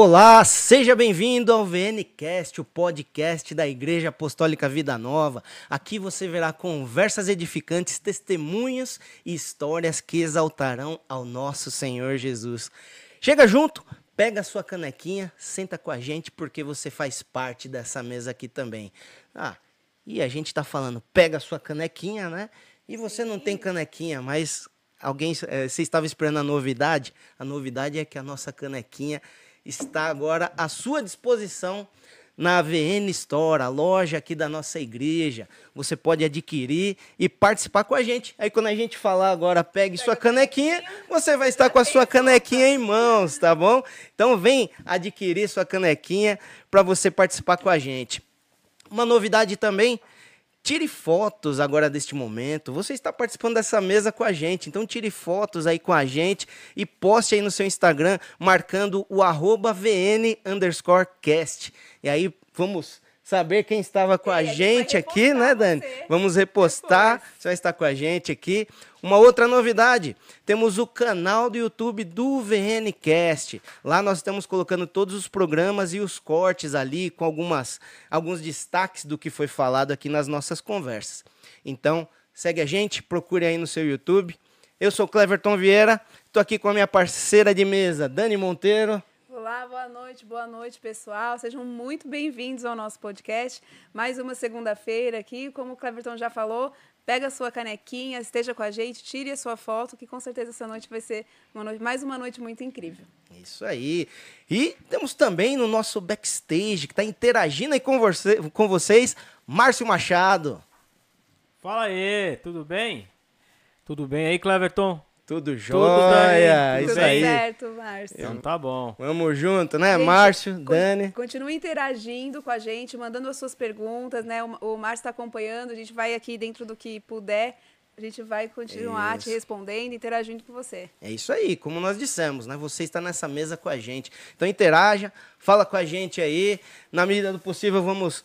Olá, seja bem-vindo ao VNcast, o podcast da Igreja Apostólica Vida Nova. Aqui você verá conversas edificantes, testemunhos e histórias que exaltarão ao nosso Senhor Jesus. Chega junto, pega a sua canequinha, senta com a gente porque você faz parte dessa mesa aqui também. Ah, e a gente está falando, pega a sua canequinha, né? E você não tem canequinha, mas alguém, é, você estava esperando a novidade? A novidade é que a nossa canequinha está agora à sua disposição na VN Store, a loja aqui da nossa igreja. Você pode adquirir e participar com a gente. Aí quando a gente falar agora, pegue sua canequinha, você vai estar com a sua canequinha em mãos, tá bom? Então vem adquirir sua canequinha para você participar com a gente. Uma novidade também, Tire fotos agora deste momento. Você está participando dessa mesa com a gente, então tire fotos aí com a gente e poste aí no seu Instagram marcando o arroba VN cast. E aí vamos saber quem estava com a, gente aqui, né, Dani? Você. Vamos repostar. Depois. Você vai estar com a gente aqui. Uma outra novidade, temos o canal do YouTube do VNcast. Lá nós estamos colocando todos os programas e os cortes ali com algumas alguns destaques do que foi falado aqui nas nossas conversas. Então, segue a gente, procure aí no seu YouTube. Eu sou Cleverton Vieira, estou aqui com a minha parceira de mesa, Dani Monteiro. Olá, boa noite, boa noite, pessoal. Sejam muito bem-vindos ao nosso podcast. Mais uma segunda-feira aqui, como o Cleverton já falou, pega a sua canequinha, esteja com a gente, tire a sua foto, que com certeza essa noite vai ser uma noite, mais uma noite muito incrível. Isso aí. E temos também no nosso backstage, que está interagindo aí com, você, com vocês, Márcio Machado. Fala aí, tudo bem? Tudo bem aí, Cleverton? Tudo jóia, Tudo isso aí. certo, Márcio. Então tá bom. Vamos junto, né, gente, Márcio, Dani? Continue interagindo com a gente, mandando as suas perguntas, né? O, o Márcio está acompanhando, a gente vai aqui dentro do que puder, a gente vai continuar isso. te respondendo, interagindo com você. É isso aí, como nós dissemos, né? Você está nessa mesa com a gente. Então interaja, fala com a gente aí. Na medida do possível, vamos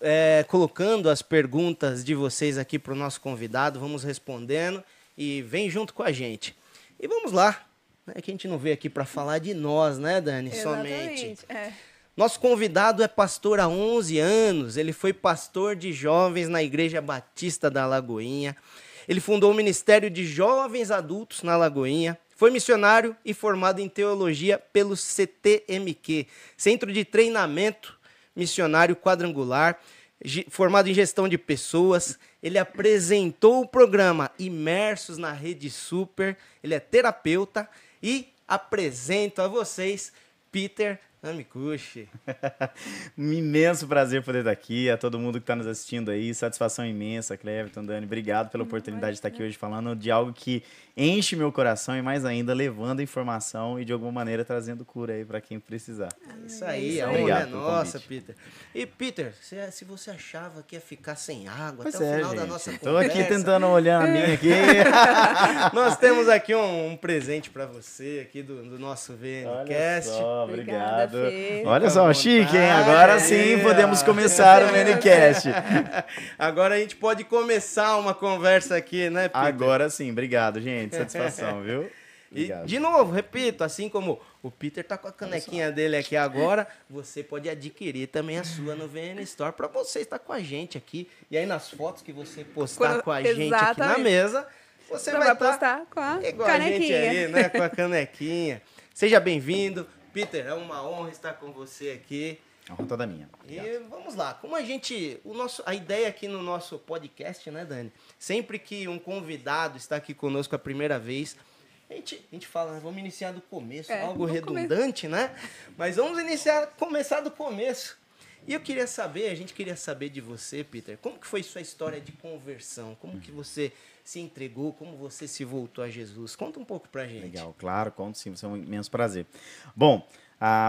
é, colocando as perguntas de vocês aqui para o nosso convidado, vamos respondendo e vem junto com a gente. E vamos lá, é que a gente não veio aqui para falar de nós, né, Dani? Exatamente. Somente. É. Nosso convidado é pastor há 11 anos. Ele foi pastor de jovens na Igreja Batista da Lagoinha. Ele fundou o Ministério de Jovens Adultos na Lagoinha. Foi missionário e formado em teologia pelo CTMQ, Centro de Treinamento Missionário Quadrangular formado em gestão de pessoas. Ele apresentou o programa Imersos na Rede Super. Ele é terapeuta e apresento a vocês Peter Amikushi. um imenso prazer poder estar aqui. A todo mundo que está nos assistindo aí, satisfação imensa, Cleverton, Dani. Obrigado pela oportunidade de estar aqui hoje falando de algo que enche meu coração e mais ainda levando informação e de alguma maneira trazendo cura aí para quem precisar. É isso aí, a honra é nossa, Peter. E Peter, se, se você achava que ia ficar sem água pois até é, o final gente. da nossa Tô conversa... aqui tentando olhar a minha aqui. Nós temos aqui um, um presente para você aqui do, do nosso VNcast. Olha só, obrigado. Olha só, chique, hein? Agora sim podemos começar o Minicast. Agora a gente pode começar uma conversa aqui, né, Peter? Agora sim, obrigado, gente. Satisfação, viu? Obrigado. E, de novo, repito, assim como o Peter tá com a canequinha dele aqui agora, você pode adquirir também a sua no VN Store para você estar com a gente aqui. E aí nas fotos que você postar Quando, com a gente aqui na mesa, você vai, vai postar com a igual canequinha. a gente aí, né, com a canequinha. Seja bem-vindo. Peter, é uma honra estar com você aqui. A honra toda minha. Obrigado. E vamos lá, como a gente, o nosso, a ideia aqui no nosso podcast, né, Dani? Sempre que um convidado está aqui conosco a primeira vez, a gente, a gente fala, vamos iniciar do começo, é, algo redundante, começo. né? Mas vamos iniciar, começar do começo. E eu queria saber, a gente queria saber de você, Peter, como que foi sua história de conversão? Como que você se entregou, como você se voltou a Jesus? Conta um pouco pra gente. Legal, claro, conto sim, é um imenso prazer. Bom,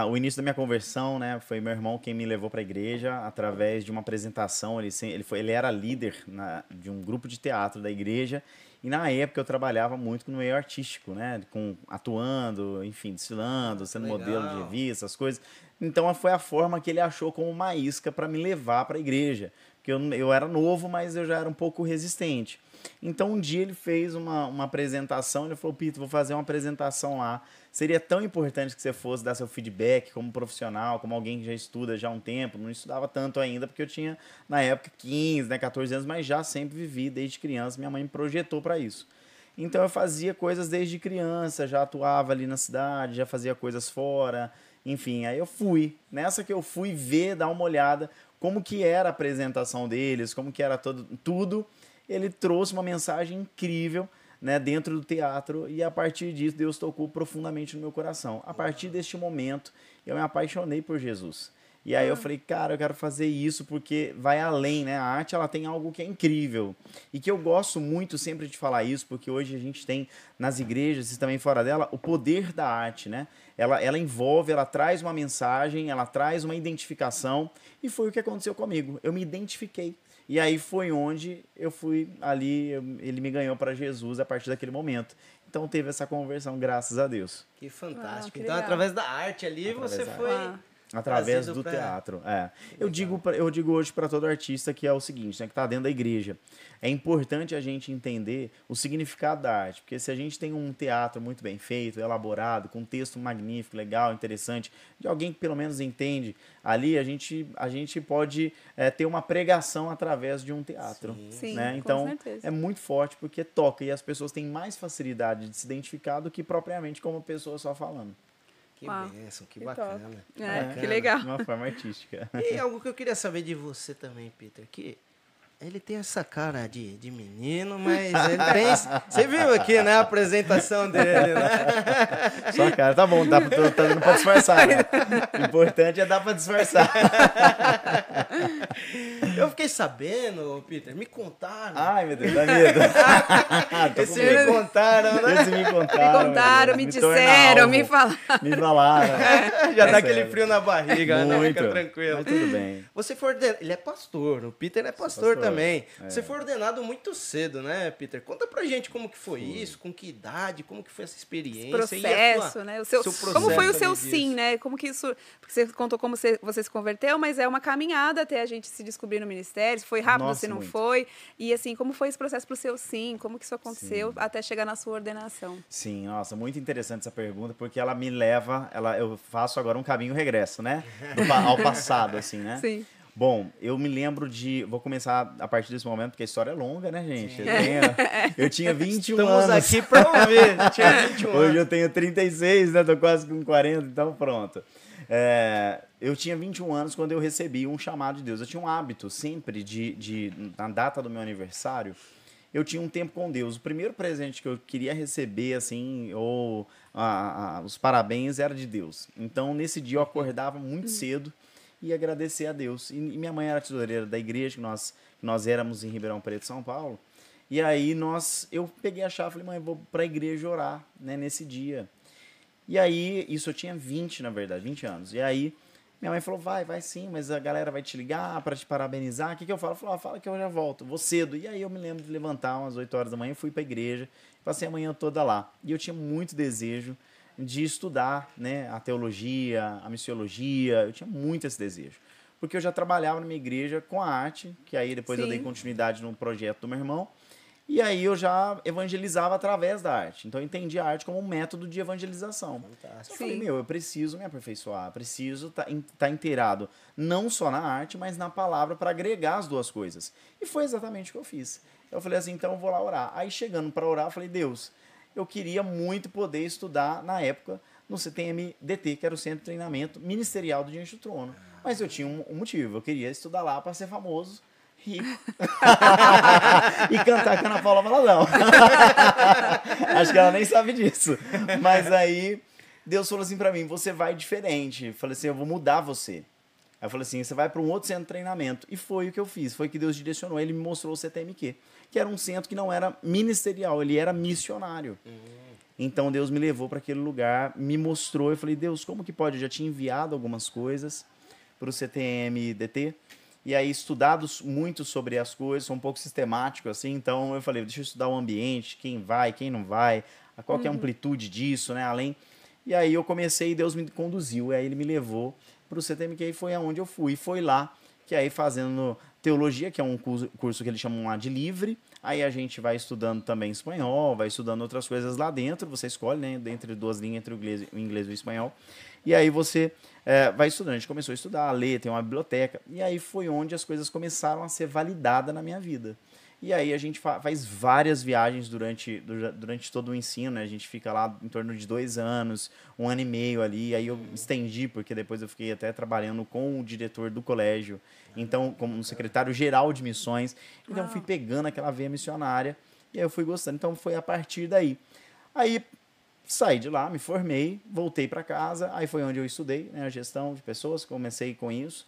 o início da minha conversão, né, foi meu irmão quem me levou para a igreja através de uma apresentação. Ele, ele, foi, ele era líder na, de um grupo de teatro da igreja E na época eu trabalhava muito no meio artístico, né? Com, atuando, enfim, desfilando, sendo Legal. modelo de revista, essas coisas. Então foi a forma que ele achou como uma isca para me levar para a igreja. Porque eu, eu era novo, mas eu já era um pouco resistente. Então um dia ele fez uma, uma apresentação, ele falou, Pito, vou fazer uma apresentação lá. Seria tão importante que você fosse dar seu feedback como profissional, como alguém que já estuda já há um tempo. Não estudava tanto ainda, porque eu tinha, na época, 15, né, 14 anos, mas já sempre vivi desde criança. Minha mãe me projetou para isso. Então eu fazia coisas desde criança, já atuava ali na cidade, já fazia coisas fora, enfim, aí eu fui. Nessa que eu fui ver, dar uma olhada como que era a apresentação deles, como que era todo, tudo, ele trouxe uma mensagem incrível, né, dentro do teatro e a partir disso Deus tocou profundamente no meu coração. A partir deste momento, eu me apaixonei por Jesus. E aí eu falei, cara, eu quero fazer isso porque vai além, né? A arte ela tem algo que é incrível e que eu gosto muito sempre de falar isso, porque hoje a gente tem nas igrejas e também fora dela o poder da arte, né? Ela, ela envolve, ela traz uma mensagem, ela traz uma identificação e foi o que aconteceu comigo. Eu me identifiquei. E aí foi onde eu fui ali, eu- ele me ganhou para Jesus a partir daquele momento. Então teve essa conversão, graças a Deus. Que fantástico. Ah, que então, através da arte ali, Através você foi. arte. Através do pra- teatro, é. Eu digo, pra- eu digo hoje para todo artista que é o seguinte, né, que está dentro da igreja. É importante a gente entender o significado da arte, porque se a gente tem um teatro muito bem feito, elaborado, com um texto magnífico, legal, interessante, de alguém que pelo menos entende, ali a gente, a gente pode é, ter uma pregação através de um teatro. Sim, né? com Então certeza. é muito forte porque toca e as pessoas têm mais facilidade de se identificar do que propriamente como pessoa só falando. Que Uau, bênção, que, que bacana. É, bacana. que legal. De uma forma artística. E algo que eu queria saber de você também, Peter, que ele tem essa cara de, de menino, mas ele tem. Você viu aqui, né, a apresentação dele, né? Só cara, tá bom, dá pra, tá dando pra disfarçar. Né? O importante é dar pra disfarçar. Eu fiquei sabendo, Peter, me contaram. Ai, meu Deus, dá medo. Tô Esse medo. me contaram, né? Esse me contaram. Me contaram, me torna disseram, me falaram. Me falaram. Já dá É aquele sério. frio na barriga, né? Muito. Fica tranquilo. Mas tudo bem. Você ordenado. Ele é pastor, o Peter é pastor, pastor, também. É. Você foi ordenado muito cedo, né, Peter? Conta pra gente como que foi isso, com que idade, como que foi essa experiência. e a processo, sua- né? O seu, seu como foi o processo seu disso. sim, né? Como que isso. Porque você contou como você, você se converteu, mas é uma caminhada até a gente se descobrir no ministério. Se foi rápido, Nossa, se não muito. foi. E assim, como foi esse processo pro seu sim? Como que isso aconteceu Sim. até chegar na sua ordenação? Sim, nossa, muito interessante essa pergunta, porque ela me leva, ela, eu faço agora um caminho regresso, né? Do ao passado, assim, né? Sim. Bom, eu me lembro de. Vou começar a partir desse momento, porque a história é longa, né, gente? Eu, tenho- eu tinha 21 Estamos anos. aqui pra ouvir. Tinha 21 Hoje anos. eu tenho 36, né? Tô quase com 40, então pronto. É, eu tinha 21 anos quando eu recebi um chamado de Deus. Eu tinha um hábito sempre de, de, na data do meu aniversário, eu tinha um tempo com Deus. O primeiro presente que eu queria receber, assim, ou a- a- os parabéns, era de Deus. Então, nesse dia eu acordava muito cedo e agradecer a Deus. E, minha mãe era tesoureira da igreja, que nós, que nós éramos em Ribeirão Preto, São Paulo. E aí nós, eu peguei a chave e falei, mãe, vou pra igreja orar, né, nesse dia. E aí, isso eu tinha 20, na verdade, 20 anos. E aí, minha mãe falou, vai, vai sim, mas a galera vai te ligar para te parabenizar. O que, que eu falo? Eu falo, ah, fala que eu já volto, vou cedo. E aí eu me lembro de levantar umas 8 horas da manhã, fui para a igreja, passei a manhã toda lá. E eu tinha muito desejo de estudar né, a teologia, a missiologia, eu tinha muito esse desejo. Porque eu já trabalhava na minha igreja com a arte, que aí depois eu dei Sim. continuidade no projeto do meu irmão. E aí eu já evangelizava através da arte. Então eu entendi a arte como um método de evangelização. Fantástico. Eu falei, Sim. meu, eu preciso me aperfeiçoar, preciso estar tá inteirado não só na arte, mas na palavra para agregar as duas coisas. E foi exatamente o que eu fiz. Eu falei assim, então eu vou lá orar. Aí chegando para orar, eu falei, Deus, eu queria muito poder estudar na época no CTMDT, que era o Centro de Treinamento Ministerial do Diante do Trono. Mas eu tinha um, um motivo, eu queria estudar lá para ser famoso, rico e cantar com a Ana Paula Valadão. Acho que ela nem sabe disso. Mas aí Deus falou assim pra mim: você vai diferente. Eu falei assim: eu vou mudar você. Aí eu falei assim: você vai para um outro centro de treinamento. E foi o que eu fiz. Foi que Deus direcionou. Ele me mostrou o CTMQ, que era um centro que não era ministerial, ele era missionário. Então Deus me levou para aquele lugar, me mostrou. Eu falei: Deus, como que pode? Eu já tinha enviado algumas coisas para o CTMDT. e aí estudado muito sobre as coisas, sou um pouco sistemático assim, então eu falei, deixa eu estudar o ambiente, quem vai, quem não vai, a qual que é a amplitude disso, né? Além e aí eu comecei e Deus me conduziu, e aí ele me levou para o CTMQ e foi aonde eu fui, foi lá que aí fazendo teologia, que é um curso, que eles chamam lá de livre, aí a gente vai estudando também espanhol, vai estudando outras coisas lá dentro, você escolhe, né, entre duas linhas, entre o inglês, o inglês e o espanhol, e aí você é, vai estudando. A gente começou a estudar, a ler, tem uma biblioteca. E aí foi onde as coisas começaram a ser validadas na minha vida. E aí a gente fa faz várias viagens durante, durante todo o ensino, né? A gente fica lá em torno de dois anos, um ano e meio ali. Aí eu estendi, porque depois eu fiquei até trabalhando com o diretor do colégio. Então, como secretário geral de missões. Então, fui pegando aquela veia missionária. E aí eu fui gostando. Então, foi a partir daí. Aí, saí de lá, me formei, voltei para casa, aí foi onde eu estudei né, a gestão de pessoas, comecei com isso.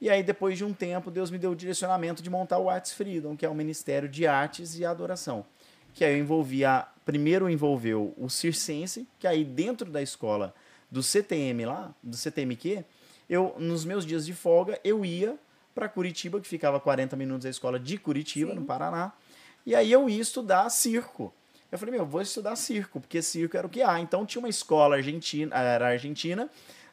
E aí, depois de um tempo, Deus me deu o direcionamento de montar o Arts Freedom, que é o Ministério de Artes e Adoração. Que aí eu envolvia, primeiro envolveu o Circense, que aí dentro da escola do CTM lá, do CTMQ, eu, nos meus dias de folga, eu ia para Curitiba, que ficava 40 minutos da escola de Curitiba, Sim. no Paraná, e aí eu ia estudar circo. Eu falei, meu, vou estudar circo, porque circo era o que há. Então tinha uma escola argentina, era argentina,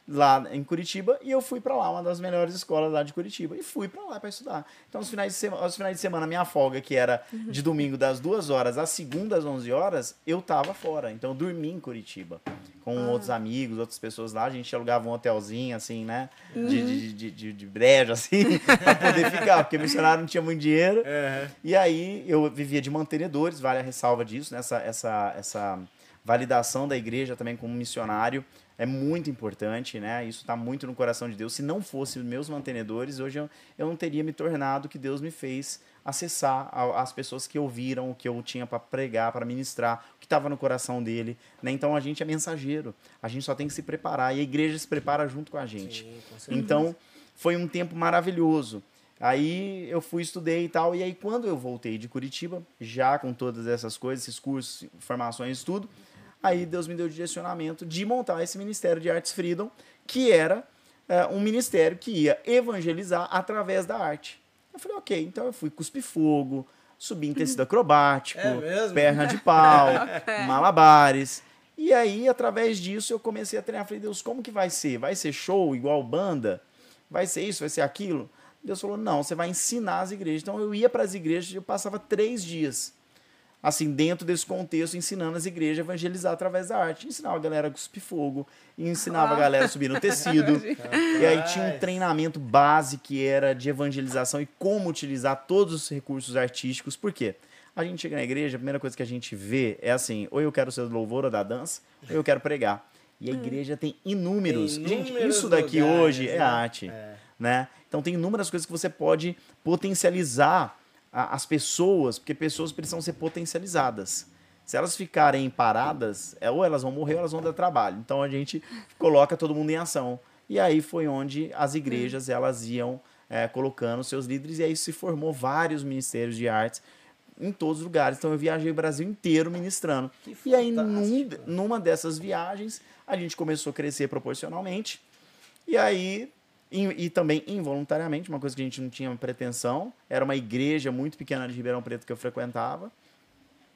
lá em Curitiba, e eu fui para lá, uma das melhores escolas lá de Curitiba, e fui para lá para estudar. Então, os finais, de semana, os finais de semana, minha folga, que era de domingo das duas horas às segundas 11 horas, eu tava fora. Então, eu dormi em Curitiba com ah. outros amigos, outras pessoas lá. A gente alugava um hotelzinho, assim, né? Uhum. De, de, de, de, de brejo, assim, para poder ficar, porque missionário não tinha muito dinheiro. Uhum. E aí eu vivia de mantenedores, vale a ressalva disso, né? Essa, essa, essa validação da igreja também como missionário é muito importante, né? Isso está muito no coração de Deus. Se não fosse meus mantenedores, hoje eu, eu não teria me tornado o que Deus me fez acessar as pessoas que ouviram o que eu tinha para pregar, para ministrar, o que estava no coração dele. Né? Então a gente é mensageiro, a gente só tem que se preparar e a igreja se prepara junto com a gente. Sim, então foi um tempo maravilhoso. Aí eu fui, estudei e tal, e aí quando eu voltei de Curitiba, já com todas essas coisas, esses cursos, formações, tudo, aí Deus me deu o direcionamento de montar esse Ministério de Artes Freedom, que era é, um ministério que ia evangelizar através da arte. Eu falei, ok, então eu fui cuspir fogo, subir em tecido acrobático, é perna de pau, malabares. E aí, através disso, eu comecei a treinar. Falei, Deus, como que vai ser? Vai ser show igual banda? Vai ser isso? Vai ser aquilo? Deus falou, não, você vai ensinar as igrejas. Então eu ia para as igrejas, eu passava três dias assim, dentro desse contexto, ensinando as igrejas a evangelizar através da arte. Ensinava a galera a cuspir fogo, ensinava a galera a subir no tecido. e aí tinha um treinamento base que era de evangelização e como utilizar todos os recursos artísticos. Por quê? A gente chega na igreja, a primeira coisa que a gente vê é assim, ou eu quero ser do louvor ou da dança, ou eu quero pregar. E a hum. igreja tem inúmeros. Tem inúmeros gente, isso daqui lugares, hoje é né? arte. É. Né? Então tem inúmeras coisas que você pode potencializar as pessoas, porque pessoas precisam ser potencializadas. Se elas ficarem paradas, é, ou elas vão morrer ou elas vão dar trabalho. Então a gente coloca todo mundo em ação. E aí foi onde as igrejas elas iam é, colocando seus líderes e aí se formou vários ministérios de artes em todos os lugares. Então eu viajei o Brasil inteiro ministrando. E aí num, numa dessas viagens a gente começou a crescer proporcionalmente. E aí e, e, também involuntariamente, uma coisa que a gente não tinha pretensão. Era uma igreja muito pequena de Ribeirão Preto que eu frequentava.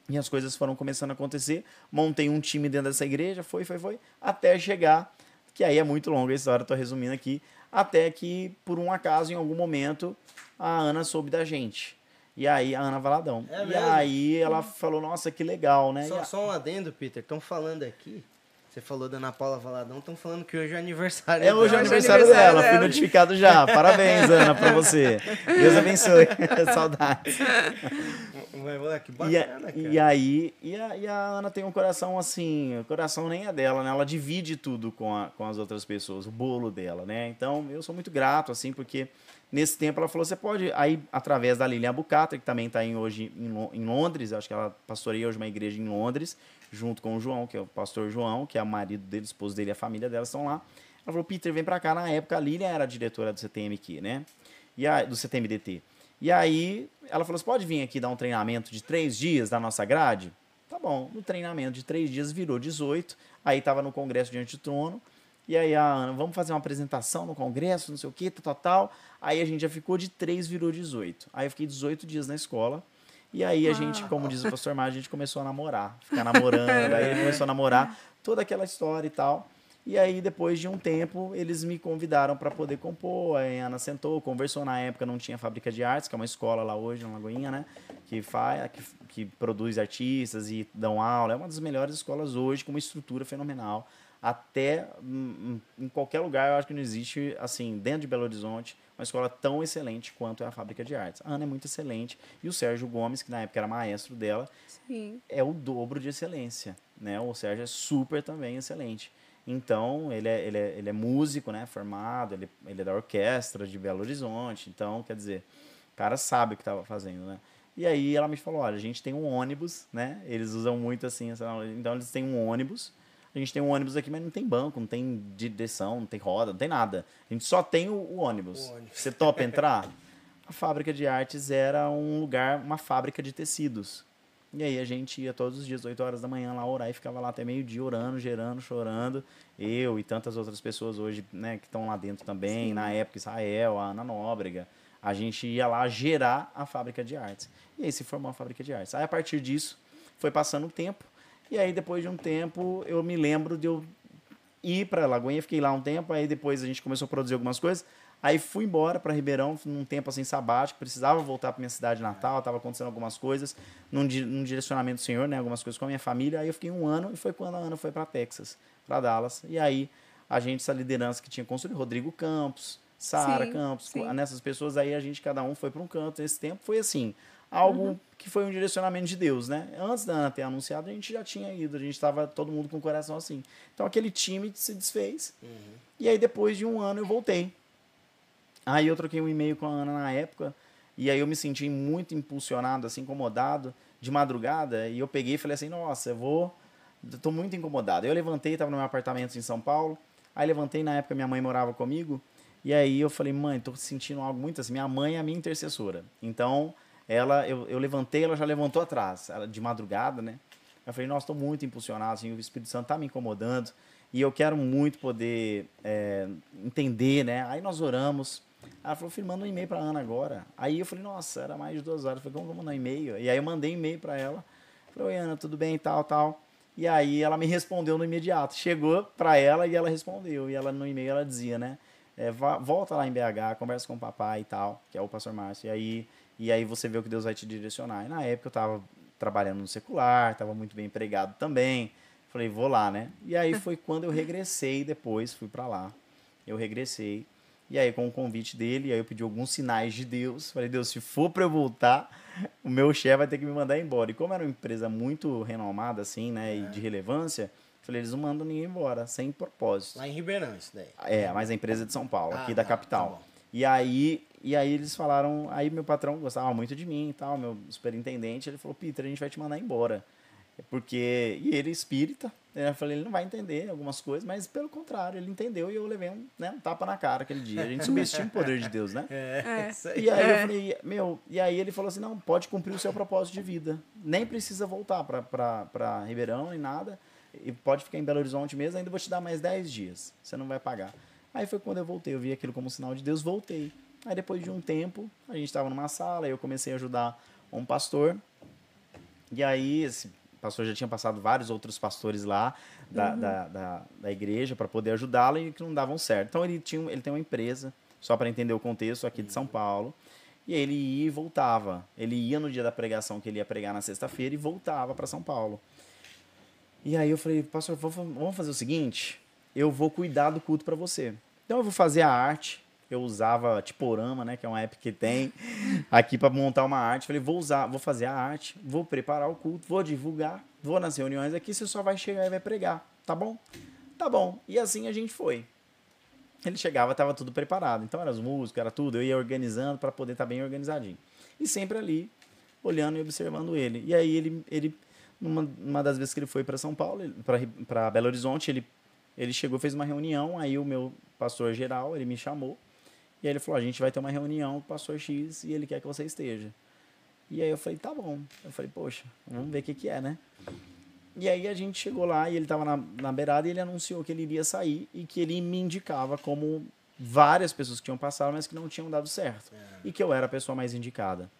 E as coisas foram começando a acontecer. Montei um time dentro dessa igreja, foi, foi, foi, até chegar, que aí é muito longa a história, estou resumindo aqui, até que, por um acaso, em algum momento, a Ana soube da gente. E aí, a Ana Valadão. É e aí ela falou, nossa, que legal, né? Só, a... só um adendo, Peter. Estão falando aqui você falou da Ana Paula Valadão, estão falando que hoje é aniversário É hoje é aniversário, aniversário dela, dela, fui notificado já. Parabéns, Ana, pra você. Deus abençoe. Saudades. Mas, que bacana, e, e aí, e a, e a, Ana tem um coração assim, o coração nem é dela, né? Ela divide tudo com, a, com as outras pessoas, o bolo dela, né? Então, eu sou muito grato, assim, porque nesse tempo ela falou, você pode, aí, através da Lilian Bucata, que também está em, hoje em, em Londres, acho que ela pastoreia hoje uma igreja em Londres, junto com o João, que é o pastor João, que é o marido dele, esposo dele e a família dela estão lá. Ela falou, Peter, vem para cá. Na época, a Lilian era a diretora do CTM aqui, né? E a, do CTMDT. E aí, ela falou, você pode vir aqui dar um treinamento de três dias da nossa grade? Tá bom. No treinamento de três dias virou 18. Aí estava no congresso diante do trono. E aí a Ana, vamos fazer uma apresentação no congresso, não sei o que, tal, tal, tal. Aí a gente já ficou de 3, virou 18. Aí eu fiquei 18 dias na escola. E aí a gente, como diz o pastor Mar, a gente começou a namorar, ficar namorando. aí ele começou a namorar, toda aquela história e tal. E aí, depois de um tempo, eles me convidaram para poder compor. A Ana sentou, conversou. Na época não tinha Fábrica de Artes, que é uma escola lá hoje, na Lagoinha, né? Que, faz, que, que produz artistas e dão aula. É uma das melhores escolas hoje, com uma estrutura fenomenal. Até hum, em qualquer lugar, eu acho que não existe, assim, dentro de Belo Horizonte, uma escola tão excelente quanto é a Fábrica de Artes. A Ana é muito excelente. E o Sérgio Gomes, que na época era maestro dela, Sim. é o dobro de excelência. Né? O Sérgio é super também excelente. Então, ele é, ele é, ele é músico, né? Formado, ele, ele é da orquestra de Belo Horizonte. Então, quer dizer, o cara sabe o que estava fazendo, né? E aí ela me falou, olha, a gente tem um ônibus, né? Eles usam muito assim, então eles têm um ônibus. A gente tem um ônibus aqui, mas não tem banco, não tem direção, não tem roda, não tem nada. A gente só tem o, o ônibus. O ônibus. Você topa entrar? a fábrica de artes era um lugar, uma fábrica de tecidos. E aí a gente ia todos os dias, 8 horas da manhã lá orar e ficava lá até meio-dia orando, gerando, chorando. Eu e tantas outras pessoas hoje, né, que estão lá dentro também, Sim. na época Israel, a Ana Nóbrega. A gente ia lá gerar a fábrica de artes. E aí se formou a fábrica de artes. Aí a partir disso, foi passando o tempo. E aí depois de um tempo, eu me lembro de eu ir para Lagoinha, fiquei lá um tempo, aí depois a gente começou a produzir algumas coisas. Aí fui embora para Ribeirão num tempo assim sabático, precisava voltar para minha cidade natal, estava acontecendo algumas coisas, num, num, direcionamento do Senhor, né, algumas coisas com a minha família. Aí eu fiquei um ano e foi quando a Ana foi para Texas, para Dallas. E aí a gente, essa liderança que tinha construído, Rodrigo Campos, Sara Campos, sim. nessas pessoas aí a gente cada um foi para um canto. Esse tempo foi assim, algo uhum. que foi um direcionamento de Deus, né? Antes da Ana ter anunciado, a gente já tinha ido, a gente estava todo mundo com o coração assim. Então aquele time se desfez. Uhum. E aí depois de um ano eu voltei Aí eu troquei um e-mail com a Ana na época, e aí eu me senti muito impulsionado, assim, incomodado, de madrugada, e eu peguei e falei assim, nossa, eu vou... Estou muito incomodado. Eu levantei, estava no meu apartamento em São Paulo, aí levantei, na época minha mãe morava comigo, e aí eu falei, mãe, estou sentindo algo muito assim, minha mãe é a minha intercessora. Então, ela, eu, eu levantei, ela já levantou atrás, ela, de madrugada, né? Eu falei, nossa, estou muito impulsionado, assim, o Espírito Santo está me incomodando, e eu quero muito poder é, entender, né? Aí nós oramos, ela falou, filho, um e-mail pra Ana agora. Aí eu falei, nossa, era mais de duas horas. Eu falei, como vou mandar um e-mail? E aí eu mandei um e-mail pra ela. Falei, oi, Ana, tudo bem, tal, tal. E aí ela me respondeu no imediato. Chegou pra ela e ela respondeu. E ela no e-mail ela dizia, né? É, volta lá em BH, conversa com o papai e tal, que é o pastor Márcio. E aí, e aí você vê o que Deus vai te direcionar. E na época eu tava trabalhando no secular, tava muito bem empregado também. Falei, vou lá, né? E aí foi quando eu regressei depois, fui para lá. Eu regressei e aí, com o convite dele, aí eu pedi alguns sinais de Deus. Falei, Deus, se for para eu voltar, o meu chefe vai ter que me mandar embora. E como era uma empresa muito renomada, assim, né, é. e de relevância, falei, eles não mandam ninguém embora, sem propósito. Lá em Ribeirão, isso daí. É, mas a empresa é de São Paulo, ah, aqui da tá, capital. Tá e aí, e aí eles falaram, aí meu patrão gostava muito de mim e tal, meu superintendente, ele falou, Peter, a gente vai te mandar embora. Porque, e ele é espírita, né? eu falei, ele não vai entender algumas coisas, mas pelo contrário, ele entendeu e eu levei um, né, um tapa na cara aquele dia. A gente subestima o poder de Deus, né? É, é. E aí eu falei, meu, e aí ele falou assim: não, pode cumprir o seu propósito de vida. Nem precisa voltar para Ribeirão nem nada. E pode ficar em Belo Horizonte mesmo, ainda vou te dar mais 10 dias. Você não vai pagar. Aí foi quando eu voltei, eu vi aquilo como sinal de Deus, voltei. Aí depois de um tempo, a gente estava numa sala, eu comecei a ajudar um pastor. E aí, esse pastor já tinha passado vários outros pastores lá da, uhum. da, da, da, igreja para poder ajudá-lo e que não davam certo. Então ele, tinha, ele tem uma empresa, só para entender o contexto, aqui de São Paulo. E ele ia e voltava. Ele ia no dia da pregação que ele ia pregar na sexta-feira e voltava para São Paulo. E aí eu falei, pastor, vamos fazer o seguinte: eu vou cuidar do culto para você. Então eu vou fazer a arte, eu usava Tiporama, né, que é um app que tem aqui para montar uma arte. Falei, vou usar, vou fazer a arte, vou preparar o culto, vou divulgar, vou nas reuniões aqui, você só vai chegar e vai pregar, tá bom? Tá bom. E assim a gente foi. Ele chegava, estava tudo preparado. Então era as músicas, era tudo, eu ia organizando para poder estar tá bem organizadinho. E sempre ali, olhando e observando ele. E aí ele ele numa, numa das vezes que ele foi para São Paulo, para Belo Horizonte, ele ele chegou, fez uma reunião, aí o meu pastor geral, ele me chamou e aí ele falou: a gente vai ter uma reunião com o pastor X e ele quer que você esteja. E aí eu falei: tá bom. Eu falei: poxa, vamos ver o que, que é, né? E aí a gente chegou lá e ele estava na, na beirada e ele anunciou que ele iria sair e que ele me indicava como várias pessoas que tinham passado, mas que não tinham dado certo. E que eu era a pessoa mais indicada.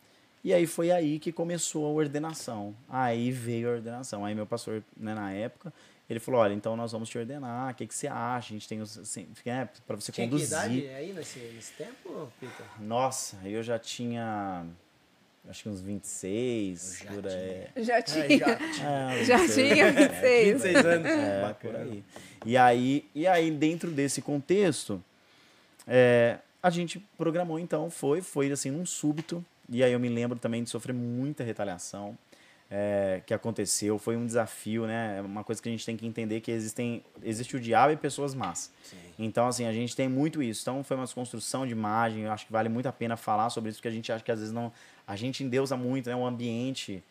E aí foi aí que começou a ordenação. Aí veio a ordenação. Aí meu pastor, né, na época, ele falou, olha, então nós vamos te ordenar, o que, que você acha? A gente tem os, assim, é, para você Tinha que conduzir. idade aí nesse, nesse tempo, Peter? Nossa, eu já tinha acho que uns 26, Já por aí. Já tinha. É, já. É, Já 26. tinha 26. 26 anos. É, por aí. E aí, e aí, dentro desse contexto, é, a gente programou então, foi, foi assim, num súbito. E aí eu me lembro também de sofrer muita retaliação é, que aconteceu. Foi um desafio, né? É uma coisa que a gente tem que entender que existem, existe o diabo e pessoas más. Sim. Então, assim, a gente tem muito isso. Então, foi uma desconstrução de imagem. Eu acho que vale muito a pena falar sobre isso, porque a gente acha que às vezes não. A gente endeusa muito, né? O ambiente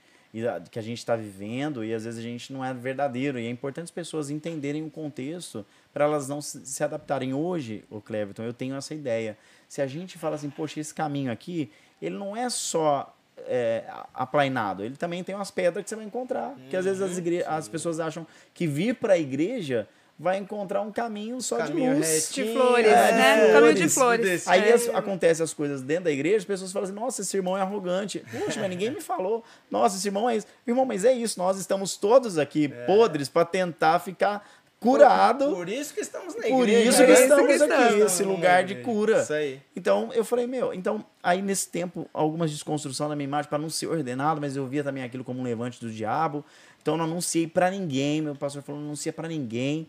que a gente está vivendo e às vezes a gente não é verdadeiro. E é importante as pessoas entenderem o contexto para elas não se, se adaptarem. Hoje, o Cleverton, eu tenho essa ideia. Se a gente fala assim, poxa, esse caminho aqui, ele não é só é, aplainado, ele também tem umas pedras que você vai encontrar. que às vezes as, igre- as pessoas acham que vir para a igreja vai encontrar um caminho só Caminho de luz. retinho, De flores, É, né? de Caminho de flores. flores. Aí É. as- acontece as coisas dentro da igreja, as pessoas falam assim, nossa, esse irmão é arrogante. Puxa, mas ninguém me falou. Nossa, esse irmão é isso. Irmão, mas é isso, nós estamos todos aqui podres para tentar ficar curado. Por isso que estamos na Por igreja. isso né? que É isso estamos que aqui, estamos. esse lugar de cura. Isso aí. Então, eu falei, meu, então, aí nesse tempo, algumas desconstrução da minha imagem para não ser ordenado, mas eu via também aquilo como um levante do diabo. Então, eu não anunciei para ninguém. Meu pastor falou, não anuncia para ninguém.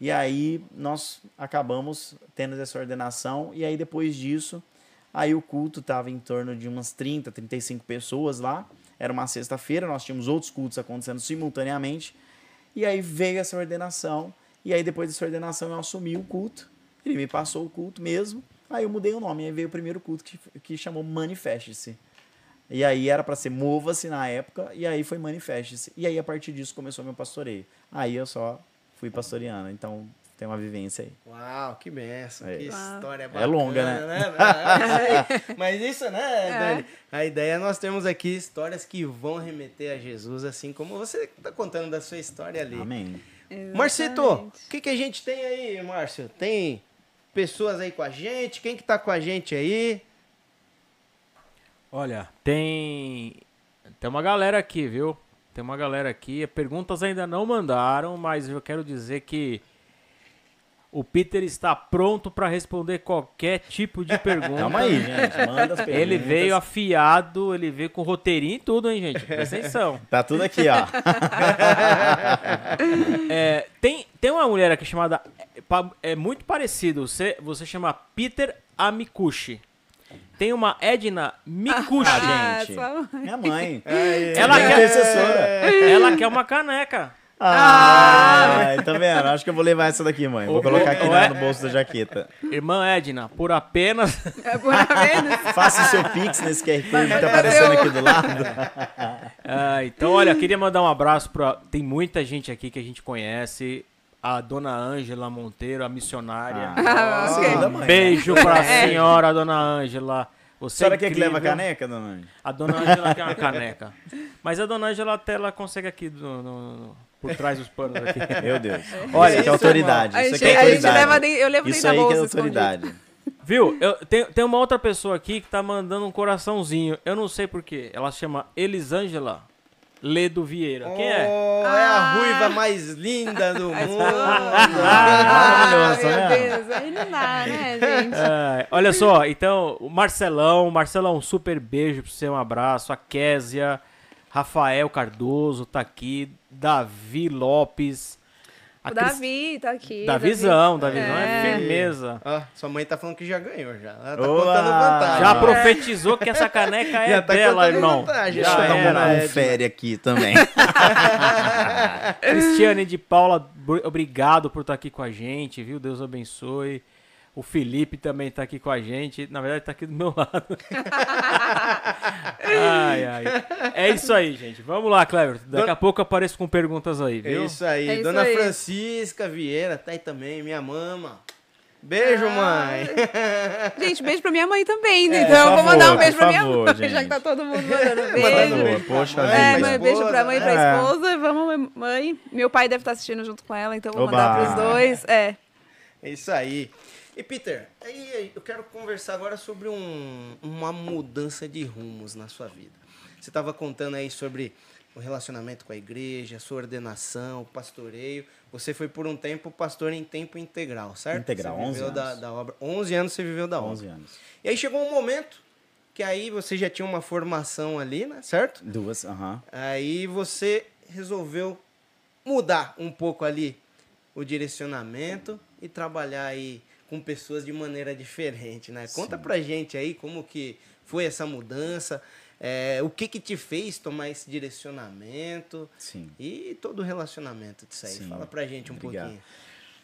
E aí, nós acabamos tendo essa ordenação. E aí, depois disso, aí o culto estava em torno de umas 30, 35 pessoas lá. Era uma sexta-feira, nós tínhamos outros cultos acontecendo simultaneamente. E aí veio essa ordenação. E aí, depois dessa ordenação, eu assumi o culto. Ele me passou o culto mesmo. Aí eu mudei o nome. Aí veio o primeiro culto que, que chamou Manifeste-se. E aí era para ser Mova-se na época. E aí foi Manifeste-se. E aí, a partir disso, começou meu pastoreio. Aí eu só fui pastoreando. Então, tem uma vivência aí. Uau, que benção, É. que Uau. história É bacana. longa, né? né? Mas isso, né, É. Dani? A ideia é nós temos aqui histórias que vão remeter a Jesus, assim como você está contando da sua história ali. Amém. Marcito, Exatamente. o que, que a gente tem aí, Márcio? Tem pessoas aí com a gente? Quem que tá com a gente aí? Olha, tem. Tem uma galera aqui, viu? Tem uma galera aqui. Perguntas ainda não mandaram, mas eu quero dizer que o Peter está pronto para responder qualquer tipo de pergunta. Calma aí, gente. Manda as perguntas. Ele veio afiado, ele veio com roteirinho e tudo, hein, gente? Presta atenção. Tá tudo aqui, ó. É, tem, tem uma mulher aqui chamada. É, é muito parecido. Você, você chama Peter Amikushi. Tem uma Edna Mikushi. Ah, Ah, gente. mãe. Minha mãe. ela, Minha quer, intercessora. ela quer uma caneca. Ah, tá vendo? Acho que eu vou levar essa daqui, mãe. Vou colocar aqui na- no bolso da jaqueta. Irmã Edna, por apenas. É por menos. Faça o seu pix nesse QR Code que tá aparecendo aqui do lado. Ah, então, olha, queria mandar um abraço pra. Tem muita gente aqui que a gente conhece. A dona Ângela Monteiro, a missionária. Ah, da Um beijo pra É. senhora, dona Ângela. A Você senhora é que incrível. leva a caneca, dona Anne? A dona Ângela quer uma caneca. Mas a dona Ângela até ela consegue aqui no- no- no- por trás dos panos aqui. Meu Deus. Olha, isso aqui é autoridade. A Isso aqui é a gente autoridade. leva dentro, eu levo Isso dentro aí que é bolsa. escondido. autoridade. Viu? Eu, tem, tem uma outra pessoa aqui que tá mandando um coraçãozinho. Eu não sei porquê. Ela chama Elisângela Ledo Vieira. Quem é? Oh, é Ah. a ruiva mais linda do mundo. Ah, Maravilhoso, meu né? Deus, aí não dá, né, gente? É, olha só, então, o Marcelão, Marcelão, um super beijo pra você, um abraço. A Késia, Rafael Cardoso tá aqui, Davi Lopes. O Cris- Davi tá aqui. Davizão, Davizão é, É. firmeza. Sua mãe tá falando que já ganhou já. Ela tá contando vantagem. Já profetizou que essa caneca é Já tá dela, irmão. vantagem, Já Deixa eu dar um confere aqui também. Cristiane de Paula, br- obrigado por estar aqui com a gente, viu? Deus abençoe. O Felipe também tá aqui com a gente. Na verdade, tá aqui do meu lado. ai, ai. É isso aí, gente. Vamos lá, Clever. Daqui a pouco eu apareço com perguntas aí, É viu? isso aí. É isso Dona aí. Francisca Vieira tá aí também, minha mama. Beijo, Ah. mãe. Gente, beijo pra minha mãe também, né? É, então eu por vou mandar um beijo pra minha favor, mãe, gente. já que tá todo mundo mandando beijo. Mandando beijo pra Poxa. É, mãe, beijo pra mãe e pra É. esposa. Vamos, mãe. Meu pai deve estar assistindo junto com ela, então eu vou Oba. mandar pros dois. É. É isso aí. E Peter, aí eu quero conversar agora sobre um- uma mudança de rumos na sua vida. Você estava contando aí sobre o relacionamento com a igreja, a sua ordenação, o pastoreio. Você foi por um tempo pastor em tempo integral, certo? Integral, você 11 viveu da, anos. da obra. 11 anos você viveu da obra. 11 anos. E aí chegou um momento que aí você já tinha uma formação ali, né? Certo? Duas, aham. Aí você resolveu mudar um pouco ali o direcionamento e trabalhar aí com pessoas de maneira diferente, né? Conta pra gente aí como que foi essa mudança, é, o que que te fez tomar esse direcionamento Sim. e todo o relacionamento disso aí. Sim. Fala pra gente um Obrigado. pouquinho.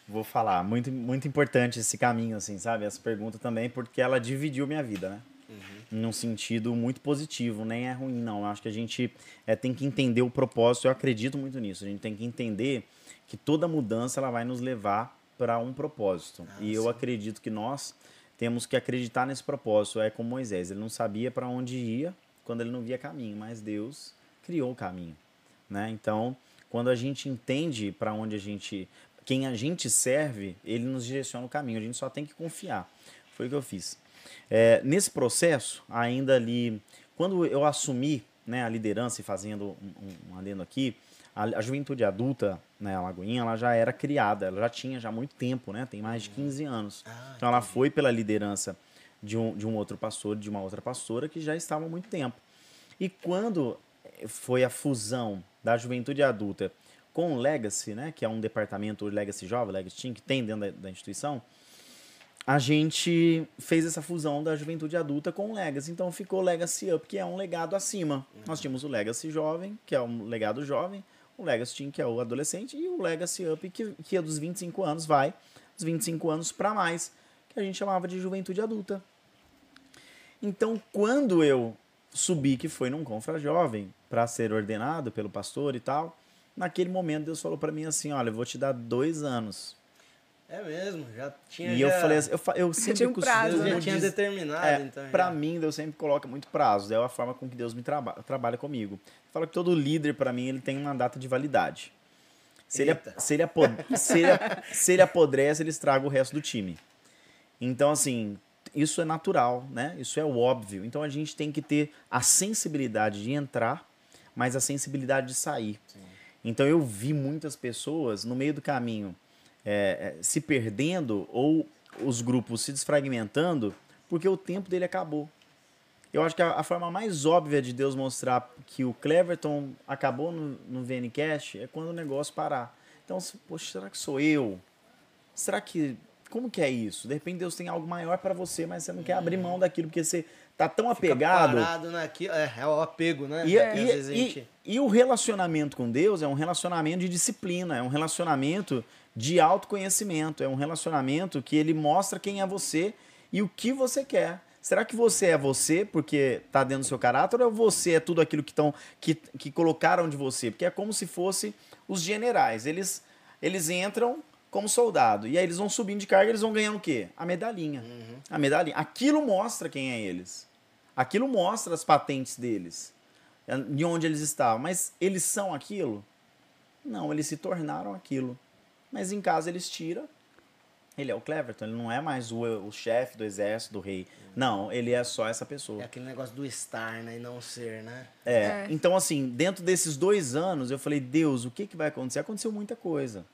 Vou falar, muito, muito importante esse caminho, assim, sabe? Essa pergunta também, porque ela dividiu minha vida, né? Num sentido muito positivo, nem é ruim, não. Eu acho que a gente é, tem que entender o propósito, eu acredito muito nisso. A gente tem que entender que toda mudança ela vai nos levar para um propósito. e eu acredito que nós temos que acreditar nesse propósito. É como Moisés, ele não sabia para onde ia quando ele não via caminho, mas Deus criou o caminho, né? Então, quando a gente entende para onde a gente, quem a gente serve, ele nos direciona o caminho. A gente só tem que confiar. Foi o que eu fiz. É, nesse processo, ainda ali, quando eu assumi né, a liderança e fazendo um, um, um adendo aqui, a, a juventude adulta, né, a Lagoinha, ela já era criada, ela já tinha já muito tempo, né? Tem mais de 15 anos. Ah, então ela foi pela liderança de um, de um outro pastor, de uma outra pastora que já estava há muito tempo. E quando foi a fusão da juventude adulta com o Legacy, né, que é um departamento Legacy Jovem, Legacy Team, que tem dentro da, da instituição, a gente fez essa fusão da juventude adulta com o Legacy. Então ficou Legacy Up, que é um legado acima. Nós tínhamos o Legacy Jovem, que é um legado jovem, o Legacy Team, que é o adolescente, e o Legacy Up, que, que é dos 25 anos, vai dos 25 anos para mais, que a gente chamava de juventude adulta. Então, quando eu subi, que foi num confra jovem, para ser ordenado pelo pastor e tal, naquele momento Deus falou para mim assim: Olha, eu vou te dar dois anos. É mesmo, já tinha. E eu já- falei assim, eu, eu sempre tinha um prazo, Deus já né? tinha dizer- determinado, é, então. pra já. mim, Deus sempre coloca muito prazo. É a forma com que Deus me traba trabalha comigo. Fala que todo líder, para mim, ele tem uma data de validade. Se ele, se, ele apo- se, ele, se ele apodrece, ele estraga o resto do time. Então, assim, isso é natural, né? Isso é óbvio. Então, a gente tem que ter a sensibilidade de entrar, mas a sensibilidade de sair. Então, eu vi muitas pessoas no meio do caminho é, é, se perdendo ou os grupos se desfragmentando porque o tempo dele acabou. Eu acho que a, a forma mais óbvia de Deus mostrar que o Cleverton acabou no, no VNCast é quando o negócio parar. Então, se- poxa, será que sou eu? Será que. Como que é isso? De repente Deus tem algo maior para você, mas você não quer abrir mão daquilo porque você tá tão Fica apegado. parado naquilo. É, é o apego, né? E, Que e- vezes a e- gente- e o relacionamento com Deus é um relacionamento de disciplina, é um relacionamento de autoconhecimento, é um relacionamento que ele mostra quem é você e o que você quer. Será que você é você porque tá dentro do seu caráter ou você é tudo aquilo que, tão, que, que colocaram de você? Porque é como se fosse os generais. Eles, eles entram como soldado e aí eles vão subindo de carga, eles vão ganhando o quê? A medalhinha. A medalhinha. Aquilo mostra quem é eles. Aquilo mostra as patentes deles de onde eles estavam. Mas eles são aquilo? Não, eles se tornaram aquilo. Mas em casa eles tiram. Ele é o Cleverton, ele não é mais o, o chefe do exército, do rei. Não, ele é só essa pessoa. É aquele negócio do estar, né? E não ser, né? É. É. Então, assim, dentro desses dois anos, eu falei, Deus, o que, que vai acontecer? Aconteceu muita coisa.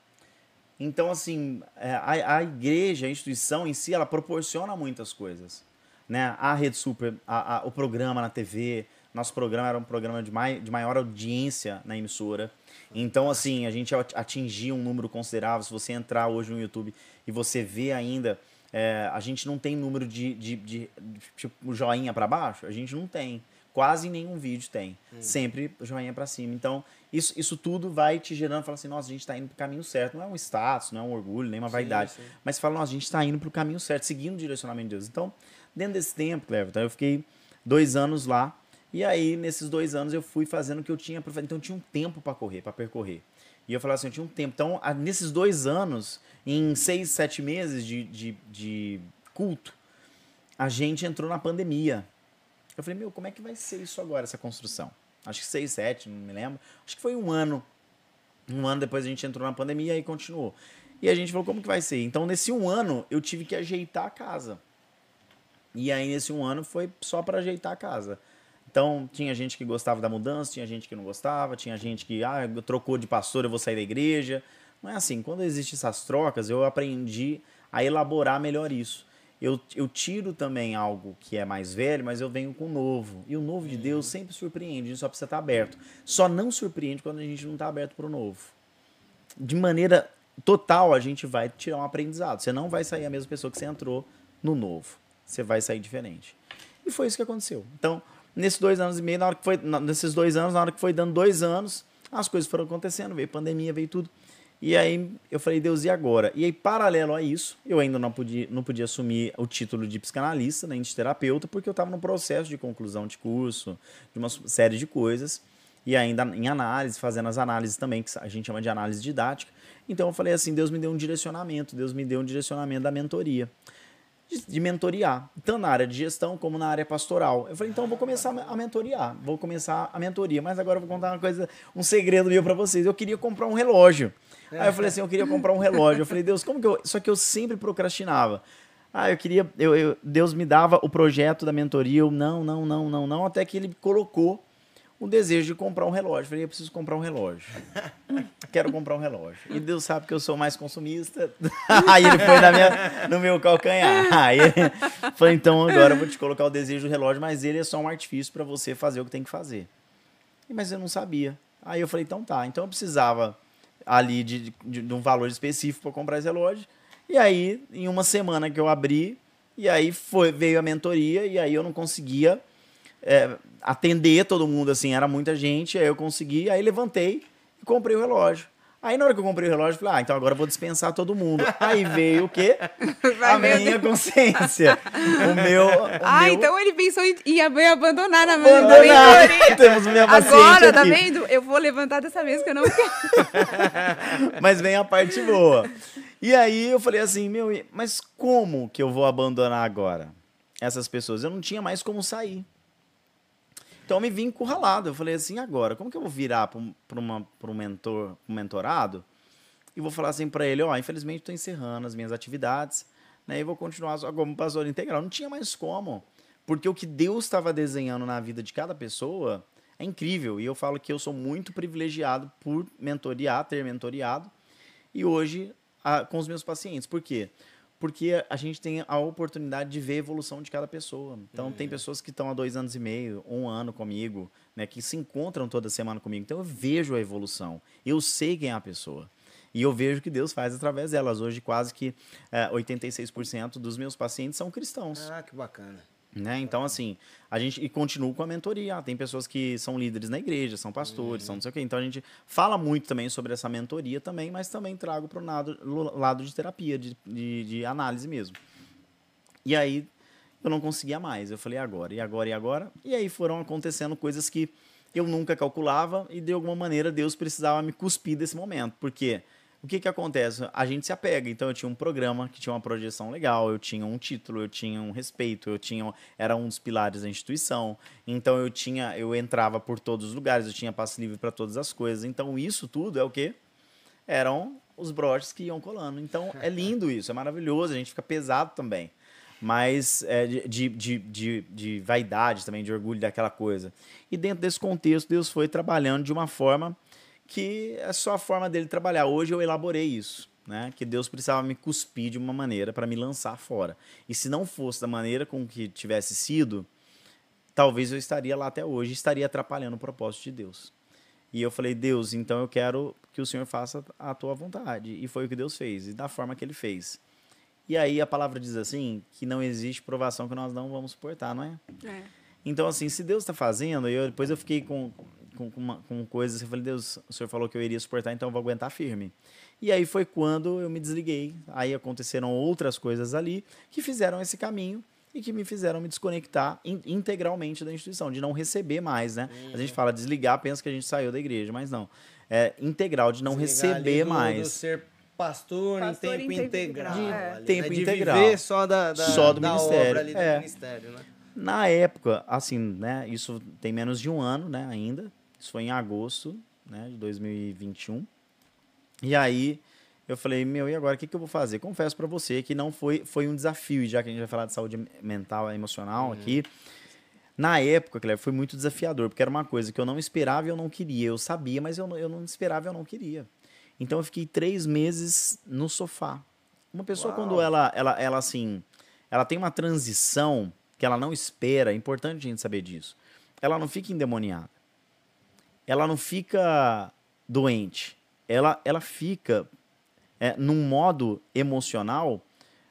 Então, assim, é, a, a igreja, a instituição em si, ela proporciona muitas coisas. Né? A Rede Super, a- a- o programa na TV, nosso programa era um programa de, mai, de maior audiência na emissora. Então, assim, a gente at- atingia um número considerável. Se você entrar hoje no YouTube e você vê ainda, é, a gente não tem número de, de, de- de, tipo, joinha para baixo, a gente não tem. Quase nenhum vídeo tem. Sempre joinha para cima. Então, isso, isso tudo vai te gerando, fala assim, nossa, a gente está indo pro caminho certo. Não é um status, não é um orgulho, nem uma vaidade. sim. Mas fala, nossa, a gente está indo pro caminho certo, seguindo o direcionamento de Deus. Então, dentro desse tempo, Cleverton, eu fiquei dois anos lá. E aí, nesses dois anos, eu fui fazendo o que eu tinha para fazer. Então, eu tinha um tempo para correr, para percorrer. E eu falava assim, eu tinha um tempo. Então, nesses dois anos, em seis, sete meses de, de, de culto, a gente entrou na pandemia. Eu falei, meu, como é que vai ser isso agora, essa construção? Acho que seis, sete, não me lembro. Acho que foi um ano. Um ano depois a gente entrou na pandemia e continuou. E a gente falou, como que vai ser? Então, nesse um ano, eu tive que ajeitar a casa. E aí, nesse um ano, foi só para ajeitar a casa. Então, tinha gente que gostava da mudança, tinha gente que não gostava, tinha gente que, ah, trocou de pastor, eu vou sair da igreja. Não é assim. Quando existem essas trocas, eu aprendi a elaborar melhor isso. Eu, eu tiro também algo que é mais velho, mas eu venho com o novo. E o novo de Deus sempre surpreende, a gente só precisa estar aberto. Só não surpreende quando a gente não está aberto para o novo. De maneira total, a gente vai tirar um aprendizado. Você não vai sair a mesma pessoa que você entrou no novo. Você vai sair diferente. E foi isso que aconteceu. Então, nesses dois anos e meio, na hora que foi, nesses dois anos, na hora que foi dando dois anos, as coisas foram acontecendo, veio pandemia, veio tudo. E aí eu falei, Deus, e agora? E aí, paralelo a isso, eu ainda não podia, não podia assumir o título de psicanalista, nem de terapeuta, porque eu estava no processo de conclusão de curso, de uma série de coisas, e ainda em análise, fazendo as análises também, que a gente chama de análise didática. Então eu falei assim, Deus me deu um direcionamento, Deus me deu um direcionamento da mentoria de, de mentoriar, tanto na área de gestão como na área pastoral. Eu falei, então eu vou começar a mentoriar, vou começar a mentoria, mas agora eu vou contar uma coisa, um segredo meu para vocês. Eu queria comprar um relógio. Aí eu falei assim, eu queria comprar um relógio. Eu falei, Deus, como que eu. Só que eu sempre procrastinava. Ah, eu queria. Eu, eu- Deus me dava o projeto da mentoria. Eu, não, não, não, não, não. Até que ele colocou o desejo de comprar um relógio. Eu falei, eu preciso comprar um relógio. Quero comprar um relógio. E Deus sabe que eu sou mais consumista. Aí ele foi na minha, no meu calcanhar. Aí ele falou, então agora eu vou te colocar o desejo do relógio, mas ele é só um artifício para você fazer o que tem que fazer. Mas eu não sabia. Aí eu falei, então tá. Então eu precisava ali de, de, de um valor específico para comprar esse relógio. E aí, em uma semana que eu abri, e aí foi, veio a mentoria, e aí eu não conseguia é, atender todo mundo, assim, era muita gente, aí eu consegui, aí levantei e comprei o relógio. Aí na hora que eu comprei o relógio, eu falei, ah, então agora eu vou dispensar todo mundo. Aí veio o quê? Vai a minha consciência. O meu. O Ah, meu... então ele pensou em, em ab- em abandonar na Abandonar. mentoria. Temos minha Agora, tá aqui. vendo? Eu vou levantar dessa vez que eu não quero. Mas vem a parte boa. E aí eu falei assim, meu, mas como que eu vou abandonar agora essas pessoas? Eu não tinha mais como sair. Então eu me vi encurralado. Eu falei assim, agora, como que eu vou virar para um, um mentor, um mentorado e vou falar assim para ele, ó, infelizmente estou encerrando as minhas atividades, né, e vou continuar como pastor integral. Não tinha mais como, porque o que Deus estava desenhando na vida de cada pessoa é incrível. E eu falo que eu sou muito privilegiado por mentoriar, ter mentoriado, e hoje a- com os meus pacientes. Por quê? Porque a gente tem a oportunidade de ver a evolução de cada pessoa. Então, tem pessoas que estão há dois anos e meio, um ano comigo, né, que se encontram toda semana comigo. Então, eu vejo a evolução. Eu sei quem é a pessoa. E eu vejo que Deus faz através delas. Hoje, quase que é, 86% dos meus pacientes são cristãos. Ah, que bacana. Né? Então, assim, a gente e continua com a mentoria. Tem pessoas que são líderes na igreja, são pastores, são não sei o quê. Então, a gente fala muito também sobre essa mentoria também, mas também trago para o lado, de terapia, de, de, de análise mesmo. E aí, eu não conseguia mais. Eu falei, agora, e agora, e agora? E aí foram acontecendo coisas que eu nunca calculava e, de alguma maneira, Deus precisava me cuspir desse momento. Porque o que que acontece? A gente se apega. Então, eu tinha um programa que tinha uma projeção legal, eu tinha um título, eu tinha um respeito, eu tinha... Era um dos pilares da instituição. Então, eu tinha... Eu entrava por todos os lugares, eu tinha passe livre para todas as coisas. Então, isso tudo é o quê? Eram os broches que iam colando. Então, é lindo isso, é maravilhoso. A gente fica pesado também mas é, de, de, de, de, de vaidade também, de orgulho daquela coisa. E dentro desse contexto, Deus foi trabalhando de uma forma que é só a forma dele trabalhar. Hoje eu elaborei isso, né? Que Deus precisava me cuspir de uma maneira para me lançar fora. E se não fosse da maneira com que tivesse sido, talvez eu estaria lá até hoje, estaria atrapalhando o propósito de Deus. E eu falei, Deus, então eu quero que o Senhor faça a tua vontade. E foi o que Deus fez, e da forma que ele fez. E aí a palavra diz assim, que não existe provação que nós não vamos suportar, não é? É. Então, assim, se Deus está fazendo, eu, depois eu fiquei com, com, com, uma- com coisas, eu falei, Deus, o Senhor falou que eu iria suportar, então eu vou aguentar firme. E aí foi quando eu me desliguei. Aí aconteceram outras coisas ali que fizeram esse caminho e que me fizeram me desconectar in- integralmente da instituição, de não receber mais, né? A gente fala desligar, pensa que a gente saiu da igreja, mas não. é, integral, de não Desligar ali receber do- mais. Do ser pastor, Pastor em tempo em tempo integral. ali, é. né? Tempo de integral. viver só da, da, Só do da ministério, obra ali é. do ministério, né? Na época, assim, né? Isso tem menos de um ano, né? Ainda. Isso foi em agosto, né? De 2021. E aí eu falei, meu, e agora o que, que eu vou fazer? Confesso pra você que não foi, foi um desafio, já que a gente vai falar de saúde mental e emocional aqui. Na época, Cleber, foi muito desafiador, porque era uma coisa que eu não esperava e eu não queria. Eu sabia, mas eu não, eu não esperava e eu não queria. Então eu fiquei três meses no sofá. Uma pessoa, Uau. quando ela, ela, ela, assim, ela tem uma transição que ela não espera, é importante a gente saber disso. Ela não fica endemoniada. Ela não fica doente. Ela, ela fica é, num modo emocional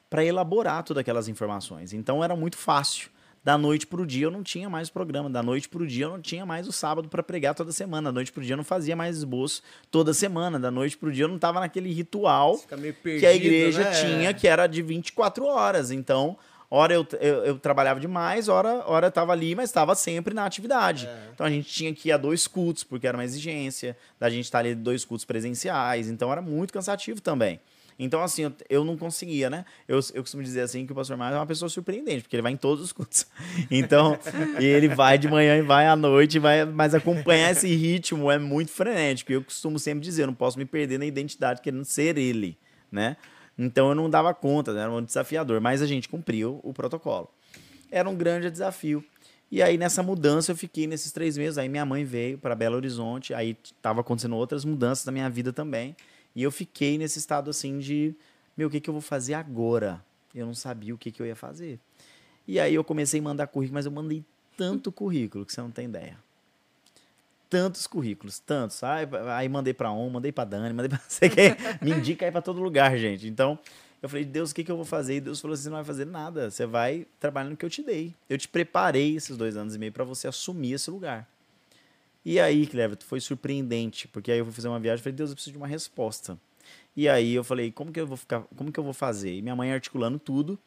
para elaborar todas aquelas informações. Então era muito fácil. Da noite pro dia eu não tinha mais programa, da noite pro dia eu não tinha mais o sábado para pregar toda semana, da noite pro dia eu não fazia mais esboço toda semana, da noite pro dia eu não tava naquele ritual perdido, que a igreja né? tinha, que era de 24 horas. Então, hora eu, eu, eu trabalhava demais, hora, hora eu tava ali, mas estava sempre na atividade. É. Então a gente tinha que ir a dois cultos, porque era uma exigência, da gente estar ali dois cultos presenciais, então era muito cansativo também. Então, assim, eu, eu não conseguia, né? Eu, eu costumo dizer assim que o pastor Mário é uma pessoa surpreendente, porque ele vai em todos os cultos. Então, ele vai de manhã e vai à noite, vai, mas acompanhar esse ritmo é muito frenético. E eu costumo sempre dizer, eu não posso me perder na identidade querendo ser ele, né? Então eu não dava conta, né? era um desafiador, mas a gente cumpriu o protocolo. Era um grande desafio. E aí nessa mudança eu fiquei nesses três meses. Aí minha mãe veio para Belo Horizonte, aí tava acontecendo outras mudanças na minha vida também. E eu fiquei nesse estado assim de, meu, o que, que eu vou fazer agora? Eu não sabia o que, que eu ia fazer. E aí eu comecei a mandar currículo, mas eu mandei tanto currículo que você não tem ideia. Tantos currículos, tantos. Aí, aí mandei para um, mandei para Dani, mandei para você que me indica aí para todo lugar, gente. Então, eu falei, Deus, o que, que eu vou fazer? E Deus falou assim: você não vai fazer nada, você vai trabalhar no que eu te dei. Eu te preparei esses dois anos e meio para você assumir esse lugar. E aí, Cleber, foi surpreendente, porque aí eu fui fazer uma viagem e falei, Deus, eu preciso de uma resposta. E aí eu falei, como que eu vou ficar, como que eu vou fazer? E minha mãe articulando tudo.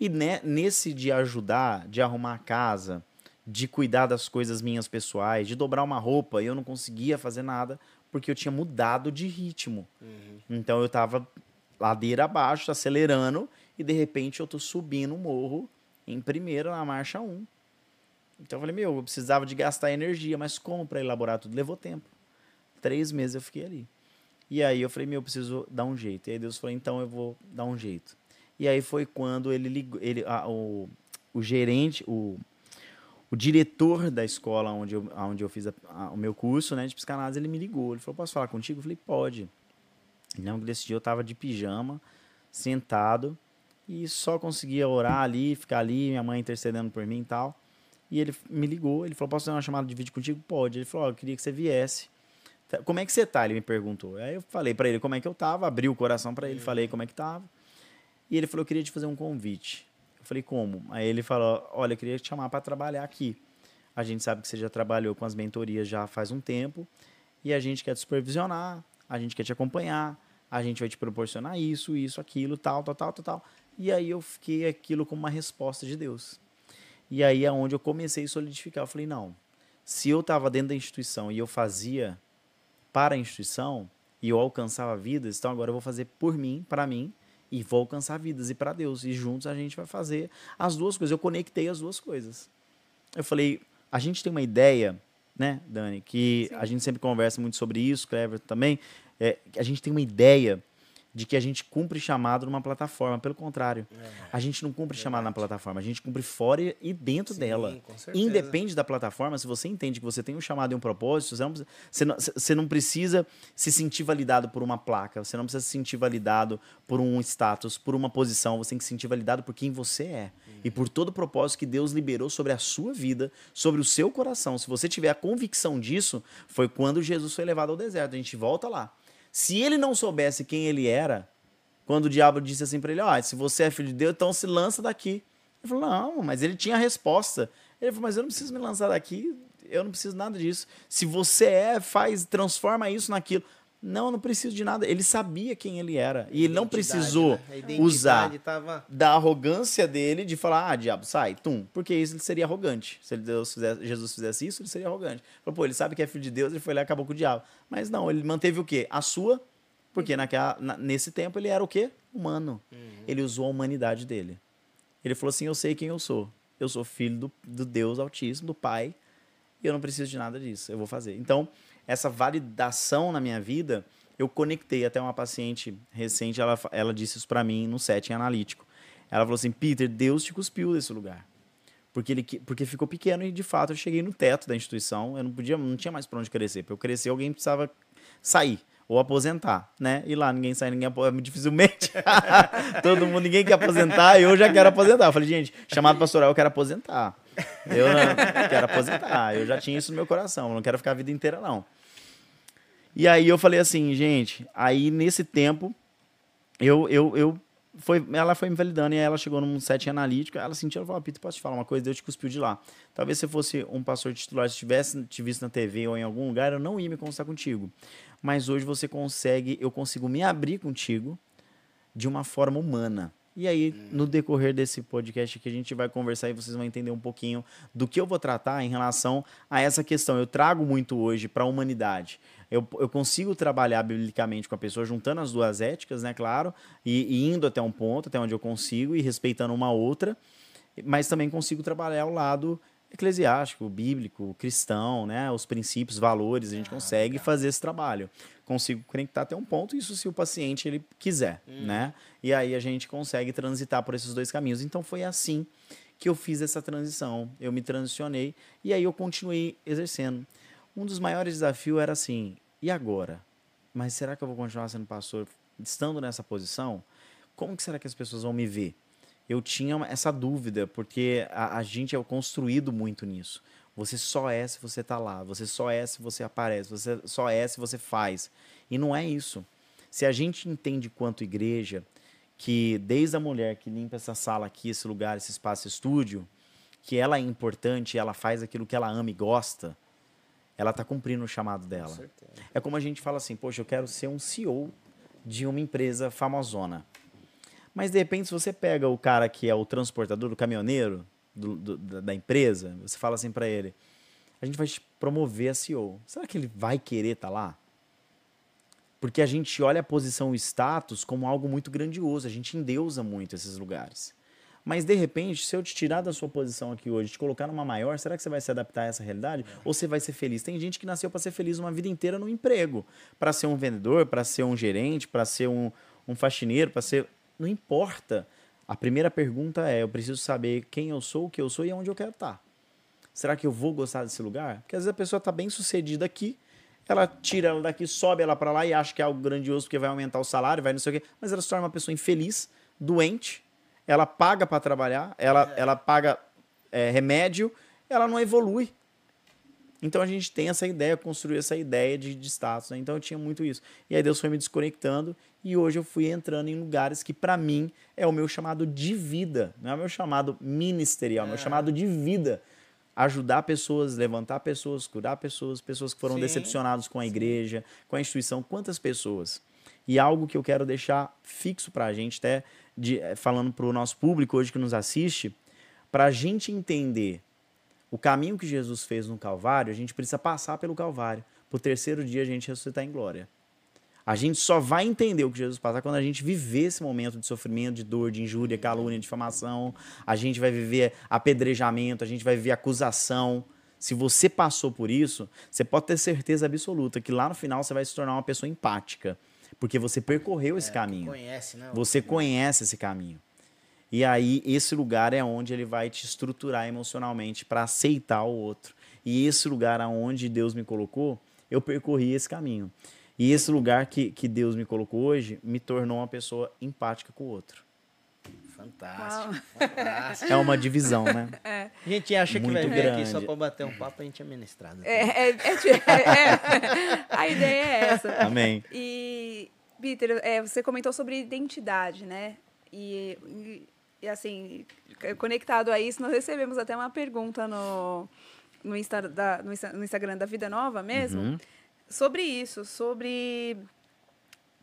E né, nesse de ajudar, de arrumar a casa, de cuidar das coisas minhas pessoais, de dobrar uma roupa, eu não conseguia fazer nada, porque eu tinha mudado de ritmo. Então eu tava ladeira abaixo, acelerando, e de repente eu tô subindo o morro em primeira na marcha 1. Então eu falei, meu, eu precisava de gastar energia, mas como para elaborar tudo? Levou tempo. Três meses eu fiquei ali. E aí eu falei, meu, eu preciso dar um jeito. E aí Deus falou, então eu vou dar um jeito. E aí foi quando ele ligou, ele, a- o, o gerente, o, o diretor da escola onde eu, onde eu fiz a- a- o meu curso né, de psicanálise, ele me ligou. Ele falou, posso falar contigo? Eu falei, pode. Não, que desse dia eu tava de pijama, sentado, e só conseguia orar ali, ficar ali, minha mãe intercedendo por mim e tal. E ele me ligou, ele falou, posso ter uma chamada de vídeo contigo? Pode. Ele falou, ó, eu queria que você viesse. Tá, Como é que você tá? Ele me perguntou. Aí eu falei pra ele como é que eu tava, abri o coração pra ele, falei como é que tava. E ele falou, eu queria te fazer um convite. Eu falei, como? Aí ele falou, olha, eu queria te chamar para trabalhar aqui. A gente sabe que você já trabalhou com as mentorias já faz um tempo e a gente quer te supervisionar, a gente quer te acompanhar, a gente vai te proporcionar isso, isso, aquilo, tal, tal, tal, tal, tal. E aí eu fiquei aquilo como uma resposta de Deus. E aí é onde eu comecei a solidificar. Eu falei, não, se eu estava dentro da instituição e eu fazia para a instituição e eu alcançava vidas, então agora eu vou fazer por mim, para mim, e vou alcançar vidas e para Deus. E juntos a gente vai fazer as duas coisas. Eu conectei as duas coisas. Eu falei, a gente tem uma ideia, né, Dani, que Sim. a gente sempre conversa muito sobre isso, Clever também, é, que a gente tem uma ideia de que a gente cumpre chamado numa plataforma. Pelo contrário, a gente não cumpre chamado na plataforma, a gente cumpre fora e dentro Sim, dela. Independe da plataforma, se você entende que você tem um chamado e um propósito, você não, precisa- você não, você não precisa se sentir validado por uma placa, você não precisa se sentir validado por um status, por uma posição, você tem que se sentir validado por quem você é. E por todo o propósito que Deus liberou sobre a sua vida, sobre o seu coração. Se você tiver a convicção disso, foi quando Jesus foi levado ao deserto. A gente volta lá. Se ele não soubesse quem ele era, quando o diabo disse assim para ele: Ó, se você é filho de Deus, então se lança daqui. Ele falou: Não, mas ele tinha a resposta. Ele falou: Mas eu não preciso me lançar daqui, eu não preciso nada disso. Se você é, faz, transforma isso naquilo. Não, não preciso de nada. Ele sabia quem ele era. E ele não precisou né? Usar Tava... da arrogância dele de falar, ah, diabo, sai, tum. Porque isso ele seria arrogante. Se Deus fizesse, Jesus fizesse isso, ele seria arrogante. Falou, pô, ele sabe que é filho de Deus, ele foi lá e acabou com o diabo. Mas não, ele manteve o quê? A sua, porque naquela, na- nesse tempo ele era o quê? Humano. Ele usou a humanidade dele. Ele falou assim, eu sei quem eu sou. Eu sou filho do, do Deus Altíssimo, do Pai, e eu não preciso de nada disso, eu vou fazer. Então, essa validação na minha vida, eu conectei até uma paciente recente, ela, ela disse isso pra mim no setting analítico. Ela falou assim, Peter, Deus te cuspiu desse lugar. Porque, ele, que- porque ficou pequeno e, de fato, eu cheguei no teto da instituição, eu não podia, não tinha mais pra onde crescer. Para eu crescer, alguém precisava sair ou aposentar, né? E lá ninguém sai, ninguém aposenta, dificilmente. Todo mundo, ninguém quer aposentar, eu já quero aposentar. Eu falei, gente, chamado pastoral, eu quero aposentar. Eu não quero aposentar, eu já tinha isso no meu coração, eu não quero ficar a vida inteira, não. E aí eu falei assim, gente, aí nesse tempo, eu, eu, eu foi, ela foi me validando e aí ela chegou num set analítico, ela sentiu, ela falou, Peter, posso te falar uma coisa? Deus te cuspiu de lá. Talvez se fosse um pastor titular, se tivesse te visto na TV ou em algum lugar, eu não ia me conversar contigo. Mas hoje você consegue, eu consigo me abrir contigo de uma forma humana. E aí, no decorrer desse podcast aqui, a gente vai conversar e vocês vão entender um pouquinho do que eu vou tratar em relação a essa questão. Eu trago muito hoje para a humanidade. Eu, eu consigo trabalhar biblicamente com a pessoa, juntando as duas éticas, né, claro, e, e indo até um ponto, até onde eu consigo, e respeitando uma outra, mas também consigo trabalhar o lado eclesiástico, bíblico, cristão, né, os princípios, valores, a gente consegue fazer esse trabalho. Consigo conectar até um ponto, isso se o paciente ele quiser, né? E aí a gente consegue transitar por esses dois caminhos. Então foi assim que eu fiz essa transição. Eu me transicionei e aí eu continuei exercendo. Um dos maiores desafios era assim: e agora? Mas será que eu vou continuar sendo pastor estando nessa posição? Como que será que as pessoas vão me ver? Eu tinha essa dúvida, porque a, a gente é construído muito nisso. Você só é se você tá lá, você só é se você aparece, você só é se você faz. E não é isso. Se a gente entende quanto igreja, que desde a mulher que limpa essa sala aqui, esse lugar, esse espaço estúdio, que ela é importante, ela faz aquilo que ela ama e gosta, ela está cumprindo o chamado dela. É como a gente fala assim, poxa, eu quero ser um CEO de uma empresa famosona. Mas de repente, se você pega o cara que é o transportador, o caminhoneiro do- do- da- empresa, você fala assim para ele: a gente vai te promover a CEO. Será que ele vai querer estar lá? Porque a gente olha a posição e o status como algo muito grandioso, a gente endeusa muito esses lugares. Mas de repente, se eu te tirar da sua posição aqui hoje, te colocar numa maior, será que você vai se adaptar a essa realidade? Ou você vai ser feliz? Tem gente que nasceu para ser feliz uma vida inteira no emprego, para ser um vendedor, para ser um gerente, para ser um, um faxineiro, para ser. Não importa. A primeira pergunta é: eu preciso saber quem eu sou, o que eu sou e onde eu quero estar. Será que eu vou gostar desse lugar? Porque às vezes a pessoa está bem sucedida aqui, ela tira ela daqui, sobe ela para lá e acha que é algo grandioso porque vai aumentar o salário, vai não sei o quê, mas ela se torna uma pessoa infeliz, doente, ela paga para trabalhar, ela, ela paga é, remédio, ela não evolui. Então a gente tem essa ideia, construiu essa ideia de, de status. Né? Então eu tinha muito isso. E aí Deus foi me desconectando e hoje eu fui entrando em lugares que para mim é o meu chamado de vida, não é o meu chamado ministerial, é o meu chamado de vida. Ajudar pessoas, levantar pessoas, curar pessoas, pessoas que foram Sim, decepcionadas com a igreja, com a instituição, quantas pessoas. E algo que eu quero deixar fixo para a gente, até de, eh, falando para o nosso público hoje que nos assiste, para a gente entender o caminho que Jesus fez no Calvário, a gente precisa passar pelo Calvário. Para o terceiro dia a gente ressuscitar em glória. A gente só vai entender o que Jesus passa quando a gente viver esse momento de sofrimento, de dor, de injúria, calúnia, difamação. A gente vai viver apedrejamento, a gente vai viver acusação. Se você passou por isso, você pode ter certeza absoluta que lá no final você vai se tornar uma pessoa empática. Porque você percorreu esse caminho. Conhece, né? Você conhece esse caminho. E aí, esse lugar é onde ele vai te estruturar emocionalmente para aceitar o outro. E esse lugar aonde Deus me colocou, eu percorri esse caminho. E esse lugar que, que Deus me colocou hoje me tornou uma pessoa empática com o outro. Fantástico, fantástico. É uma divisão, né? A gente acha que vai Muito vir aqui só pra bater um papo, a gente é ministrado. É, é, é, é, é. a ideia é essa. Amém. E, Peter, é, você comentou sobre identidade, né? E, e- e, assim, conectado a isso, nós recebemos até uma pergunta no, no, Insta, da- no Insta- no Instagram da Vida Nova mesmo, Uhum. sobre isso, sobre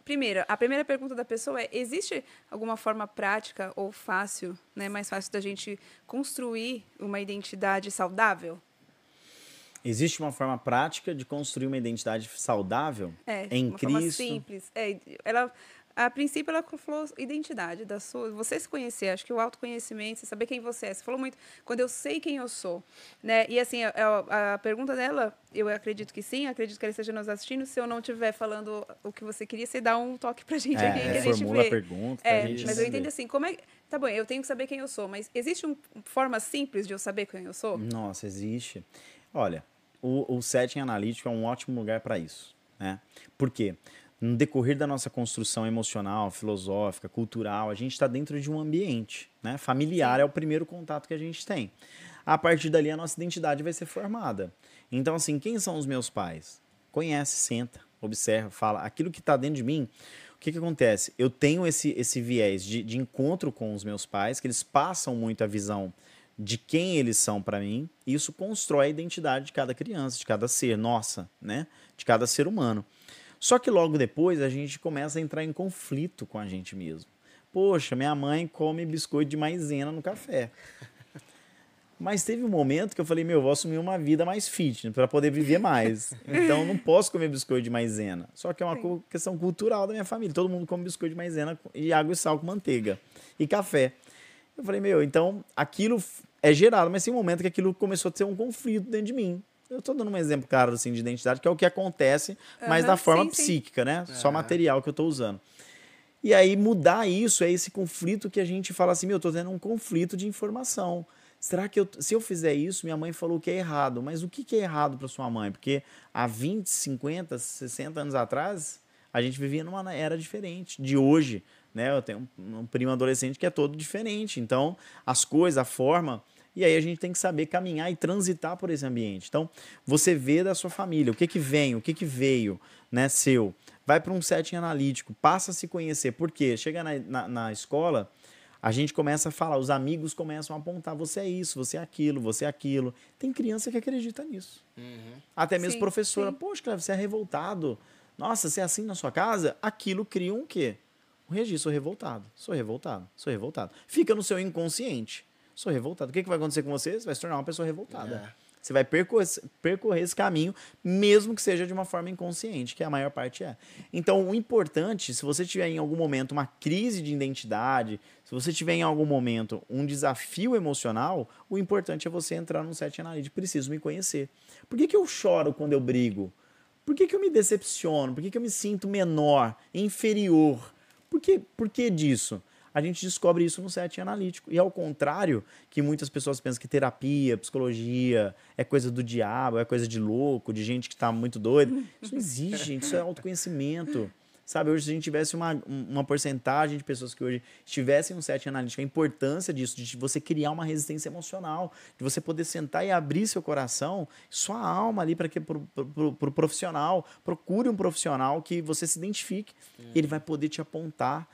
Primeiro, a primeira pergunta da pessoa é: existe alguma forma prática ou fácil, né, mais fácil da gente construir uma identidade saudável? Existe uma forma prática de construir uma identidade saudável É, em uma Cristo? forma simples. É, ela, a princípio, ela falou identidade da sua, você se conhecer. Acho que o autoconhecimento, você saber quem você é. Você falou muito quando eu sei quem eu sou, né? E assim, a, a- a pergunta dela, eu acredito que sim. Acredito que ela esteja nos assistindo. Se eu não estiver falando o que você queria, você dá um toque pra gente aqui que É, a gente formula a vê. pergunta. pra É, gente mas eu entendo assim, como é. Tá bom, eu tenho que saber quem eu sou, mas existe uma forma simples de eu saber quem eu sou? Nossa, existe. Olha, o, o setting analítico é um ótimo lugar para isso. Né? Por quê? No decorrer da nossa construção emocional, filosófica, cultural, a gente está dentro de um ambiente. Né? Familiar é o primeiro contato que a gente tem. A partir dali, a nossa identidade vai ser formada. Então, assim, quem são os meus pais? Conhece, senta, observa, fala. Aquilo que está dentro de mim, o que, que acontece? Eu tenho esse, esse viés de, de encontro com os meus pais, que eles passam muito a visão de quem eles são para mim, e isso constrói a identidade de cada criança, de cada ser, nossa, né? De cada ser humano. Só que logo depois a gente começa a entrar em conflito com a gente mesmo. Poxa, minha mãe come biscoito de maisena no café. Mas teve um momento que eu falei, meu, eu vou assumir uma vida mais fitness para poder viver mais. Então não posso comer biscoito de maisena. Só que é uma Sim. questão cultural da minha família. Todo mundo come biscoito de maisena e água e sal com manteiga e café. Eu falei, meu, então aquilo é gerado, mas tem um momento que aquilo começou a ter um conflito dentro de mim. Eu tô dando um exemplo claro assim de identidade, que é o que acontece, mas da forma sim, sim. psíquica, né? Só É. material que eu tô usando. E aí mudar isso é esse conflito que a gente fala assim, meu, eu tô tendo um conflito de informação. Será que eu, se eu fizer isso, minha mãe falou que é errado, mas o que, que é errado para sua mãe? Porque há 20, 50, 60 anos atrás, a gente vivia numa era diferente de hoje, né? Eu tenho um, um primo adolescente que é todo diferente. Então, as coisas, a forma, e aí a gente tem que saber caminhar e transitar por esse ambiente. Então, você vê da sua família, o que que vem, o que que veio, né, seu. Vai para um setting analítico, passa a se conhecer. Por quê? Chega na, na, na escola, a gente começa a falar, os amigos começam a apontar, você é isso, você é aquilo, você é aquilo. Tem criança que acredita nisso. Até mesmo Sim, professora, sim. poxa, você é revoltado. Nossa, você é assim na sua casa? Aquilo cria um quê? Um registro, sou revoltado, sou revoltado, sou revoltado. Fica no seu inconsciente. Sou revoltado. O que, que vai acontecer com você? Você vai se tornar uma pessoa revoltada. É. Você vai percorrer, percorrer esse caminho, mesmo que seja de uma forma inconsciente, que a maior parte é. Então, o importante, se você tiver em algum momento uma crise de identidade, se você tiver em algum momento um desafio emocional, o importante é você entrar num set analítico. Preciso me conhecer. Por que, que eu choro quando eu brigo? Por que, que eu me decepciono? Por que, que eu me sinto menor, inferior? Por que, por que disso? A gente descobre isso no setting analítico. E ao contrário, que muitas pessoas pensam que terapia, psicologia é coisa do diabo, é coisa de louco, de gente que está muito doida. Isso não existe, gente. Isso é autoconhecimento. Sabe, hoje se a gente tivesse uma, uma porcentagem de pessoas que hoje estivessem um setting analítico, a importância disso, de você criar uma resistência emocional, de você poder sentar e abrir seu coração, sua alma ali para que pro, pro, pro profissional, procure um profissional que você se identifique. Ele vai poder te apontar,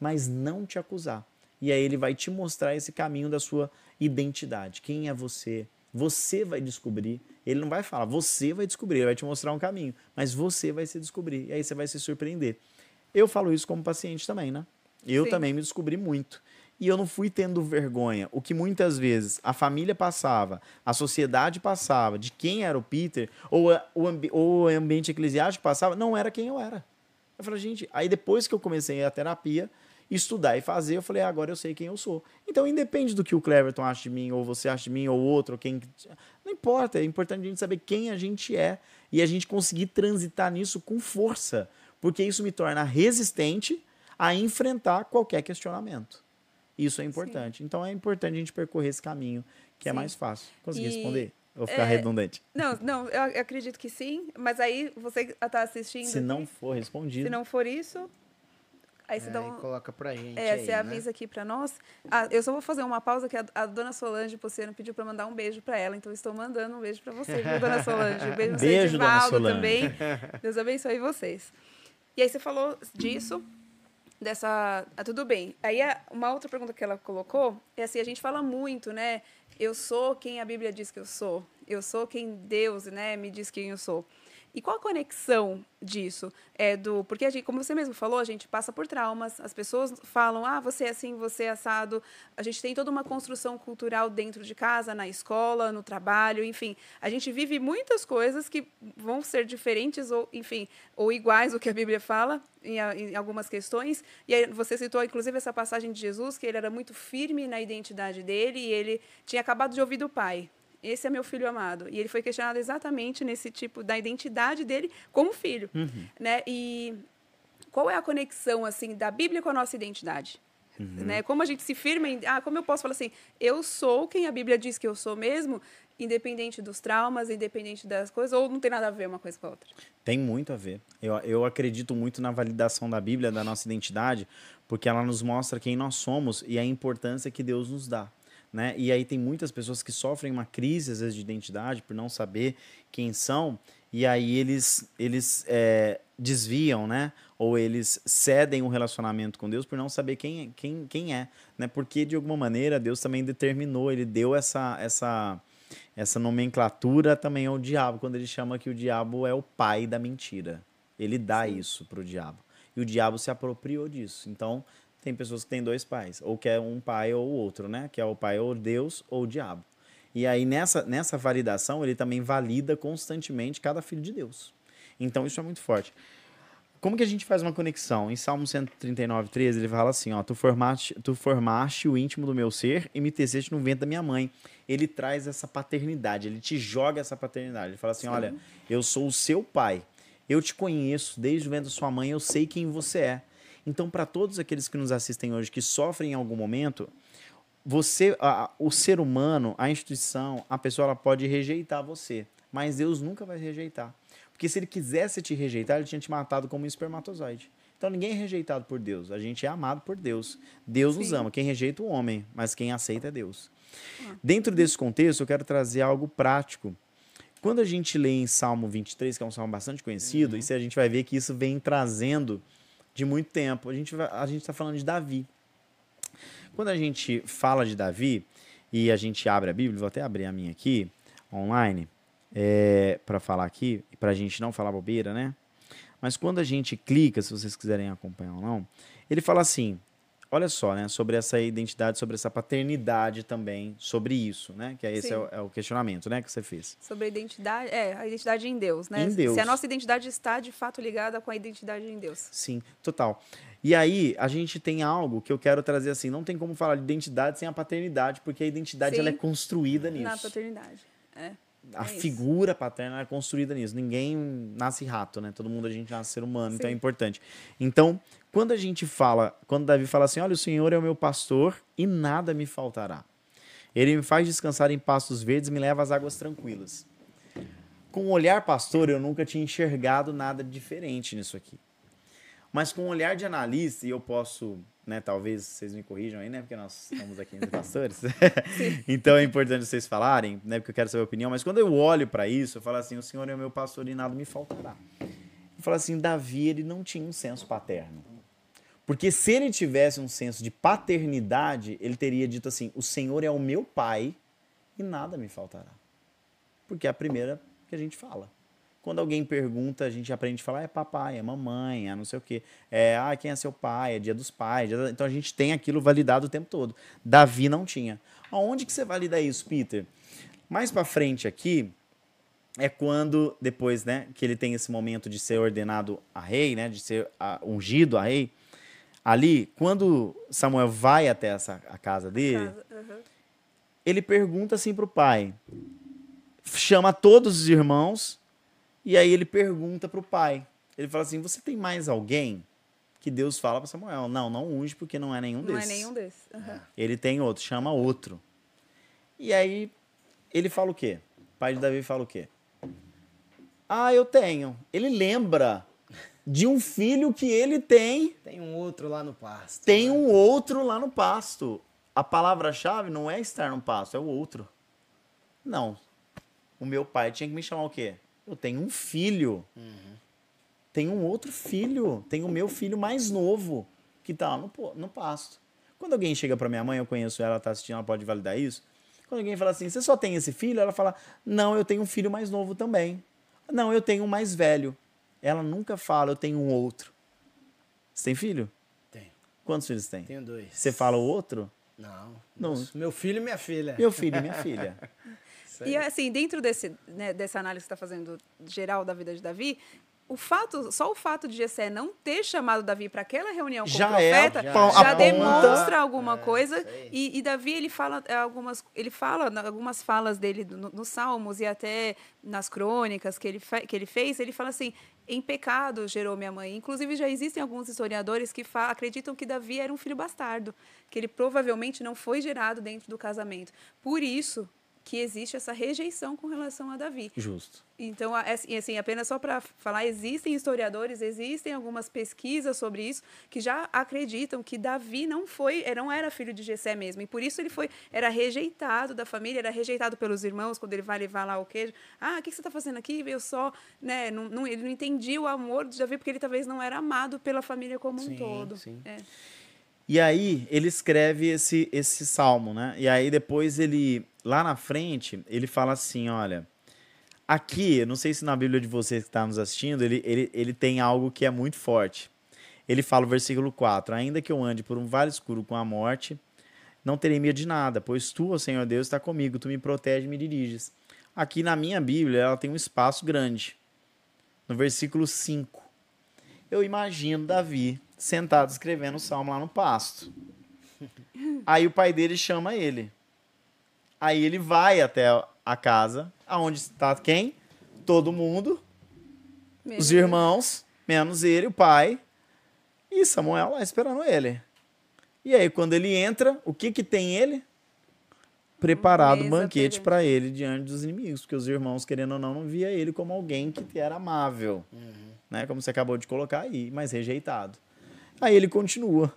mas não te acusar. E aí ele vai te mostrar esse caminho da sua identidade. Quem é você? Você vai descobrir. Ele não vai falar, você vai descobrir, ele vai te mostrar um caminho, mas você vai se descobrir. E aí você vai se surpreender. Eu falo isso como paciente também, né? Eu Sim. também me descobri muito. E eu não fui tendo vergonha. O que muitas vezes a família passava, a sociedade passava, de quem era o Peter, ou, a- o, ambi- ou o ambiente eclesiástico passava, não era quem eu era. Eu falei, gente, aí depois que eu comecei a terapia, estudar e fazer, eu falei, ah, agora eu sei quem eu sou. Então, independe do que o Cleverton acha de mim, ou você acha de mim, ou outro, ou quem. Não importa, é importante a gente saber quem a gente é e a gente conseguir transitar nisso com força, porque isso me torna resistente a enfrentar qualquer questionamento. Isso é importante. Então, é importante a gente percorrer esse caminho, que é Sim. mais fácil. Consegui E, responder? Ou ficar é, redundante? Não, não, eu ac- acredito que sim, mas aí você que tá assistindo. Se não aqui, for respondido. se não for isso, aí você É, dá um. coloca pra gente É, aí, você né? avisa aqui pra nós. Ah, eu só vou fazer uma pausa que a, a dona Solange Poceno pediu pra mandar um beijo pra ela, então estou mandando um beijo pra você, viu, dona Solange? Um beijo, Beijo, dona Solange. também. Deus abençoe vocês. E aí você falou disso, dessa. Ah, tudo bem. Aí uma outra pergunta que ela colocou é assim: a gente fala muito, né? Eu sou quem a Bíblia diz que eu sou. Eu sou quem Deus, né, me diz quem eu sou. E qual a conexão disso? É do porque gente, como você mesmo falou, a gente passa por traumas. As pessoas falam: "Ah, você é assim, você é assado". A gente tem toda uma construção cultural dentro de casa, na escola, no trabalho, enfim. A gente vive muitas coisas que vão ser diferentes ou, enfim, ou iguais ao que a Bíblia fala em, em algumas questões. E você citou inclusive essa passagem de Jesus que ele era muito firme na identidade dele e ele tinha acabado de ouvir do pai esse é meu filho amado. E ele foi questionado exatamente nesse tipo da identidade dele como filho, Uhum. né? E qual é a conexão assim da Bíblia com a nossa identidade? Uhum. Né? Como a gente se firma em, ah, como eu posso falar assim, eu sou quem a Bíblia diz que eu sou mesmo, independente dos traumas, independente das coisas, ou não tem nada a ver uma coisa com a outra? Tem muito a ver. Eu, eu acredito muito na validação da Bíblia, da nossa identidade, porque ela nos mostra quem nós somos e a importância que Deus nos dá. Né? E aí tem muitas pessoas que sofrem uma crise, às vezes, de identidade, por não saber quem são, e aí eles, eles é, desviam, né? Ou eles cedem o relacionamento com Deus por não saber quem, quem, quem é, né? Porque, de alguma maneira, Deus também determinou, ele deu essa, essa, essa nomenclatura também ao diabo, quando ele chama que o diabo é o pai da mentira. Ele dá isso pro diabo. E o diabo se apropriou disso. Então, tem pessoas que têm dois pais, ou que é um pai ou o outro, né? Que é o pai ou Deus ou o diabo. E aí, nessa, nessa validação, ele também valida constantemente cada filho de Deus. Então, isso é muito forte. Como que a gente faz uma conexão? Em Salmo 139, 13, ele fala assim, ó, tu formaste, tu formaste o íntimo do meu ser e me teceste no ventre da minha mãe. Ele traz essa paternidade, ele te joga essa paternidade. Ele fala assim, olha, eu sou o seu pai, eu te conheço desde o ventre da sua mãe, eu sei quem você é. Então, para todos aqueles que nos assistem hoje, que sofrem em algum momento, você, a- o ser humano, a instituição, a pessoa, ela pode rejeitar você, mas Deus nunca vai rejeitar. Porque se ele quisesse te rejeitar, ele tinha te matado como um espermatozoide. Então ninguém é rejeitado por Deus, a gente é amado por Deus. Deus nos Sim. ama, quem rejeita o homem, mas quem aceita é Deus. Dentro desse contexto, eu quero trazer algo prático. Quando a gente lê em Salmo 23, que é um salmo bastante conhecido, isso a gente vai ver que isso vem trazendo de muito tempo. A gente a gente está falando de Davi. Quando a gente fala de Davi e a gente abre a Bíblia, vou até abrir a minha aqui, online, para falar aqui, para a gente não falar bobeira, né? Mas quando a gente clica, se vocês quiserem acompanhar ou não, ele fala assim: olha só, né? Sobre essa identidade, sobre essa paternidade também, sobre isso, né? Que é esse Sim. é o, é o questionamento, né? Que você fez. Sobre a identidade, é, a identidade em Deus, né? Em Deus. Se a nossa identidade está de fato ligada com a identidade em Deus. Sim, total. E aí, a gente tem algo que eu quero trazer assim: não tem como falar de identidade sem a paternidade, porque a identidade Sim. ela é construída nisso. Na paternidade. É. a É figura paterna é construída nisso. Ninguém nasce rato, né? Todo mundo a gente nasce ser humano, então é Sim. importante. Então, quando a gente fala, quando Davi fala assim: "Olha, o Senhor é o meu pastor e nada me faltará. Ele me faz descansar em pastos verdes e me leva às águas tranquilas." Com o olhar pastor, eu nunca tinha enxergado nada diferente nisso aqui. Mas com o olhar de analista, e eu posso, né, talvez vocês me corrijam aí, né, porque nós estamos aqui entre pastores. então é importante vocês falarem, né, porque eu quero saber a opinião. Mas quando eu olho para isso, eu falo assim: o Senhor é o meu pastor e nada me faltará. Eu falo assim: Davi, ele não tinha um senso paterno. Porque se ele tivesse um senso de paternidade, ele teria dito assim: o Senhor é o meu pai e nada me faltará. Porque é a primeira que a gente fala. Quando alguém pergunta, a gente aprende a falar, é papai, é mamãe, é não sei o quê. É, ah, quem é seu pai? É dia dos pais. Então a gente tem aquilo validado o tempo todo. Davi não tinha. Aonde que você valida isso, Peter? Mais pra frente aqui, é quando, depois, né, que ele tem esse momento de ser ordenado a rei, né, de ser ah, ungido a rei, ali, quando Samuel vai até essa, a casa dele, Casa, aham. ele pergunta assim pro pai, chama todos os irmãos, e aí ele pergunta pro pai. Ele fala assim: Você tem mais alguém? Que Deus fala para Samuel: Não, não unge, porque não é nenhum Não desses. é nenhum desses. aham. Ele tem outro, chama outro. E aí ele fala o quê? O pai de Davi fala o quê? Ah, eu tenho. Ele lembra de um filho que ele tem, Tem um outro lá no pasto. tem né? um outro lá no pasto. A palavra-chave não é estar no pasto, é o outro. Não. O meu pai tinha que me chamar o quê? Eu tenho um filho. Tenho um outro filho. Tenho o meu filho mais novo que tá lá no, no pasto. Quando alguém chega pra minha mãe, eu conheço ela, ela tá assistindo, ela pode validar isso. Quando alguém fala assim, você só tem esse filho? Ela fala, não, eu tenho um filho mais novo também. Não, eu tenho um mais velho. Ela nunca fala, eu tenho um outro. Você tem filho? Tenho. Quantos filhos tem? Tenho dois. Você fala o outro? Não. Não. Meu filho e minha filha. Meu filho e minha filha. E assim, dentro desse, né, dessa análise que está fazendo geral da vida de Davi, o fato, só o fato de Jessé não ter chamado Davi para aquela reunião com Já o é profeta a já, pon- a demonstra ponta. alguma É, coisa. E, e Davi ele fala é, algumas, ele fala algumas falas dele no- nos Salmos e até nas crônicas que ele, fe- que ele fez. Ele fala assim: em pecado gerou minha mãe. Inclusive já existem alguns historiadores que acreditam que Davi era um filho bastardo, que ele provavelmente não foi gerado dentro do casamento. Por isso que existe essa rejeição com relação a Davi. Justo. Então, assim, apenas só para falar, existem historiadores, existem algumas pesquisas sobre isso que já acreditam que Davi não foi, eh, não era filho de Jessé mesmo, e por isso ele foi, era rejeitado da família, era rejeitado pelos irmãos quando ele vai levar lá o queijo. Ah, o que você está fazendo aqui? Eu só, né, não, não- ele não entendia o amor de Davi porque ele talvez não era amado pela família como um Sim, todo. sim. É. E aí ele escreve esse, esse salmo, né? E aí depois ele, lá na frente, ele fala assim, olha, aqui, não sei se na Bíblia de vocês que estão nos assistindo, ele, ele, ele tem algo que é muito forte. Ele fala o versículo 4, ainda que eu ande por um vale escuro com a morte, não terei medo de nada, pois tu, ó Senhor Deus, está comigo, tu me protege e me diriges. Aqui na minha Bíblia, ela tem um espaço grande. No versículo 5. Eu imagino Davi sentado escrevendo o salmo lá no pasto. Aí o pai dele chama ele. Aí ele vai até a casa, aonde está quem? Todo mundo, os irmãos, menos ele, o pai, e Samuel lá esperando ele. E aí quando ele entra, o que que tem ele? Preparado um banquete para ele diante dos inimigos, porque os irmãos, querendo ou não, não via ele como alguém que era amável, né? Como você acabou de colocar aí, mas rejeitado. Aí ele continua.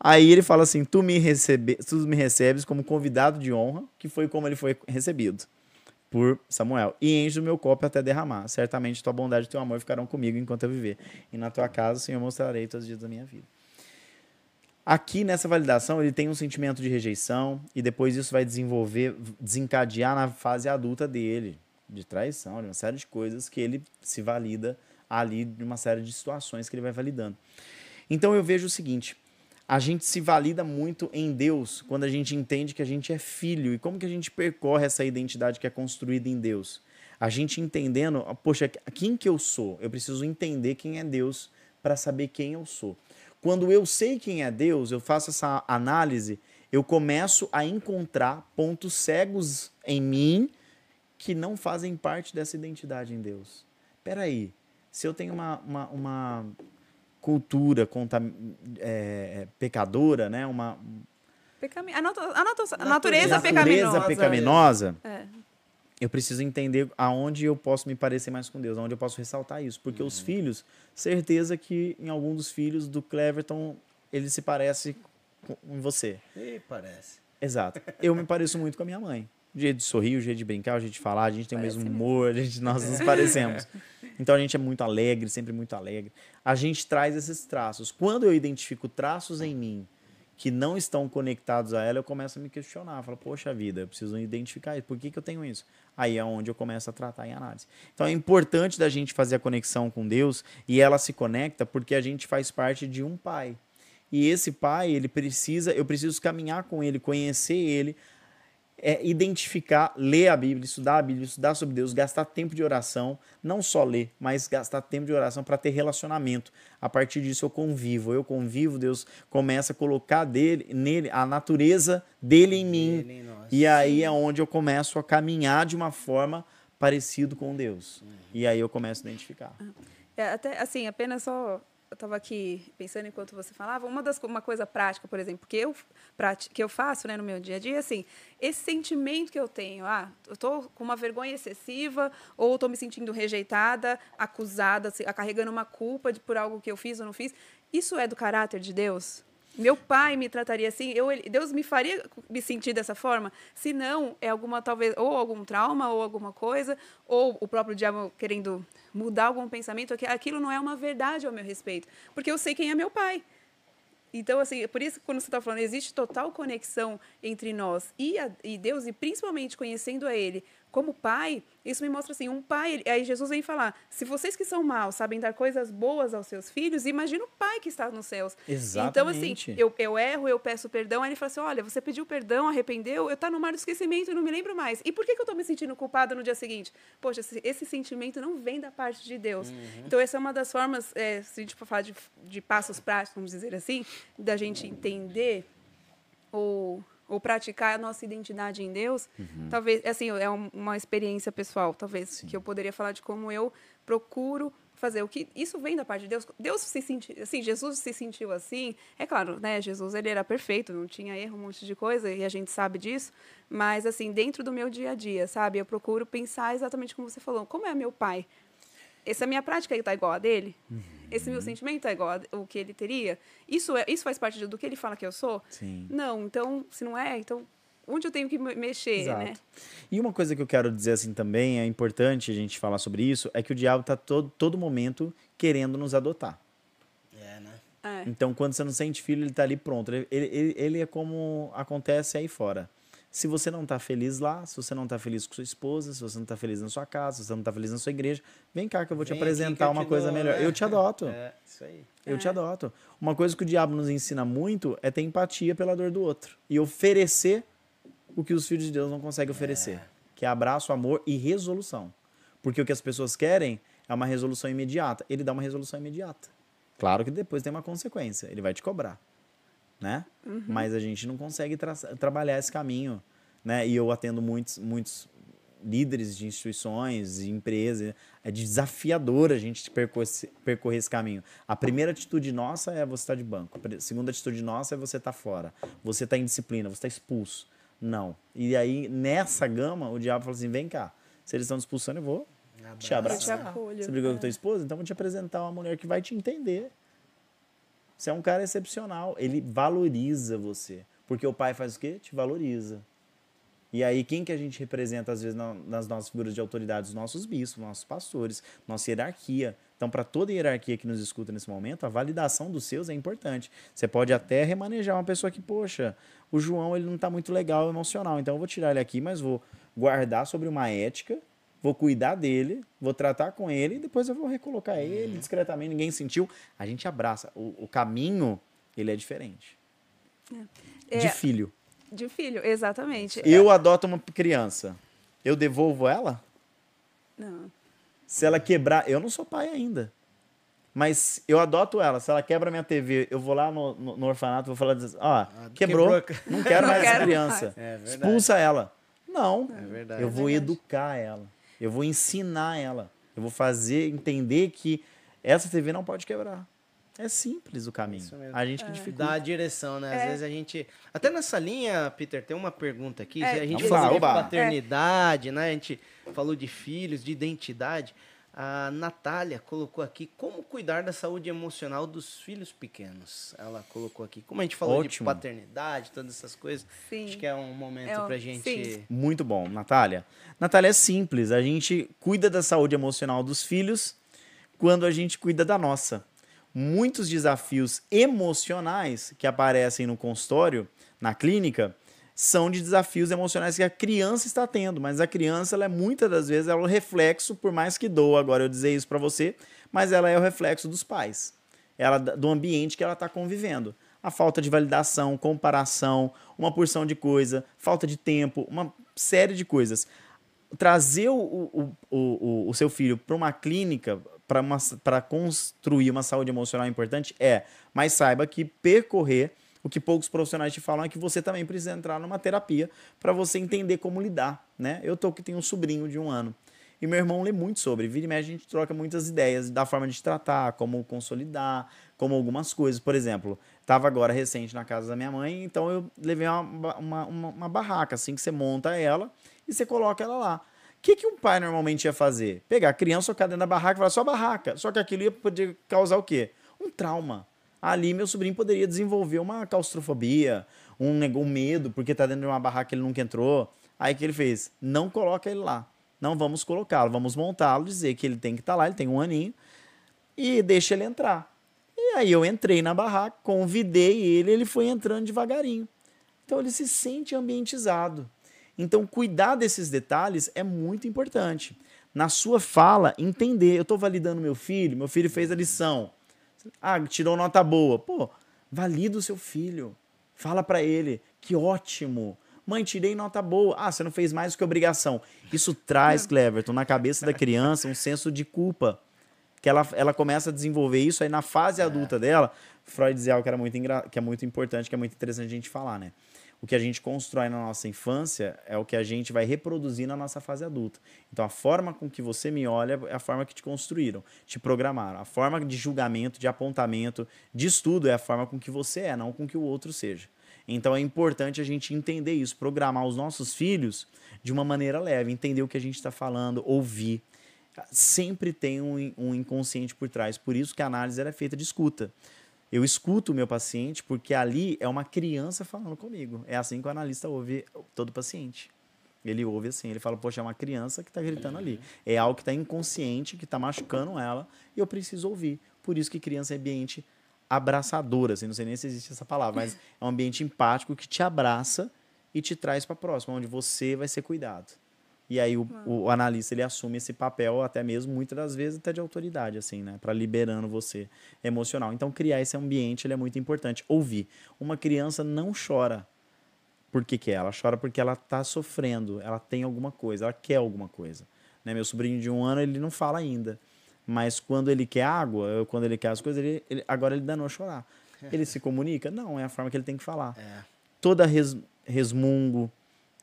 Aí ele fala assim: tu me, recebe, tu me recebes como convidado de honra, que foi como ele foi recebido por Samuel. E enche o meu copo até derramar. Certamente tua bondade e teu amor ficarão comigo enquanto eu viver. E na tua casa, Senhor, mostrarei todos os dias da minha vida. Aqui nessa validação, ele tem um sentimento de rejeição e depois isso vai desenvolver, desencadear na fase adulta dele, de traição, de uma série de coisas que ele se valida ali, de uma série de situações que ele vai validando. Então eu vejo o seguinte: a gente se valida muito em Deus quando a gente entende que a gente é filho. E como que a gente percorre essa identidade que é construída em Deus? A gente entendendo, poxa, quem que eu sou? Eu preciso entender quem é Deus para saber quem eu sou. Quando eu sei quem é Deus, eu faço essa análise, eu começo a encontrar pontos cegos em mim que não fazem parte dessa identidade em Deus. Peraí, se eu tenho uma, uma, uma cultura contam- é, pecadora, né? Uma Pecami- A, natu- a natu- a Natureza natureza pecaminosa. pecaminosa, É. eu preciso entender aonde eu posso me parecer mais com Deus, aonde eu posso ressaltar isso. Porque os filhos, certeza que em algum dos filhos do Cleverton, ele se parece com você. Ih, parece. Exato. Eu me pareço muito com a minha mãe. O jeito de sorrir, o jeito de brincar, o jeito de falar, a gente tem o mesmo Parece humor, a gente, nós nos parecemos. Então a gente é muito alegre, sempre muito alegre. A gente traz esses traços. Quando eu identifico traços em mim que não estão conectados a ela, eu começo a me questionar. Falo, poxa vida, eu preciso identificar isso. Por que, que eu tenho isso? Aí é onde eu começo a tratar em análise. Então é importante da gente fazer a conexão com Deus e ela se conecta porque a gente faz parte de um pai. E esse pai, ele precisa, eu preciso caminhar com ele, conhecer ele, é, identificar, ler a Bíblia, estudar a Bíblia, estudar sobre Deus, gastar tempo de oração, não só ler, mas gastar tempo de oração para ter relacionamento. A partir disso eu convivo, eu convivo, Deus começa a colocar dele, nele a natureza dele em mim. Ele. E aí é onde eu começo a caminhar de uma forma parecido com Deus. E aí eu começo a identificar. É, até assim, apenas só eu estava aqui pensando enquanto você falava, uma das uma coisa prática, por exemplo, que eu que eu faço, né, no meu dia a dia, assim, esse sentimento que eu tenho, ah, eu tô com uma vergonha excessiva ou estou me sentindo rejeitada, acusada, carregando uma culpa de por algo que eu fiz ou não fiz, isso é do caráter de Deus? Meu pai me trataria assim, eu, Deus me faria me sentir dessa forma? Se não, é alguma, talvez, ou algum trauma, ou alguma coisa, ou o próprio diabo querendo mudar algum pensamento, aqui- aquilo não é uma verdade ao meu respeito. Porque eu sei quem é meu pai. Então, assim, por isso que quando você está falando, existe total conexão entre nós e, a- e Deus, e principalmente conhecendo a Ele como pai, isso me mostra assim, um pai, aí Jesus vem falar, se vocês que são maus sabem dar coisas boas aos seus filhos, imagina o pai que está nos céus. Então, assim, Exatamente. eu, eu erro, eu peço perdão, aí ele fala assim, olha, você pediu perdão, arrependeu, eu tá no mar do esquecimento, eu não me lembro mais. E por que, que eu tô me sentindo culpada no dia seguinte? Poxa, esse, esse sentimento não vem da parte de Deus. Então, essa é uma das formas, é, se a gente for falar de, de passos práticos, vamos dizer assim, da gente entender ou, ou praticar a nossa identidade em Deus, talvez, assim, é um- uma experiência pessoal, talvez, que eu poderia falar de como eu procuro fazer o que isso vem da parte de Deus. Deus se sentiu, assim, Jesus se sentiu assim. É claro, né? Jesus ele era perfeito, não tinha erro, um monte de coisa e a gente sabe disso. Mas assim, dentro do meu dia a dia, sabe? Eu procuro pensar exatamente como você falou. Como é meu pai? Essa minha prática está igual a dele? Esse meu sentimento é igual ao que ele teria? Isso, é, isso faz parte do que ele fala que eu sou? Sim. Não, então, se não é, então onde eu tenho que me- mexer, Exato. né? E uma coisa que eu quero dizer assim também, é importante a gente falar sobre isso, é que o diabo está todo, todo momento querendo nos adotar. É, né? É. Então, quando você não sente filho, ele tá ali pronto. Ele, ele- ele é como acontece aí fora. Se você não tá feliz lá, se você não tá feliz com sua esposa, se você não tá feliz na sua casa, se você não tá feliz na sua igreja, vem cá que eu vou te Vem apresentar uma te coisa dou, melhor. né? Eu te adoto. É, isso aí. Eu te adoto. Uma coisa que o diabo nos ensina muito é ter empatia pela dor do outro e oferecer o que os filhos de Deus não conseguem oferecer, que é abraço, amor e resolução. Porque o que as pessoas querem é uma resolução imediata. Ele dá uma resolução imediata. Claro que depois tem uma consequência, ele vai te cobrar, né? Mas a gente não consegue tra- trabalhar esse caminho, né? E eu atendo muitos muitos líderes de instituições, de empresas, é desafiador a gente percorrer, esse- percorrer esse caminho. A primeira atitude nossa é você estar de banco. A segunda atitude nossa é você estar fora. Você está em disciplina, você está expulso. Não. E aí, nessa gama, o diabo fala assim: vem cá. Se eles estão te expulsando, eu vou te Abraço. abraçar. acolho, Você brigou com é. tua esposa? Então eu vou te apresentar uma mulher que vai te entender. Você é um cara excepcional. Ele valoriza você. Porque o pai faz o quê? Te valoriza. E aí, quem que a gente representa, às vezes, na- nas nossas figuras de autoridade? Os nossos bispos, nossos pastores, nossa hierarquia. Então, para toda hierarquia que nos escuta nesse momento, a validação dos seus é importante. Você pode até remanejar uma pessoa que, poxa, o João ele não está muito legal emocional, então eu vou tirar ele aqui, mas vou guardar sobre uma ética, vou cuidar dele, vou tratar com ele e depois eu vou recolocar ele discretamente, ninguém sentiu. A gente abraça. O, o caminho, ele é diferente. É, De filho. de filho, exatamente. Eu adoto uma criança. Eu devolvo ela? Não. Se ela quebrar. Eu não sou pai ainda. Mas eu adoto ela. Se ela quebra minha TV, eu vou lá no, no, no orfanato vou falar: ó, quebrou, quebrou. não quero Não mais essa quero criança. mais. É. Expulsa ela. Não. É. Eu vou É educar ela. Eu vou ensinar ela. Eu vou fazer entender que essa TV não pode quebrar. É simples o caminho. Isso mesmo. A gente que dificulta. Dá a direção, né? Às É. vezes a gente. Até nessa linha, Peter, tem uma pergunta aqui. É, a gente falou de paternidade, né? A gente falou de filhos, de identidade. A Natália colocou aqui como cuidar da saúde emocional dos filhos pequenos. Ela colocou aqui. Como a gente falou de Ótimo. paternidade, todas essas coisas. Sim. Acho que é um momento É um- pra gente. sim. Muito bom, Natália. Natália é simples. A gente cuida da saúde emocional dos filhos quando a gente cuida da nossa. Muitos desafios emocionais que aparecem no consultório, na clínica, são de desafios emocionais que a criança está tendo, mas a criança, ela é muitas das vezes, ela é o reflexo, por mais que doa agora eu dizer isso para você, mas ela é o reflexo dos pais, ela do ambiente que ela está convivendo. A falta de validação, comparação, uma porção de coisa, falta de tempo, uma série de coisas. Trazer o, o, o, o, seu filho para uma clínica para construir uma saúde emocional importante é, mas saiba que percorrer o que poucos profissionais te falam é que você também precisa entrar numa terapia para você entender como lidar, né? Eu tô que tenho um sobrinho de um ano e meu irmão lê muito sobre. Vira e mexe, a gente troca muitas ideias da forma de tratar, como consolidar, como algumas coisas. Por exemplo, estava agora recente na casa da minha mãe, então eu levei uma, uma, uma, uma barraca, assim, que você monta ela e você coloca ela lá. O que, que um pai normalmente ia fazer? Pegar a criança, colocar dentro da barraca e falar só barraca. Só que aquilo ia poder causar o quê? Um trauma. Ali meu sobrinho poderia desenvolver uma claustrofobia, um, um medo, porque tá dentro de uma barraca que ele nunca entrou. Aí que ele fez? Não coloca ele lá. Não vamos colocá-lo, vamos montá-lo, dizer que ele tem que estar lá, ele tem um aninho, e deixa ele entrar. E aí eu entrei na barraca, convidei ele, ele foi entrando devagarinho. Então ele se sente ambientizado. Então, cuidar desses detalhes é muito importante. Na sua fala, entender. Eu estou validando meu filho, meu filho fez a lição. Ah, tirou nota boa. Pô, valida o seu filho. Fala para ele, que ótimo. Mãe, tirei nota boa. Ah, você não fez mais do que obrigação. Isso traz, Cleverton, na cabeça da criança um senso de culpa. Que ela, ela começa a desenvolver isso aí na fase adulta dela. Freud dizia algo que, era muito que é muito importante, que é muito interessante a gente falar, né? O que a gente constrói na nossa infância é o que a gente vai reproduzir na nossa fase adulta. Então, a forma com que você me olha é a forma que te construíram, te programaram. A forma de julgamento, de apontamento, de estudo é a forma com que você é, não com que o outro seja. Então é importante a gente entender isso, programar os nossos filhos de uma maneira leve, entender o que a gente está falando, ouvir. Sempre tem um, um, inconsciente por trás, por isso que a análise é feita de escuta. Eu escuto o meu paciente porque ali é uma criança falando comigo. É assim que o analista ouve todo paciente. Ele ouve assim, ele fala, poxa, é uma criança que está gritando ali. É algo que está inconsciente, que está machucando ela, e eu preciso ouvir. Por isso que criança é ambiente abraçadora, assim, não sei nem se existe essa palavra, mas é um ambiente empático que te abraça e te traz para próximo, onde você vai ser cuidado. E aí o, o, analista ele assume esse papel até mesmo muitas das vezes até de autoridade assim, né, para liberando você emocional. Então criar esse ambiente ele é muito importante. Ouvir. Uma criança não chora por que que é? Ela chora porque ela está sofrendo, ela tem alguma coisa, ela quer alguma coisa. Né? Meu sobrinho de um ano ele não fala ainda, mas quando ele quer água, quando ele quer as coisas, ele, ele agora ele danou a chorar. Ele se comunica? Não, é a forma que ele tem que falar. É. Toda res, resmungo,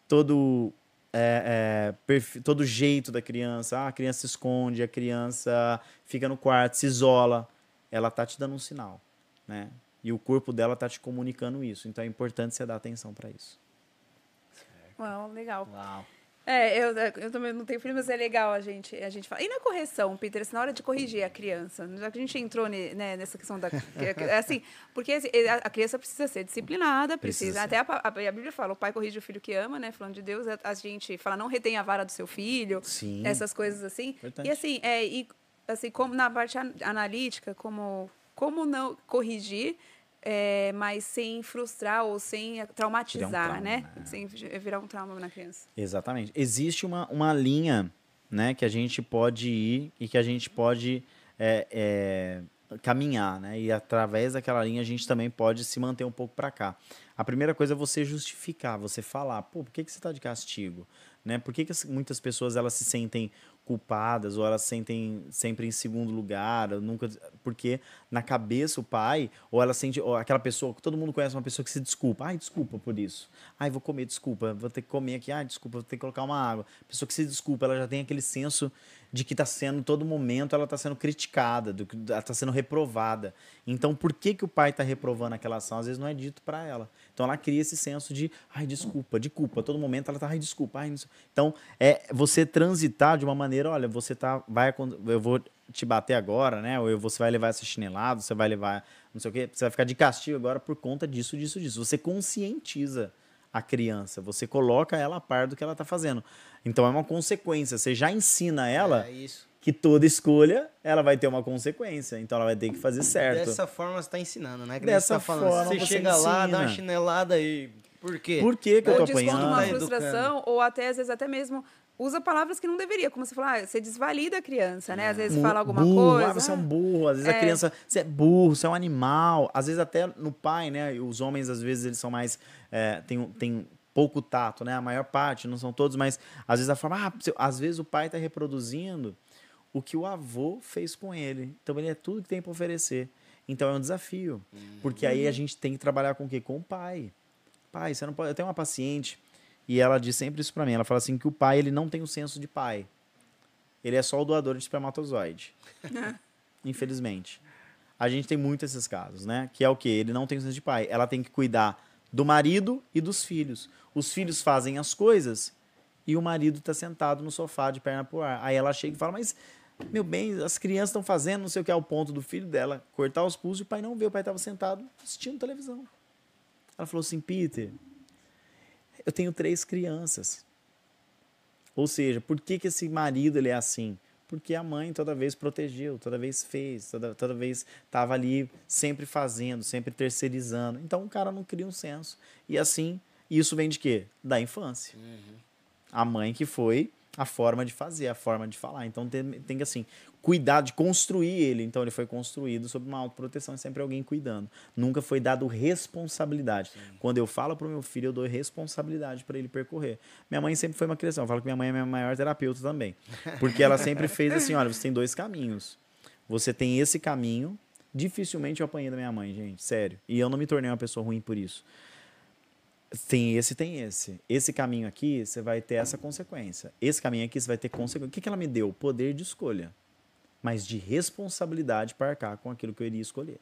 todo é, é, todo jeito da criança, ah, a criança se esconde, a criança fica no quarto, se isola, ela tá te dando um sinal, né? E o corpo dela tá te comunicando isso. Então é importante você dar atenção para isso. Uau, legal. Uau. É, eu, eu também não tenho filho, mas é legal a gente, a gente falar. E na correção, Peter, assim, na hora de corrigir a criança, já que a gente entrou né, nessa questão da. É assim, porque assim, a criança precisa ser disciplinada, precisa. precisa até a, a, Bíblia fala: o pai corrige o filho que ama, né? Falando de Deus, a, a gente fala, não retém a vara do seu filho, Sim. essas coisas assim. Verdade. E assim, é, e, assim, como na parte analítica, como, como não corrigir é, mas sem frustrar ou sem traumatizar, um trauma, né? né? Sem virar um trauma na criança. Exatamente. Existe uma, uma linha né, que a gente pode ir e que a gente pode é, é, caminhar, né? E através daquela linha a gente também pode se manter um pouco para cá. A primeira coisa é você justificar, você falar, pô, por que, que você está de castigo? Né? Por que, que muitas pessoas elas se sentem culpadas ou elas sentem sempre em segundo lugar, nunca porque na cabeça o pai ou ela sente ou aquela pessoa todo mundo conhece uma pessoa que se desculpa, ai desculpa por isso, ai vou comer desculpa, vou ter que comer aqui, ai desculpa vou ter que colocar uma água, a pessoa que se desculpa ela já tem aquele senso de que está sendo todo momento ela está sendo criticada, do ela está sendo reprovada. Então por que que o pai está reprovando aquela ação? Às vezes não é dito para ela. Então ela cria esse senso de, ai desculpa, de culpa, todo momento ela está ai desculpa, ai, então é você transitar de uma maneira maneira, olha, você tá, vai, eu vou te bater agora, né? Ou você vai levar essa chinelada, você vai levar, não sei o quê, você vai ficar de castigo agora por conta disso, disso, disso. Você conscientiza a criança, você coloca ela a par do que ela está fazendo. Então é uma consequência, você já ensina ela é que toda escolha ela vai ter uma consequência, então ela vai ter que fazer certo. Dessa forma você está ensinando, né? Que Dessa tá falando, forma você, você chega ensina. lá, dá uma chinelada e por quê? Por que, que eu tô apanhando? uma Tá frustração, ou até, às vezes, até mesmo usa palavras que não deveria, como você falou, ah, você desvalida a criança, né? Às vezes fala alguma burro, coisa. Ah, você é um burro, às vezes é. a criança, você é burro, você é um animal. Às vezes até no pai, né? Os homens, às vezes, eles são mais. É, tem, tem pouco tato, né? A maior parte, não são todos, mas às vezes a forma. Ah, às vezes o pai está reproduzindo o que o avô fez com ele. Então ele é tudo que tem para oferecer. Então é um desafio. Uhum. Porque aí a gente tem que trabalhar com o quê? Com o pai. Pai, você não pode. Eu tenho uma paciente e ela diz sempre isso para mim. Ela fala assim que o pai ele não tem o senso de pai. Ele é só o doador de espermatozoide. Infelizmente. A gente tem muito esses casos, né? Que é o quê? Ele não tem o senso de pai. Ela tem que cuidar do marido e dos filhos. Os filhos fazem as coisas e o marido está sentado no sofá de perna pro ar. Aí ela chega e fala: Mas, meu bem, as crianças estão fazendo não sei o que é o ponto do filho dela cortar os pulsos e o pai não vê. O pai estava sentado assistindo televisão. Ela falou assim: Peter, eu tenho três crianças. Ou seja, por que, que esse marido ele é assim? Porque a mãe toda vez protegeu, toda vez fez, toda, toda vez estava ali sempre fazendo, sempre terceirizando. Então o cara não cria um senso. E assim, isso vem de quê? Da infância. Uhum. A mãe que foi a forma de fazer, a forma de falar. Então tem, tem que, assim, cuidar de construir ele. Então ele foi construído sob uma autoproteção e sempre alguém cuidando. Nunca foi dado responsabilidade. Sim. Quando eu falo pro meu filho, eu dou responsabilidade para ele percorrer. Minha mãe sempre foi uma criação. Eu falo que minha mãe é minha maior terapeuta também. Porque ela sempre fez assim: olha, você tem dois caminhos. Você tem esse caminho. Dificilmente eu apanhei da minha mãe, gente, sério. E eu não me tornei uma pessoa ruim por isso. Tem esse, tem esse. Esse caminho aqui, você vai ter essa consequência. Esse caminho aqui, você vai ter consequência. O que, que ela me deu? Poder de escolha. Mas de responsabilidade para arcar com aquilo que eu iria escolher.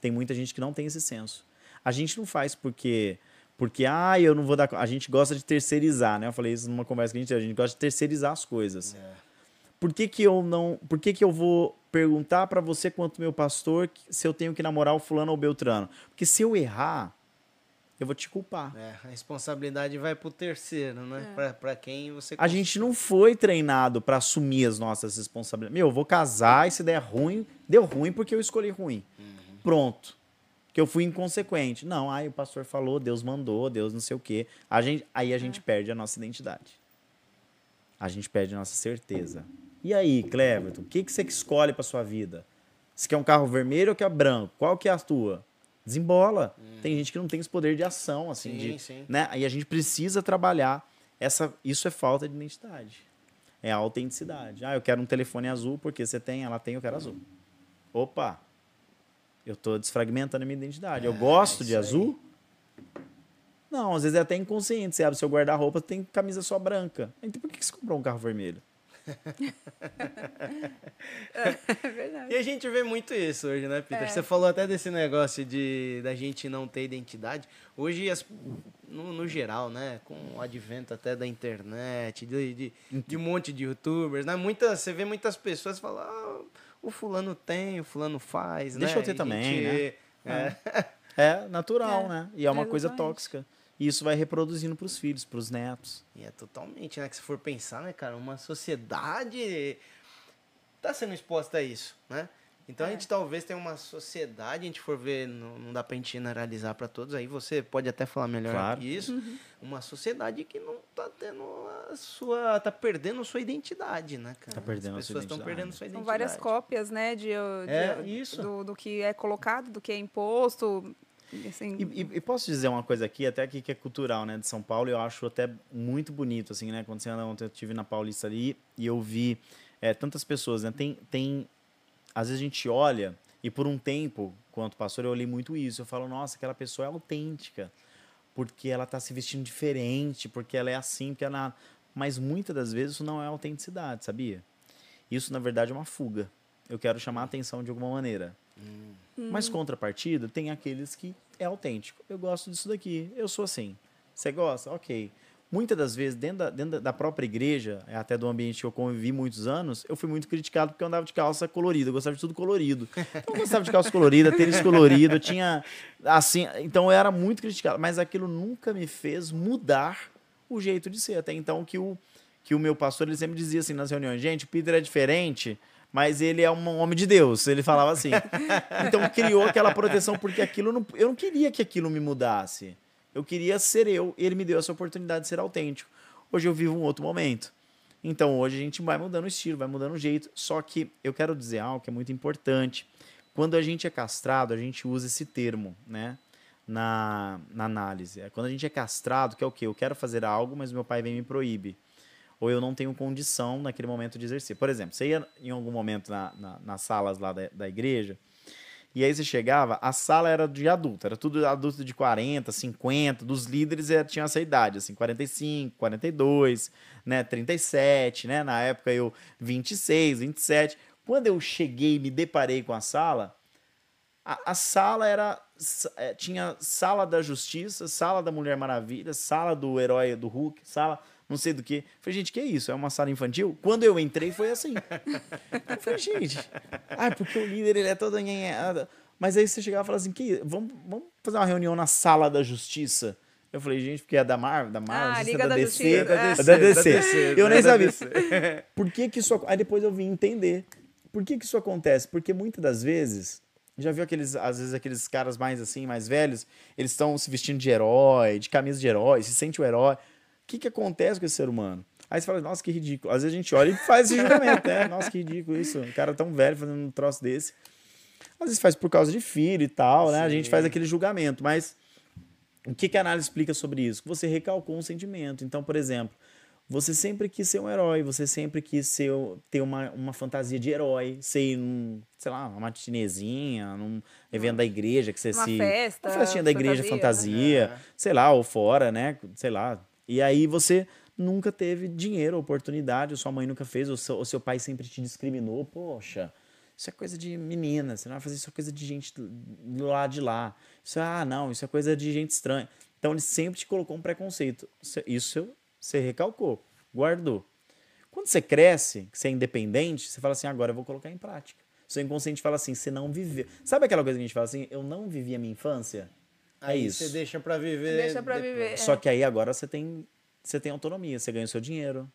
Tem muita gente que não tem esse senso. A gente não faz porque. Porque, ah, eu não vou dar. A gente gosta de terceirizar, né? Eu falei isso numa conversa que a gente teve. A gente gosta de terceirizar as coisas. É. Por que, que eu não. Por que, que eu vou perguntar para você, quanto meu pastor, se eu tenho que namorar o fulano ou o Beltrano? Porque se eu errar, eu vou te culpar. É, a responsabilidade vai pro terceiro, né? É. Para quem você. A gente não foi treinado para assumir as nossas responsabilidades. Meu, eu vou casar e se der ruim, deu ruim porque eu escolhi ruim. Uhum. Pronto. Que eu fui inconsequente. Não, aí o pastor falou, Deus mandou, Deus não sei o quê. A gente, aí a gente é. perde a nossa identidade. A gente perde a nossa certeza. E aí, Cleverton, o que, que você escolhe para sua vida? Você quer um carro vermelho ou quer branco? Qual que é a tua? Desembola. Hum. Tem gente que não tem esse poder de ação, assim, sim, de, sim. né? Aí a gente precisa trabalhar essa. Isso é falta de identidade. É a autenticidade. Ah, eu quero um telefone azul porque você tem, ela tem, eu quero azul. Opa, eu estou desfragmentando a minha identidade. É, eu gosto de azul. Não, às vezes é até inconsciente. Você abre seu guarda-roupa, tem camisa só branca. Então por que você comprou um carro vermelho? É verdade. E a gente vê muito isso hoje, né, Peter? É. Você falou até desse negócio de da gente não ter identidade. Hoje, as, no, no, geral, né, com o advento até da internet, de, de, de um monte de youtubers, né? Muitas, você vê muitas pessoas falar, ah, o fulano tem, o fulano faz, Deixa né? eu ter também, gente, né? É. é natural, é. né? E é uma coisa tóxica. E isso vai reproduzindo para os filhos, para os netos. E é totalmente, né? Que se for pensar, né, cara, uma sociedade tá sendo exposta a isso, né? Então é. a gente talvez tenha uma sociedade, a gente for ver, não, não dá pra gente generalizar para todos, aí você pode até falar melhor claro. isso. Uhum. Uma sociedade que não tá tendo a sua. tá perdendo a sua identidade, né, cara? Tá perdendo As pessoas estão perdendo sua identidade. São várias cópias, né, de, de é, isso. Do, do que é colocado, do que é imposto. Assim... E, e, e, posso dizer uma coisa aqui, até aqui que é cultural, né, de São Paulo, eu acho até muito bonito, assim, né, quando você anda ontem, eu estive na Paulista ali e eu vi é, tantas pessoas, né, tem, tem, às vezes a gente olha e por um tempo, quanto pastor, eu olhei muito isso, eu falo, nossa, aquela pessoa é autêntica, porque ela está se vestindo diferente, porque ela é assim, porque ela... Mas muitas das vezes isso não é autenticidade, sabia? Isso, na verdade, é uma fuga. Eu quero chamar a atenção de alguma maneira. Hum. Mas contrapartida, tem aqueles que é autêntico. Eu gosto disso daqui, eu sou assim. Você gosta? Ok. Muitas das vezes, dentro da, dentro da própria igreja, é até do ambiente que eu convivi muitos anos, eu fui muito criticado porque eu andava de calça colorida, eu gostava de tudo colorido. Então, eu gostava de calça colorida, tênis colorido, eu tinha. Assim, então eu era muito criticado. Mas aquilo nunca me fez mudar o jeito de ser. Até então que o, que o meu pastor ele sempre dizia assim nas reuniões: gente, o Peter é diferente mas ele é um homem de Deus, ele falava assim. então criou aquela proteção, porque aquilo não, eu não queria que aquilo me mudasse. Eu queria ser eu, e ele me deu essa oportunidade de ser autêntico. Hoje eu vivo um outro momento. Então hoje a gente vai mudando o estilo, vai mudando o jeito. Só que eu quero dizer algo que é muito importante. Quando a gente é castrado, a gente usa esse termo, né? Na, na análise. É quando a gente é castrado, que é o quê? Eu quero fazer algo, mas meu pai vem e me proíbe ou eu não tenho condição naquele momento de exercer. Por exemplo, você ia em algum momento na, na, nas salas lá da, da igreja, e aí você chegava, a sala era de adulto, era tudo adulto de 40, 50, dos líderes era, tinha essa idade, assim, 45, 42, né, 37, né, na época eu 26, 27. Quando eu cheguei e me deparei com a sala, a, a sala era é, tinha sala da justiça, sala da Mulher Maravilha, sala do herói do Hulk, sala não sei do que. Falei, gente, que é isso? É uma sala infantil? Quando eu entrei, foi assim. eu falei, gente, ah, porque o líder ele é todo. Mas aí você chegava e falava assim: que, vamos, vamos fazer uma reunião na sala da justiça. Eu falei, gente, porque é da Marvel, da Marvel, ah, Liga é da, da, DC, é da, DC, é da DC. Da DC. Eu nem sabia. Por que que isso Aí depois eu vim entender. Por que que isso acontece? Porque muitas das vezes, já viu aqueles, às vezes aqueles caras mais assim, mais velhos, eles estão se vestindo de herói, de camisa de herói, se sente o herói que, que acontece com esse ser humano? Aí você fala, nossa, que ridículo. Às vezes a gente olha e faz esse julgamento, né? Nossa, que ridículo isso. Um cara tão velho fazendo um troço desse. Às vezes faz por causa de filho e tal, né? A gente faz aquele julgamento, mas o que, que a análise explica sobre isso? Que você recalcou um sentimento. Então, por exemplo, você sempre quis ser um herói, você sempre quis ser, ter uma, uma fantasia de herói, ser num, sei lá, uma matinezinha, num evento da igreja que você Uma se. festa, Uma festinha da igreja, fantasia, fantasia, sei lá, ou fora, né? Sei lá. E aí você nunca teve dinheiro, oportunidade, ou sua mãe nunca fez, ou seu, ou seu pai sempre te discriminou. Poxa, isso é coisa de menina, você não vai fazer isso é coisa de gente do lado de lá. Isso é, ah, não, isso é coisa de gente estranha. Então ele sempre te colocou um preconceito. Isso- você recalcou, guardou. Quando você cresce, que você é independente, você fala assim, agora eu vou colocar em prática. Seu inconsciente fala assim, você não viveu. Sabe aquela coisa que a gente fala assim, eu não vivi a minha infância? É Aí isso. você deixa pra viver. Deixa depois. viver. Só que aí agora você tem, você tem autonomia, você ganha o seu dinheiro,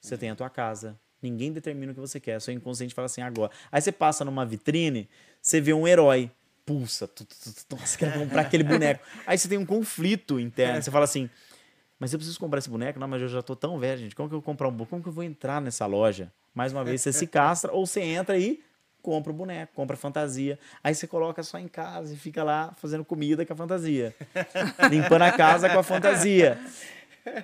você tem a tua casa. Ninguém determina o que você quer, seu inconsciente fala assim agora. Aí você passa numa vitrine, você vê um herói, pulsa, tu, tu, tu, tu, nossa, quero comprar aquele boneco. Aí você tem um conflito interno, você fala assim, mas eu preciso comprar esse boneco? Não, mas eu já tô tão velho, gente. Como que eu vou comprar um boneco? Como que eu vou entrar nessa loja? Mais uma vez, você se castra ou você entra e compra o boneco, compra a fantasia. Aí você coloca só em casa e fica lá fazendo comida com a fantasia. Limpando a casa com a fantasia.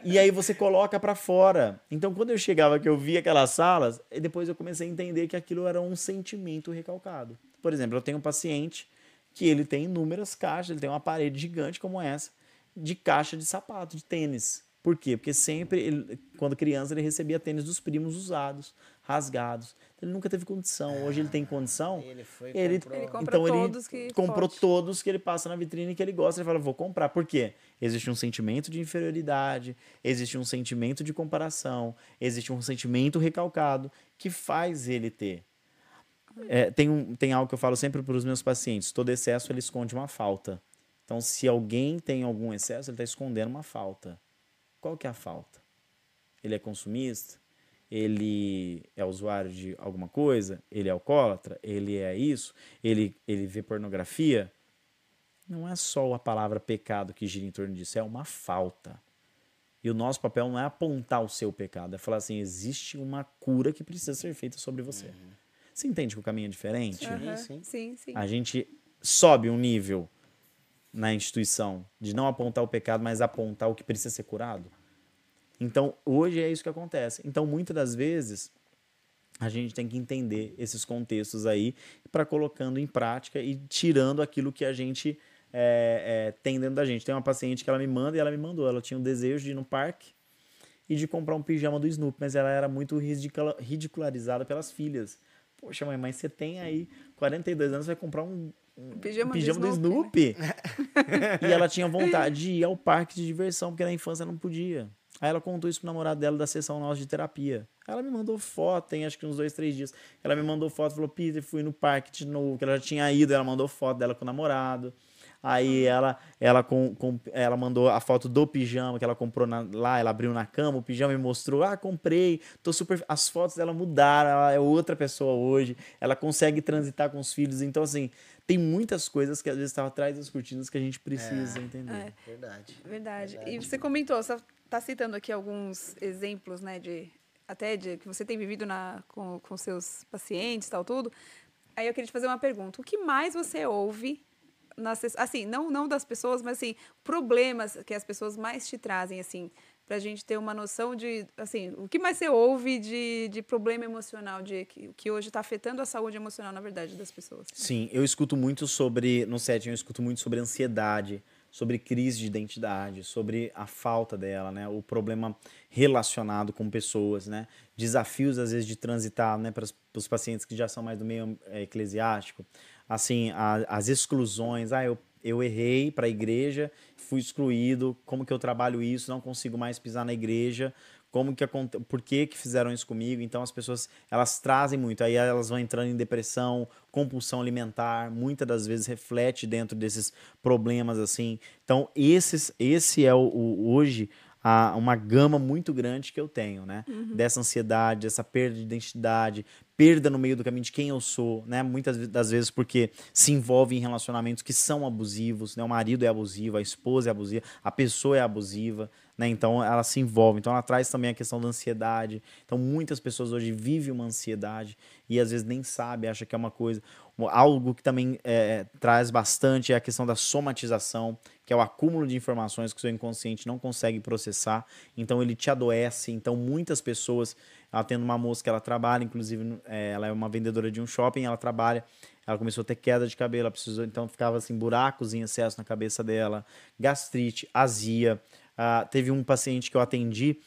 E aí você coloca pra fora. Então, quando eu chegava que eu via aquelas salas, e depois eu comecei a entender que aquilo era um sentimento recalcado. Por exemplo, eu tenho um paciente que ele tem inúmeras caixas, ele tem uma parede gigante como essa, de caixa de sapato, de tênis. Por quê? Porque sempre, ele- quando criança, ele recebia tênis dos primos usados, rasgados. Ele nunca teve condição. Hoje ele tem condição. Ele foi Ele, comprou. Ele compra então todos ele que comprou pode. todos que ele passa na vitrine que ele gosta. Ele fala, vou comprar. Por quê? Existe um sentimento de inferioridade, existe um sentimento de comparação, existe um sentimento recalcado que faz ele ter. É, tem, um, tem algo que eu falo sempre para os meus pacientes: todo excesso ele esconde uma falta. Então, se alguém tem algum excesso, ele está escondendo uma falta. Qual que é a falta? Ele é consumista? Ele é usuário de alguma coisa? Ele é alcoólatra? Ele é isso? Ele, ele vê pornografia? Não é só a palavra pecado que gira em torno disso, é uma falta. E o nosso papel não é apontar o seu pecado, é falar assim: existe uma cura que precisa ser feita sobre você. Você entende que o caminho é diferente? Aham. sim. sim, sim. A gente sobe um nível na instituição de não apontar o pecado, mas apontar o que precisa ser curado. Então, hoje é isso que acontece. Então, muitas das vezes, a gente tem que entender esses contextos aí para colocando em prática e tirando aquilo que a gente é, é, tem dentro da gente. Tem uma paciente que ela me manda e ela me mandou. Ela tinha um desejo de ir no parque e de comprar um pijama do Snoopy, mas ela era muito ridicula- ridicularizada pelas filhas. Poxa, mãe, mas você tem aí 42 anos, vai comprar um, um Pijama do pijama do Snoopy, né? Snoopy. e ela tinha vontade de ir ao parque de diversão, porque na infância não podia. Aí ela contou isso pro namorado dela da sessão nossa de terapia. Ela me mandou foto, tem acho que uns dois, três dias. Ela me mandou foto, falou, Peter, fui no parque de novo, que ela já tinha ido, ela mandou foto dela com o namorado. Aí ela, ela, com, com- ela mandou a foto do pijama que ela comprou na- lá, ela abriu na cama, o pijama e mostrou, ah, comprei, tô super... As fotos dela mudaram, ela é outra pessoa hoje, ela consegue transitar com os filhos, então assim, tem muitas coisas que às vezes estão atrás das cortinas que a gente precisa entender. É. Verdade. Verdade. Verdade. E você comentou, você está citando aqui alguns exemplos, né, de até de que você tem vivido na, com, com seus pacientes, tal, tudo. Aí eu queria te fazer uma pergunta. O que mais você ouve nas, assim, não não das pessoas, mas assim, problemas que as pessoas mais te trazem, assim, pra gente ter uma noção de, assim, o que mais você ouve de, de problema emocional, de que, que hoje está afetando a saúde emocional, na verdade, das pessoas? Sim, eu escuto muito sobre, no setting, eu escuto muito sobre ansiedade, sobre crise de identidade, sobre a falta dela, né? O problema relacionado com pessoas, né? Desafios, às vezes, de transitar, né? Para os pacientes que já são mais do meio eh, eclesiástico. Assim, a- as exclusões. Ah, eu, eu errei para a igreja, fui excluído. Como que eu trabalho isso? Não consigo mais pisar na igreja como que aconte... por que que fizeram isso comigo. Então as pessoas elas trazem muito. Aí elas vão entrando em depressão compulsão alimentar muitas das vezes reflete dentro desses problemas assim. Então esses esse é o, o- hoje a, uma gama muito grande que eu tenho né? Dessa ansiedade dessa perda de identidade perda no meio do caminho de quem eu sou né? Muitas das vezes porque se envolve em relacionamentos que são abusivos né? O marido é abusivo a esposa é abusiva a pessoa é abusiva né? Então ela se envolve. Então ela traz também a questão da ansiedade. Então muitas pessoas hoje vivem uma ansiedade e às vezes nem sabe, acha que é uma coisa. Algo que também é, traz bastante é a questão da somatização, que é o acúmulo de informações que o seu inconsciente não consegue processar. Então ele te adoece. Então muitas pessoas, ela tendo uma moça que ela trabalha, inclusive é, ela é uma vendedora de um shopping, ela trabalha, ela começou a ter queda de cabelo, ela precisou, então ficava assim buracos em excesso na cabeça dela, gastrite, azia. Uh, teve um paciente que eu atendi,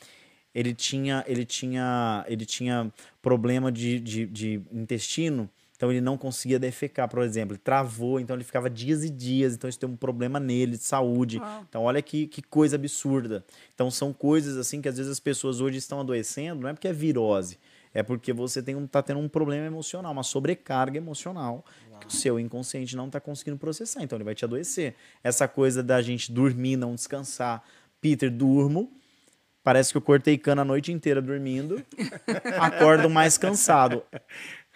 ele tinha, ele tinha, ele tinha problema de, de, de intestino, então ele não conseguia defecar, por exemplo, ele travou, então ele ficava dias e dias, então isso tem um problema nele de saúde. Então olha que, que coisa absurda. Então são coisas assim que às vezes as pessoas hoje estão adoecendo, não é porque é virose, é porque você tem um, tá tendo um problema emocional, uma sobrecarga emocional Uau. que o seu inconsciente não está conseguindo processar, então ele vai te adoecer. Essa coisa da gente dormir, não descansar, Peter, durmo. Parece que eu cortei cana a noite inteira dormindo. acordo mais cansado.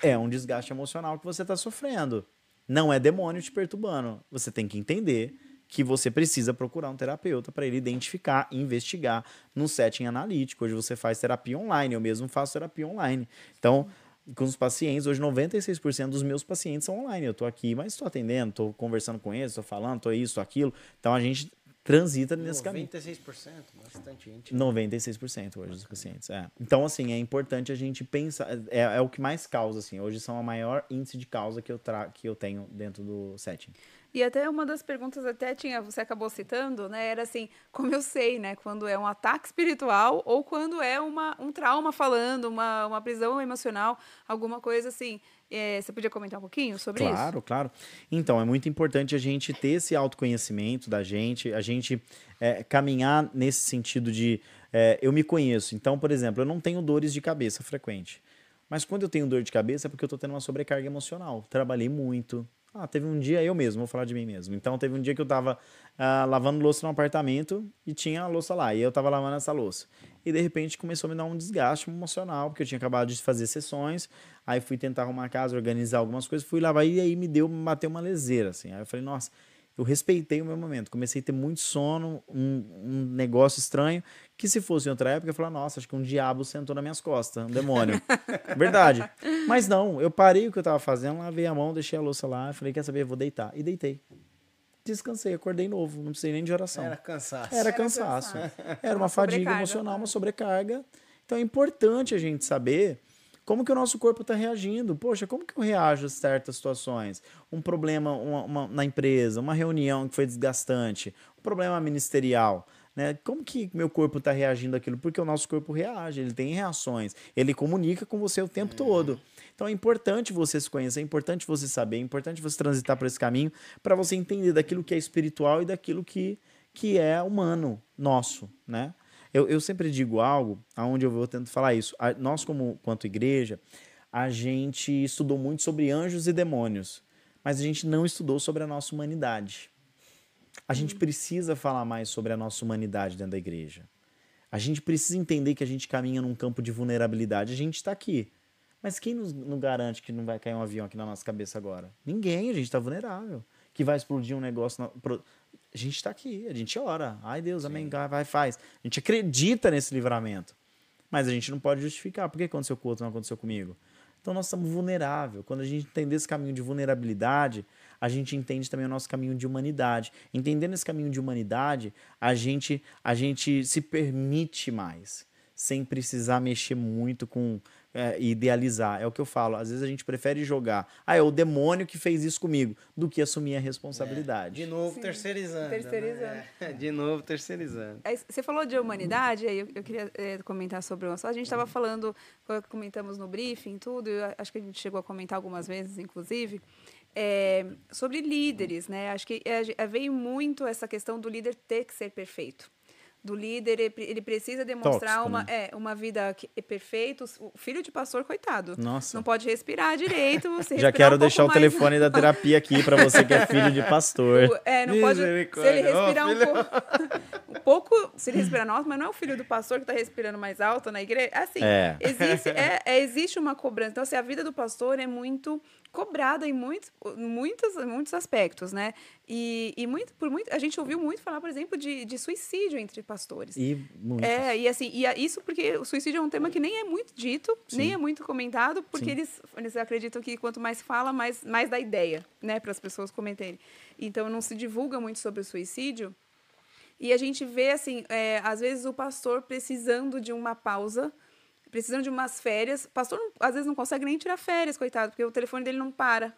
É um desgaste emocional que você está sofrendo. Não é demônio te perturbando. Você tem que entender que você precisa procurar um terapeuta para ele identificar, investigar no setting analítico. Hoje você faz terapia online, eu mesmo faço terapia online. Então, com os pacientes, hoje 96% dos meus pacientes são online. Eu estou aqui, mas estou atendendo, estou conversando com eles, estou falando, estou isso, aquilo. Então a gente transita nesse 96%, caminho. 96%, bastante gente. 96% hoje dos pacientes, é. Então, assim, é importante a gente pensar, é, é o que mais causa, assim, hoje são a maior índice de causa que eu, tra que eu tenho dentro do setting. E até uma das perguntas até tinha, você acabou citando, né? Era assim, como eu sei, né? Quando é um ataque espiritual ou quando é uma, um trauma falando, uma, uma prisão emocional, alguma coisa assim. É, você podia comentar um pouquinho sobre claro, isso? Claro, claro. Então, é muito importante a gente ter esse autoconhecimento da gente, a gente é, caminhar nesse sentido de é, eu me conheço. Então, por exemplo, eu não tenho dores de cabeça frequente. Mas quando eu tenho dor de cabeça é porque eu estou tendo uma sobrecarga emocional. Trabalhei muito, ah, teve um dia, eu mesmo, vou falar de mim mesmo. Então, teve um dia que eu tava ah, lavando louça no apartamento e tinha a louça lá. E eu tava lavando essa louça. E de repente começou a me dar um desgaste emocional, porque eu tinha acabado de fazer sessões. Aí fui tentar arrumar a casa, organizar algumas coisas, fui lavar e aí me deu, me bateu uma leseira, assim. Aí eu falei, nossa, eu respeitei o meu momento. Comecei a ter muito sono, um, um negócio estranho, que se fosse em outra época, eu falava, nossa, acho que um diabo sentou nas minhas costas, um demônio. Verdade. Mas não, eu parei o que eu tava fazendo, lavei a mão, deixei a louça lá, falei, quer saber, vou deitar. E deitei. Descansei, acordei novo, não precisei nem de oração. Era cansaço. Era cansaço. Era uma, uma fadiga emocional, uma né? sobrecarga. Então é importante a gente saber como que o nosso corpo está reagindo? Poxa, como que eu reajo a certas situações? Um problema uma, uma, na empresa, uma reunião que foi desgastante, um problema ministerial. Né? Como que meu corpo está reagindo àquilo? Porque o nosso corpo reage, ele tem reações, ele comunica com você o tempo é. todo. Então é importante você se conhecer, é importante você saber, é importante você transitar por esse caminho para você entender daquilo que é espiritual e daquilo que, que é humano, nosso, né? Eu, eu sempre digo algo, aonde eu vou tento falar isso. A, nós, como quanto igreja, a gente estudou muito sobre anjos e demônios, mas a gente não estudou sobre a nossa humanidade. A gente precisa falar mais sobre a nossa humanidade dentro da igreja. A gente precisa entender que a gente caminha num campo de vulnerabilidade. A gente está aqui. Mas quem nos, nos, garante que não vai cair um avião aqui na nossa cabeça agora? Ninguém, a gente está vulnerável. Que vai explodir um negócio. Na, pro, a gente está aqui, a gente ora. Ai, Deus, Sim. amém, vai, faz. A gente acredita nesse livramento. Mas a gente não pode justificar. Por que aconteceu com o outro, não aconteceu comigo? Então nós estamos vulneráveis. Quando a gente entender esse caminho de vulnerabilidade, a gente entende também o nosso caminho de humanidade. Entendendo esse caminho de humanidade, a gente, a gente se permite mais, sem precisar mexer muito com é, idealizar. É o que eu falo. Às vezes a gente prefere jogar. Ah, é o demônio que fez isso comigo, do que assumir a responsabilidade. É, de novo Sim, terceirizando. Né? Terceirizando. Né? De novo terceirizando. você falou de humanidade, aí eu, eu queria é, comentar sobre o A gente estava falando, comentamos no briefing, tudo, acho que a gente chegou a comentar algumas vezes, inclusive. É, sobre líderes, né? Acho que é, é, veio muito essa questão do líder ter que ser perfeito do líder, ele precisa demonstrar Tóxico, uma, né? é, uma vida que é perfeita. O filho de pastor, coitado. Nossa. Não pode respirar direito. Já quero um deixar o mais... telefone da terapia aqui para você que é filho de pastor. O, é, não pode. Se ele respirar oh, um pouco. pouco se ele respirar alto, mas não é o filho do pastor que está respirando mais alto na igreja. Assim, É. existe, é, é- existe uma cobrança. Então, assim, a vida do pastor é muito cobrada em muitos, muitos, muitos aspectos, né? E, e muito, por muito, a gente ouviu muito falar, por exemplo, de, de suicídio entre pastores. E. É, e assim, e isso porque o suicídio é um tema que nem é muito dito, nem é muito comentado, porque Sim. eles, eles acreditam que quanto mais fala, mais, mais dá ideia, né, para as pessoas comentarem. Então não se divulga muito sobre o suicídio. E a gente vê, assim, é, às vezes o pastor precisando de uma pausa, precisando de umas férias. Pastor, não- às vezes, não consegue nem tirar férias, coitado, porque o telefone dele não para.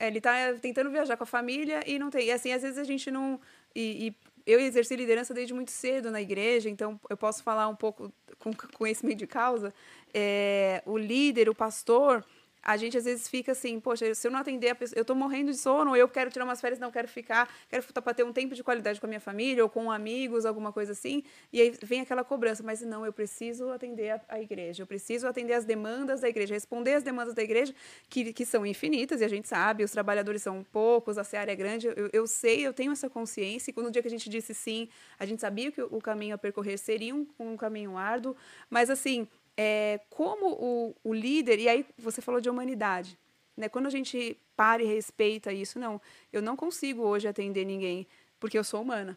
É, ele está tentando viajar com a família e não tem. E assim, às vezes a gente não. E, e eu exerci liderança desde muito cedo na igreja, então eu posso falar um pouco com conhecimento de causa. É, o líder, o pastor, a gente às vezes fica assim, poxa, se eu não atender a pessoa, eu estou morrendo de sono, eu quero tirar umas férias, não quero ficar, quero para ter um tempo de qualidade com a minha família ou com amigos, alguma coisa assim. E aí vem aquela cobrança, mas não, eu preciso atender a, a igreja, eu preciso atender as demandas da igreja, responder as demandas da igreja, que, que são infinitas, e a gente sabe, os trabalhadores são poucos, a seara é grande, eu, eu sei, eu tenho essa consciência, e quando no dia que a gente disse sim, a gente sabia que o, o caminho a percorrer seria um, um caminho árduo, mas assim, é, como o, o líder, e aí você falou de humanidade, né? Quando a gente para e respeita isso, não, eu não consigo hoje atender ninguém, porque eu sou humana.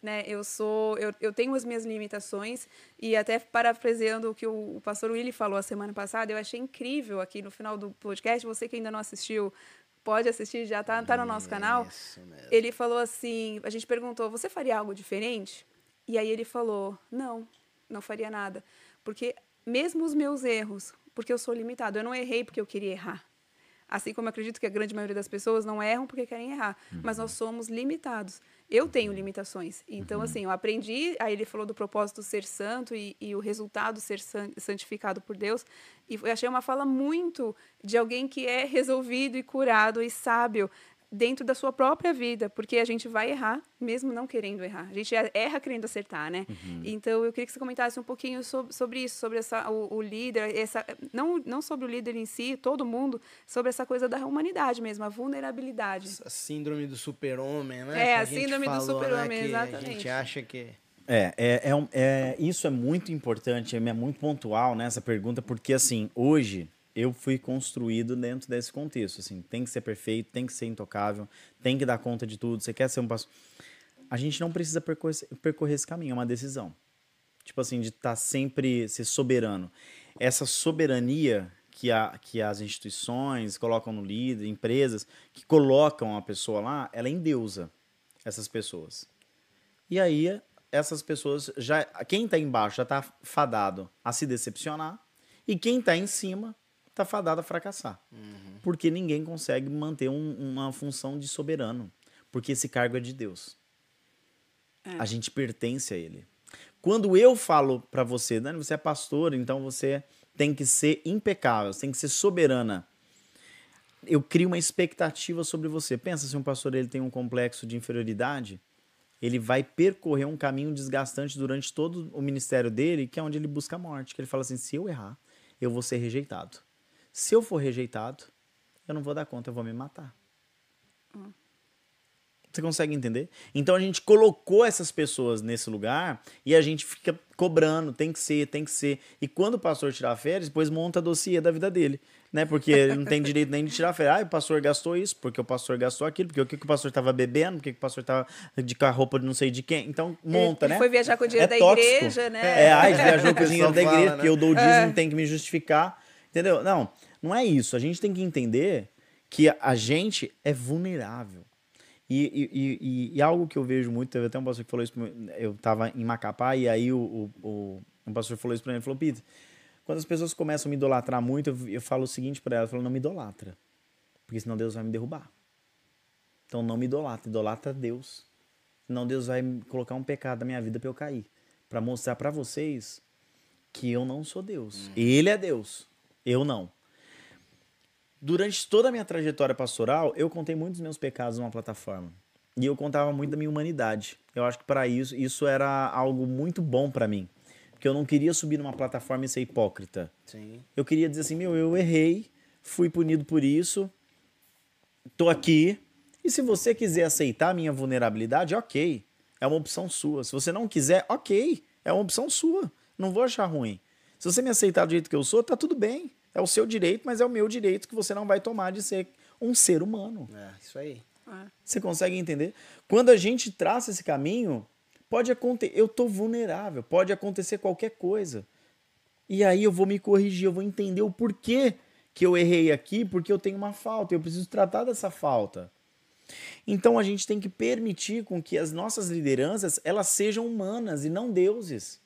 Né? Eu sou, eu, eu tenho as minhas limitações e até parafraseando o que o, o pastor Willy falou a semana passada, eu achei incrível aqui no final do podcast, você que ainda não assistiu, pode assistir, já tá, tá no nosso canal. Ele falou assim, a gente perguntou, você faria algo diferente? E aí ele falou, não, não faria nada, porque mesmo os meus erros, porque eu sou limitado, eu não errei porque eu queria errar. Assim como acredito que a grande maioria das pessoas não erram porque querem errar, mas nós somos limitados. Eu tenho limitações. Então, assim, eu aprendi. Aí ele falou do propósito ser santo e, e o resultado ser san- santificado por Deus. E eu achei uma fala muito de alguém que é resolvido e curado e sábio dentro da sua própria vida, porque a gente vai errar mesmo não querendo errar. A gente erra querendo acertar, né? Então eu queria que você comentasse um pouquinho sobre, sobre isso, sobre essa, o, o líder, essa, não, não sobre o líder em si, todo mundo, sobre essa coisa da humanidade mesmo, a vulnerabilidade. A síndrome do super-homem, né? É, que a gente síndrome do falou, né, super-homem, A exatamente. gente acha que. É, é, é, é- isso é muito importante, é muito pontual nessa pergunta, porque assim, hoje eu fui construído dentro desse contexto, assim, tem que ser perfeito, tem que ser intocável, tem que dar conta de tudo, você quer ser um pastor. A gente não precisa percorrer, percorrer esse caminho, é uma decisão. Tipo assim, de estar sempre ser soberano. Essa soberania que, a, que as instituições colocam no líder, empresas, que colocam a pessoa lá, ela endeusa essas pessoas. E aí, essas pessoas já. Quem tá embaixo já tá fadado a se decepcionar. E quem tá em cima tá fadado a fracassar. Porque ninguém consegue manter um- uma função de soberano. Porque esse cargo é de Deus. A gente pertence a ele. Quando eu falo pra você, Dani, você é pastor, então você tem que ser impecável, você tem que ser soberana. Eu crio uma expectativa sobre você. Pensa se um pastor ele tem um complexo de inferioridade, ele vai percorrer um caminho desgastante durante todo o ministério dele, que é onde ele busca a morte. Que ele fala assim: se eu errar, eu vou ser rejeitado. Se eu for rejeitado, eu não vou dar conta, eu vou me matar. Você consegue entender? Então a gente colocou essas pessoas nesse lugar e a gente fica cobrando, tem que ser, tem que ser. E quando o pastor tirar férias, depois monta a dossiê da vida dele, né? Porque ele não tem direito nem de tirar férias. Ah, o pastor gastou isso, porque o pastor gastou aquilo, porque o que, que o pastor estava bebendo, porque que o pastor estava de com a roupa de não sei de quem. Então monta, Ele né? foi viajar com o dinheiro da tóxico. igreja, né? É, ai, viajou com o dinheiro da igreja, fala, porque né? eu dou o dízimo, tem que me justificar. Entendeu? Não, não é isso. A gente tem que entender que a gente é vulnerável. E, e, e- e- algo que eu vejo muito, teve até um pastor que falou isso, pra mim, eu tava em Macapá e aí o, o, o- um pastor falou isso pra mim, ele falou, Peter, quando as pessoas começam a me idolatrar muito, eu, eu falo o seguinte pra ela, eu falo, não me idolatra, porque senão Deus vai me derrubar. Então não me idolatra, idolatra Deus. Senão Deus vai colocar um pecado na minha vida pra eu cair. Pra mostrar pra vocês que eu não sou Deus. Ele é Deus, eu não. Durante toda a minha trajetória pastoral, eu contei muitos meus pecados numa plataforma. E eu contava muito da minha humanidade. Eu acho que para isso, isso era algo muito bom para mim. Porque eu não queria subir numa plataforma e ser hipócrita. Sim. Eu queria dizer assim, meu, eu errei, fui punido por isso, tô aqui. E se você quiser aceitar a minha vulnerabilidade, ok. É uma opção sua. Se você não quiser, ok. É uma opção sua. Não vou achar ruim. Se você me aceitar do jeito que eu sou, tá tudo bem. É o seu direito, mas é o meu direito que você não vai tomar de ser um ser humano. É, isso aí. Você consegue entender? Quando a gente traça esse caminho, pode acontecer. Eu tô vulnerável, pode acontecer qualquer coisa. E aí eu vou me corrigir, eu vou entender o porquê que eu errei aqui, porque eu tenho uma falta, eu preciso tratar dessa falta. Então a gente tem que permitir com que as nossas lideranças elas sejam humanas e não deuses.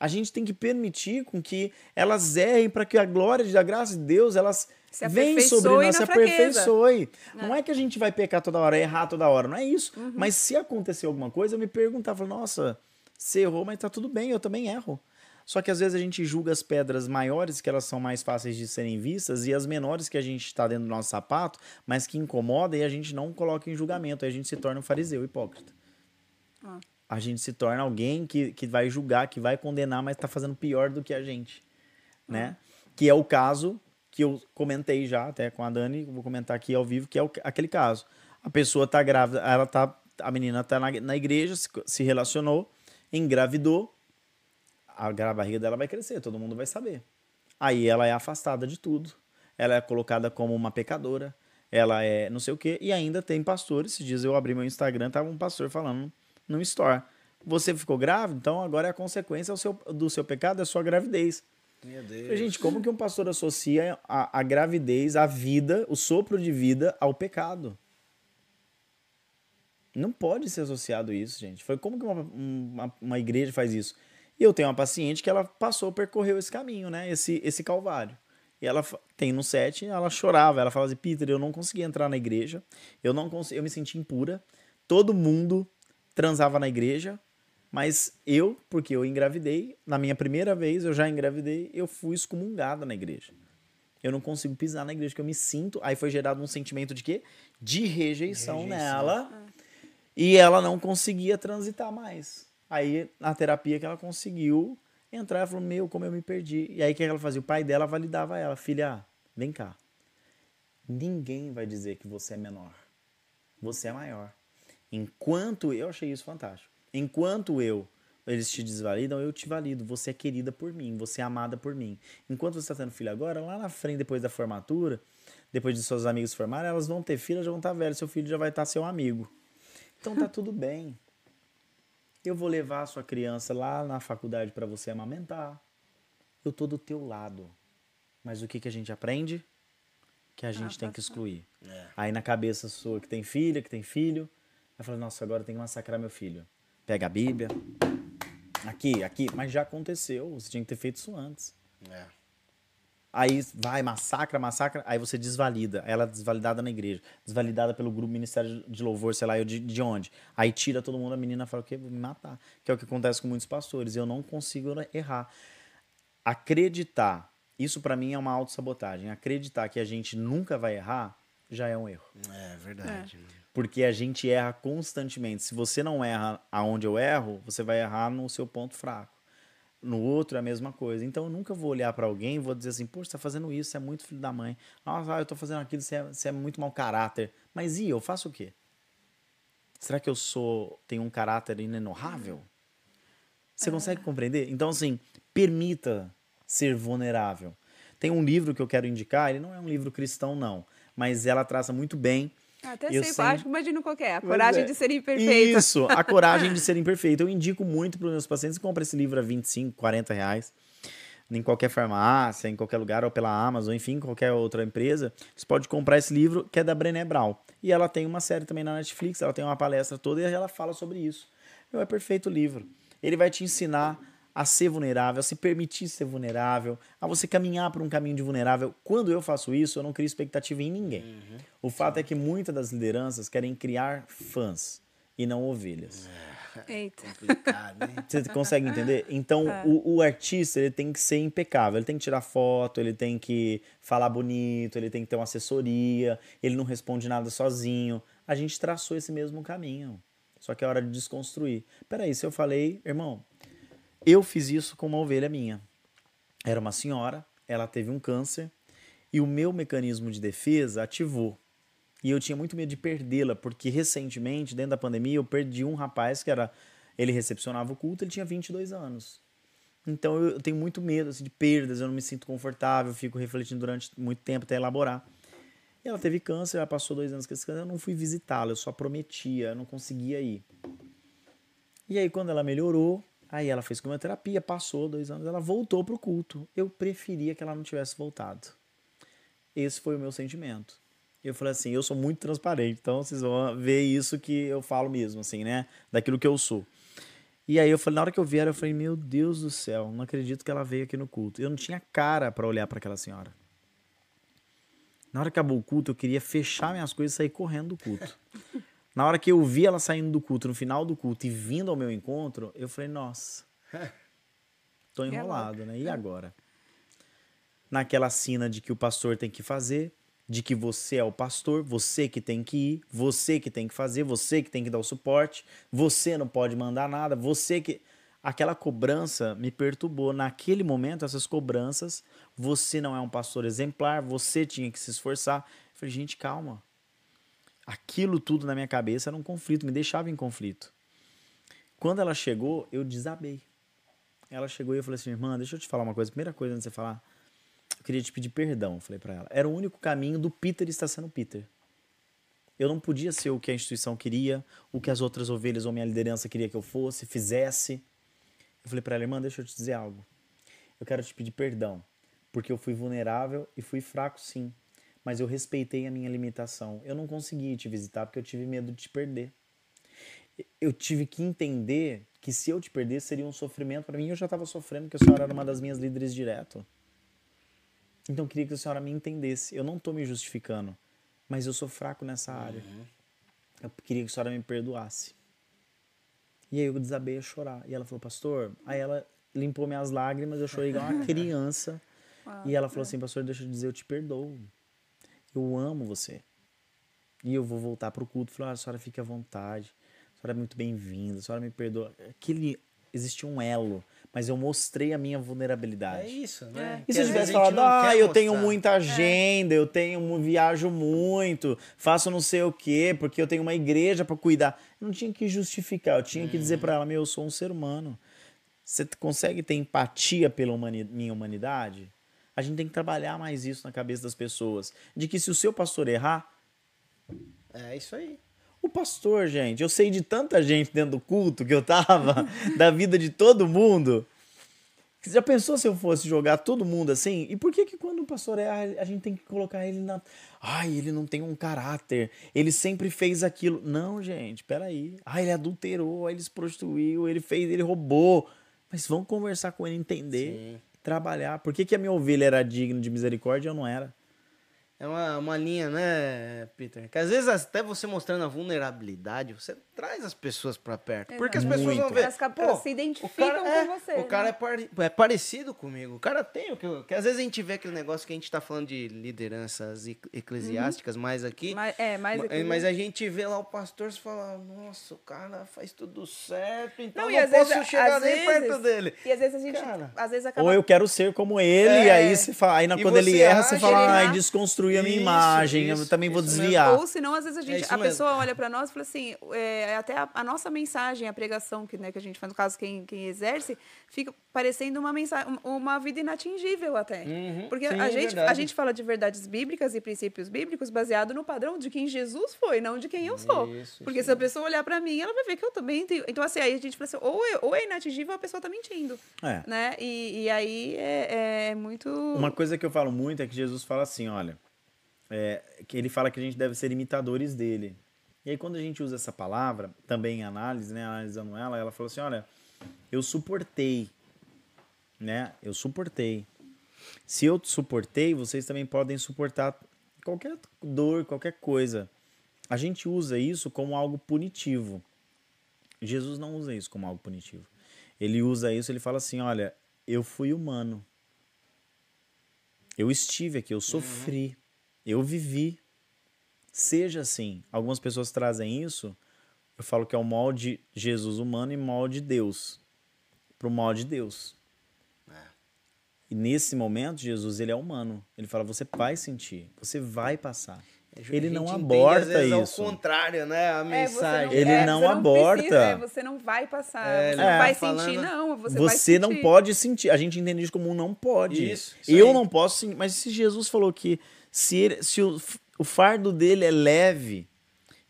A gente tem que permitir com que elas errem para que a glória e a graça de Deus elas venham sobre nós, se aperfeiçoe. Não é que a gente vai pecar toda hora, errar toda hora, não é isso. Mas se acontecer alguma coisa, eu me perguntar, falar, nossa, você errou, mas tá tudo bem, eu também erro. Só que às vezes a gente julga as pedras maiores, que elas são mais fáceis de serem vistas, e as menores que a gente está dentro do nosso sapato, mas que incomoda e a gente não coloca em julgamento. Aí a gente se torna um fariseu hipócrita. Ah. A gente se torna alguém que, que vai julgar, que vai condenar, mas está fazendo pior do que a gente. Né? Que é o caso que eu comentei já até com a Dani, vou comentar aqui ao vivo, que é o- aquele caso. A pessoa tá grávida, ela tá, a menina tá na, na igreja, se, se relacionou, engravidou, a gra- barriga dela vai crescer, todo mundo vai saber. Aí ela é afastada de tudo. Ela é colocada como uma pecadora. Ela é não sei o quê. E ainda tem pastores. Esses dias eu abri meu Instagram, tava um pastor falando no store. Você ficou grávida, então agora é a consequência do seu, do seu pecado, é a sua gravidez. Meu Deus. Gente, como que um pastor associa a, a gravidez, a vida, o sopro de vida ao pecado? Não pode ser associado isso, gente. Foi como que uma, uma, uma igreja faz isso? E eu tenho uma paciente que ela passou, percorreu esse caminho, né? Esse, esse calvário. E ela tem no set, ela chorava, ela falava assim, Peter, eu não conseguia entrar na igreja, eu não consegui, eu me senti impura. Todo mundo transava na igreja, mas eu, porque eu engravidei, na minha primeira vez eu já engravidei, eu fui excomungada na igreja. Eu não consigo pisar na igreja, que eu me sinto. Aí foi gerado um sentimento de quê? De rejeição, Rejeição. nela. E ela não conseguia transitar mais. Aí, na terapia que ela conseguiu entrar, ela falou: Meu, como eu me perdi. E aí, o que ela fazia? O pai dela validava ela: Filha, vem cá. Ninguém vai dizer que você é menor. Você é maior. Enquanto eu achei isso fantástico. Enquanto eu eles te desvalidam, eu te valido. Você é querida por mim, você é amada por mim. Enquanto você está tendo filho agora, lá na frente, depois da formatura, depois de seus amigos formarem, elas vão ter filho, já vão estar velhas, seu filho já vai estar seu amigo. Então tá tudo bem. Eu vou levar a sua criança lá na faculdade para você amamentar. Eu tô do teu lado. Mas o que, que a gente aprende? Que a gente tem que excluir. É. Aí na cabeça sua que tem filha, que tem filho, aí fala, nossa, agora eu tenho que massacrar meu filho. Pega a Bíblia. Aqui, aqui, mas já aconteceu. Você tinha que ter feito isso antes. É. Aí vai, massacra, massacra, aí você desvalida. Ela é desvalidada na igreja, desvalidada pelo grupo Ministério de Louvor, sei lá, eu de, de onde. Aí tira todo mundo, a menina fala, o quê? Vou me matar. Que é o que acontece com muitos pastores. Eu não consigo errar. Acreditar, isso pra mim é uma autossabotagem. Acreditar que a gente nunca vai errar, já é um erro. É verdade. né? Porque a gente erra constantemente. Se você não erra aonde eu erro, você vai errar no seu ponto fraco. No outro é a mesma coisa. Então eu nunca vou olhar pra alguém e vou dizer assim, poxa, você tá fazendo isso, você é muito filho da mãe. Nossa, eu tô fazendo aquilo, você é, você é muito mau caráter. Mas e eu faço o quê? Será que eu sou tenho um caráter inenarrável? Você consegue compreender? Então, assim, permita ser vulnerável. Tem um livro que eu quero indicar, ele não é um livro cristão, não, mas ela traça muito bem Até Eu sei, sei- acho que imagino qual que é. A coragem é. de ser imperfeita. Isso, a coragem de ser imperfeito. Eu indico muito para os meus pacientes. Compra esse livro a 25, 40 reais. Em qualquer farmácia, em qualquer lugar, ou pela Amazon, enfim, qualquer outra empresa. Você pode comprar esse livro, que é da Brené Brown. E ela tem uma série também na Netflix, ela tem uma palestra toda e ela fala sobre isso. Meu, é perfeito o livro. Ele vai te ensinar a ser vulnerável, a se permitir ser vulnerável, a você caminhar por um caminho de vulnerável. Quando eu faço isso, eu não crio expectativa em ninguém. O fato é que muitas das lideranças querem criar fãs e não ovelhas. Eita. Complicado, hein? Você consegue entender? Então, o, o artista ele tem que ser impecável. Ele tem que tirar foto, ele tem que falar bonito, ele tem que ter uma assessoria, ele não responde nada sozinho. A gente traçou esse mesmo caminho. Só que é hora de desconstruir. Peraí, se eu falei, irmão, eu fiz isso com uma ovelha minha. Era uma senhora, ela teve um câncer e o meu mecanismo de defesa ativou. E eu tinha muito medo de perdê-la, porque recentemente, dentro da pandemia, eu perdi um rapaz que era. Ele recepcionava o culto, ele tinha 22 anos. Então eu, tenho muito medo assim, de perdas, eu não me sinto confortável, fico refletindo durante muito tempo até elaborar. E ela teve câncer, ela passou dois anos com esse câncer, eu não fui visitá-la, eu só prometia, eu não conseguia ir. E aí, quando ela melhorou, aí ela fez quimioterapia, passou dois anos, ela voltou pro culto. Eu preferia que ela não tivesse voltado. Esse foi o meu sentimento. Eu falei assim, eu sou muito transparente, então vocês vão ver isso que eu falo mesmo, assim, né? Daquilo que eu sou. E aí eu falei, na hora que eu vi ela, eu falei, meu Deus do céu, não acredito que ela veio aqui no culto. Eu não tinha cara para olhar para aquela senhora. Na hora que acabou o culto, eu queria fechar minhas coisas e sair correndo do culto. Na hora que eu vi ela saindo do culto, no final do culto e vindo ao meu encontro, eu falei, nossa, tô enrolado, né? E agora? Naquela cena de que o pastor tem que fazer, de que você é o pastor, você que tem que ir, você que tem que fazer, você que tem que dar o suporte, você não pode mandar nada, você que. Aquela cobrança me perturbou. Naquele momento, essas cobranças, você não é um pastor exemplar, você tinha que se esforçar. Eu falei, gente, calma. Aquilo tudo na minha cabeça era um conflito, me deixava em conflito. Quando ela chegou, eu desabei. Ela chegou e eu falei assim, irmã, deixa eu te falar uma coisa. Primeira coisa antes de você falar, eu queria te pedir perdão, eu falei para ela. Era o único caminho do Peter estar sendo Peter. Eu não podia ser o que a instituição queria, o que as outras ovelhas ou minha liderança queria que eu fosse, fizesse. Eu falei para ela, irmã, deixa eu te dizer algo. Eu quero te pedir perdão, porque eu fui vulnerável e fui fraco sim, mas eu respeitei a minha limitação. Eu não consegui te visitar porque eu tive medo de te perder. Eu tive que entender que se eu te perder seria um sofrimento para mim. Eu já estava sofrendo, porque a senhora era uma das minhas líderes direto. Então eu queria que a senhora me entendesse. Eu não estou me justificando, mas eu sou fraco nessa área. Eu queria que a senhora me perdoasse. E aí eu desabei a chorar. E ela falou, pastor. Aí ela limpou minhas lágrimas, eu chorei igual uma criança. e ela falou assim, pastor, deixa eu dizer, eu te perdoo. Eu amo você. E eu vou voltar pro culto. Falei, ah, a senhora fique à vontade. A senhora é muito bem-vinda. A senhora me perdoa. Aquele, existia um elo mas eu mostrei a minha vulnerabilidade. É isso, né? E se eu tivesse falado, ah, eu tenho muita agenda, é. eu tenho viajo muito, faço não sei o quê, porque eu tenho uma igreja para cuidar. Eu não tinha que justificar, eu tinha que dizer para ela, meu, eu sou um ser humano. Você consegue ter empatia pela humani minha humanidade? A gente tem que trabalhar mais isso na cabeça das pessoas. De que se o seu pastor errar. É isso aí. O pastor, gente, eu sei de tanta gente dentro do culto que eu tava, da vida de todo mundo. Você já pensou se eu fosse jogar todo mundo assim? E por que que quando o pastor é, a gente tem que colocar ele na... Ai, ele não tem um caráter, ele sempre fez aquilo. Não, gente, peraí. Ai, ele adulterou, ele se prostituiu, ele fez, ele roubou. Mas vamos conversar com ele, entender, Sim. Trabalhar. Por que que a minha ovelha era digna de misericórdia e eu não era? É uma, uma linha, né, Peter? Que às vezes até você mostrando a vulnerabilidade, você traz as pessoas para perto. Exato. Porque as pessoas Muito. vão ver. Elas se identificam é, com você. O cara né? é, par, é, parecido comigo. O cara tem o que, que. Às vezes a gente vê aquele negócio que a gente tá falando de lideranças eclesiásticas uhum. mais aqui. Mas, é, mais aqui. Mas a gente vê lá o pastor e fala: nossa, o cara faz tudo certo, então não, não posso vezes, chegar nem vezes, perto dele. E às vezes a gente. Cara, às vezes acaba... Ou eu quero ser como ele, é, e aí, você fala, aí quando ele erra, você fala: ai, desconstruir a minha isso, imagem, isso, eu também vou desviar. Ou senão, às vezes a, gente, é a pessoa olha para nós e fala assim: é, até a, a, nossa mensagem, a pregação que, né, que a gente faz, no caso, quem, quem exerce, fica parecendo uma, mensagem, uma vida inatingível até. Uhum, Porque sim, a, gente, a gente fala de verdades bíblicas e princípios bíblicos baseado no padrão de quem Jesus foi, não de quem eu sou. Isso, Porque se a pessoa olhar para mim, ela vai ver que eu também tenho. Então, assim, aí a gente fala assim: ou é, ou é inatingível ou a pessoa tá mentindo. É. Né? E, e aí é, é muito. Uma coisa que eu falo muito é que Jesus fala assim: olha é, que ele fala que a gente deve ser imitadores dele. E aí, quando a gente usa essa palavra, também em análise, né, analisando ela, ela falou assim: olha, eu suportei, né? Eu suportei. Se eu suportei, vocês também podem suportar qualquer dor, qualquer coisa. A gente usa isso como algo punitivo. Jesus não usa isso como algo punitivo. Ele usa isso, ele fala assim: olha, eu fui humano. Eu estive aqui, eu sofri. Eu vivi. Seja assim. Algumas pessoas trazem isso. Eu falo que é o molde Jesus humano e molde Deus. Para o molde Deus. É. E nesse momento, Jesus ele é humano. Ele fala: você vai sentir, você vai passar. Ele A não entende, aborta às vezes, isso. Ao contrário, né? A É, mensagem. Ele é, não aborta. precisa, é, você não vai passar, É, você ele não tá vai falando- sentir, não. Você, Você, vai não sentir. pode sentir. A gente entende isso como um não pode. Isso, isso eu aí. não posso sentir. Mas se Jesus falou que se, ele- se o, o fardo dele é leve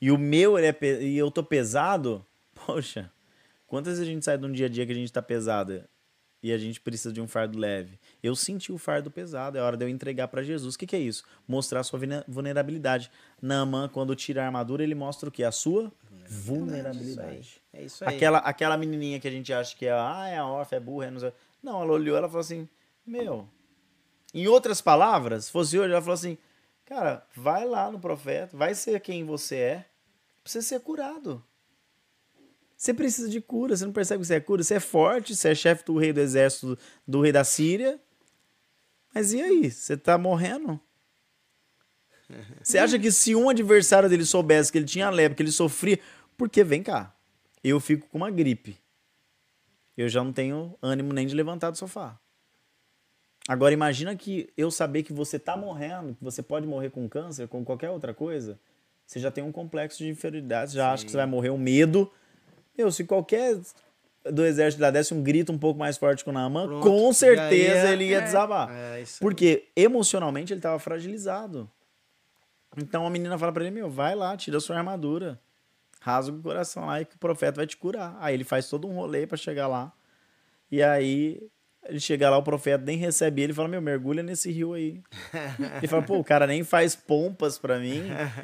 e o meu é e eu tô pesado, poxa, quantas vezes a gente sai de um dia a dia que a gente tá pesado e a gente precisa de um fardo leve? Eu senti o fardo pesado, é hora de eu entregar para Jesus. O que, que é isso? Mostrar a sua vulne- vulnerabilidade. Naaman, quando tira a armadura, ele mostra o que? A sua vulnerabilidade. É isso aí. Aquela, aquela menininha que a gente acha que é, ah, é a órfã, é burra, é não sei. Não, ela olhou, ela falou assim, meu. Em outras palavras, se fosse hoje, ela falou assim, cara, vai lá no profeta, vai ser quem você é, você ser curado. Você precisa de cura, você não percebe que você é cura, você é forte, você é chefe do rei do exército do rei da Síria. Mas e aí? Você tá morrendo? Você acha que se um adversário dele soubesse que ele tinha lepra, que ele sofria, porque vem cá, eu fico com uma gripe. Eu já não tenho ânimo nem de levantar do sofá. Agora imagina que eu saber que você tá morrendo, que você pode morrer com câncer, com qualquer outra coisa, você já tem um complexo de inferioridade, já acha que você vai morrer, um medo. Meu, se qualquer do exército lá desse um grito um pouco mais forte que o Naaman, Pronto, com certeza ele ia É. desabar. É. Porque emocionalmente ele estava fragilizado. Então a menina fala pra ele: Meu, vai lá, tira a sua armadura. Rasga o coração lá e que o profeta vai te curar. Aí ele faz todo um rolê pra chegar lá. E aí ele chega lá, o profeta nem recebe ele fala: Meu, mergulha nesse rio aí. ele fala: Pô, o cara nem faz pompas pra mim.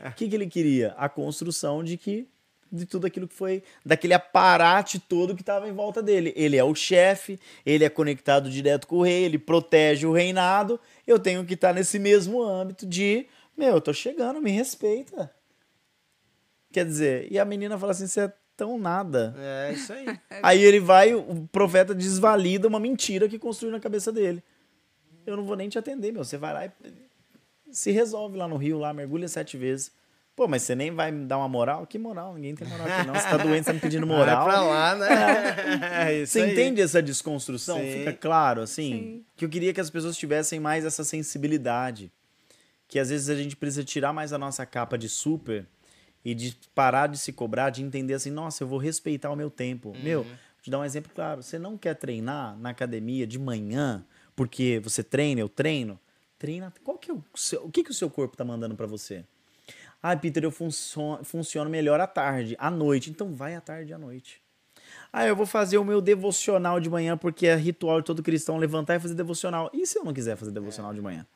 O que, que ele queria? A construção de que. De tudo aquilo que foi. Daquele aparate todo que estava em volta dele. Ele é o chefe, ele é conectado direto com o rei, ele protege o reinado. Eu tenho que estar nesse mesmo âmbito de. Meu, eu tô chegando, me respeita. Quer dizer, e a menina fala assim: você tão nada. É isso aí. Aí ele vai, o profeta desvalida uma mentira que construiu na cabeça dele. Eu não vou nem te atender, meu. Você vai lá e se resolve lá no rio, lá, mergulha sete vezes. Pô, mas você nem vai me dar uma moral? Que moral? Ninguém tem moral aqui, não. Você tá doente, você tá me pedindo moral. Vai pra lá, né? É isso Você aí. entende essa desconstrução? Sim. Fica claro, assim? Sim. Que eu queria que as pessoas tivessem mais essa sensibilidade. Que às vezes a gente precisa tirar mais a nossa capa de super e de parar de se cobrar, de entender assim, nossa, eu vou respeitar o meu tempo. Uhum. Meu, vou te dar um exemplo claro. Você não quer treinar na academia de manhã, porque você treina, eu treino. Treina. Qual que é o seu, o que, que o seu corpo tá mandando para você? Ah, Peter, eu funciono, funciono melhor à tarde, à noite. Então vai à tarde e à noite. Ah, eu vou fazer o meu devocional de manhã, porque é ritual de todo cristão levantar e fazer devocional. E se eu não quiser fazer devocional de manhã?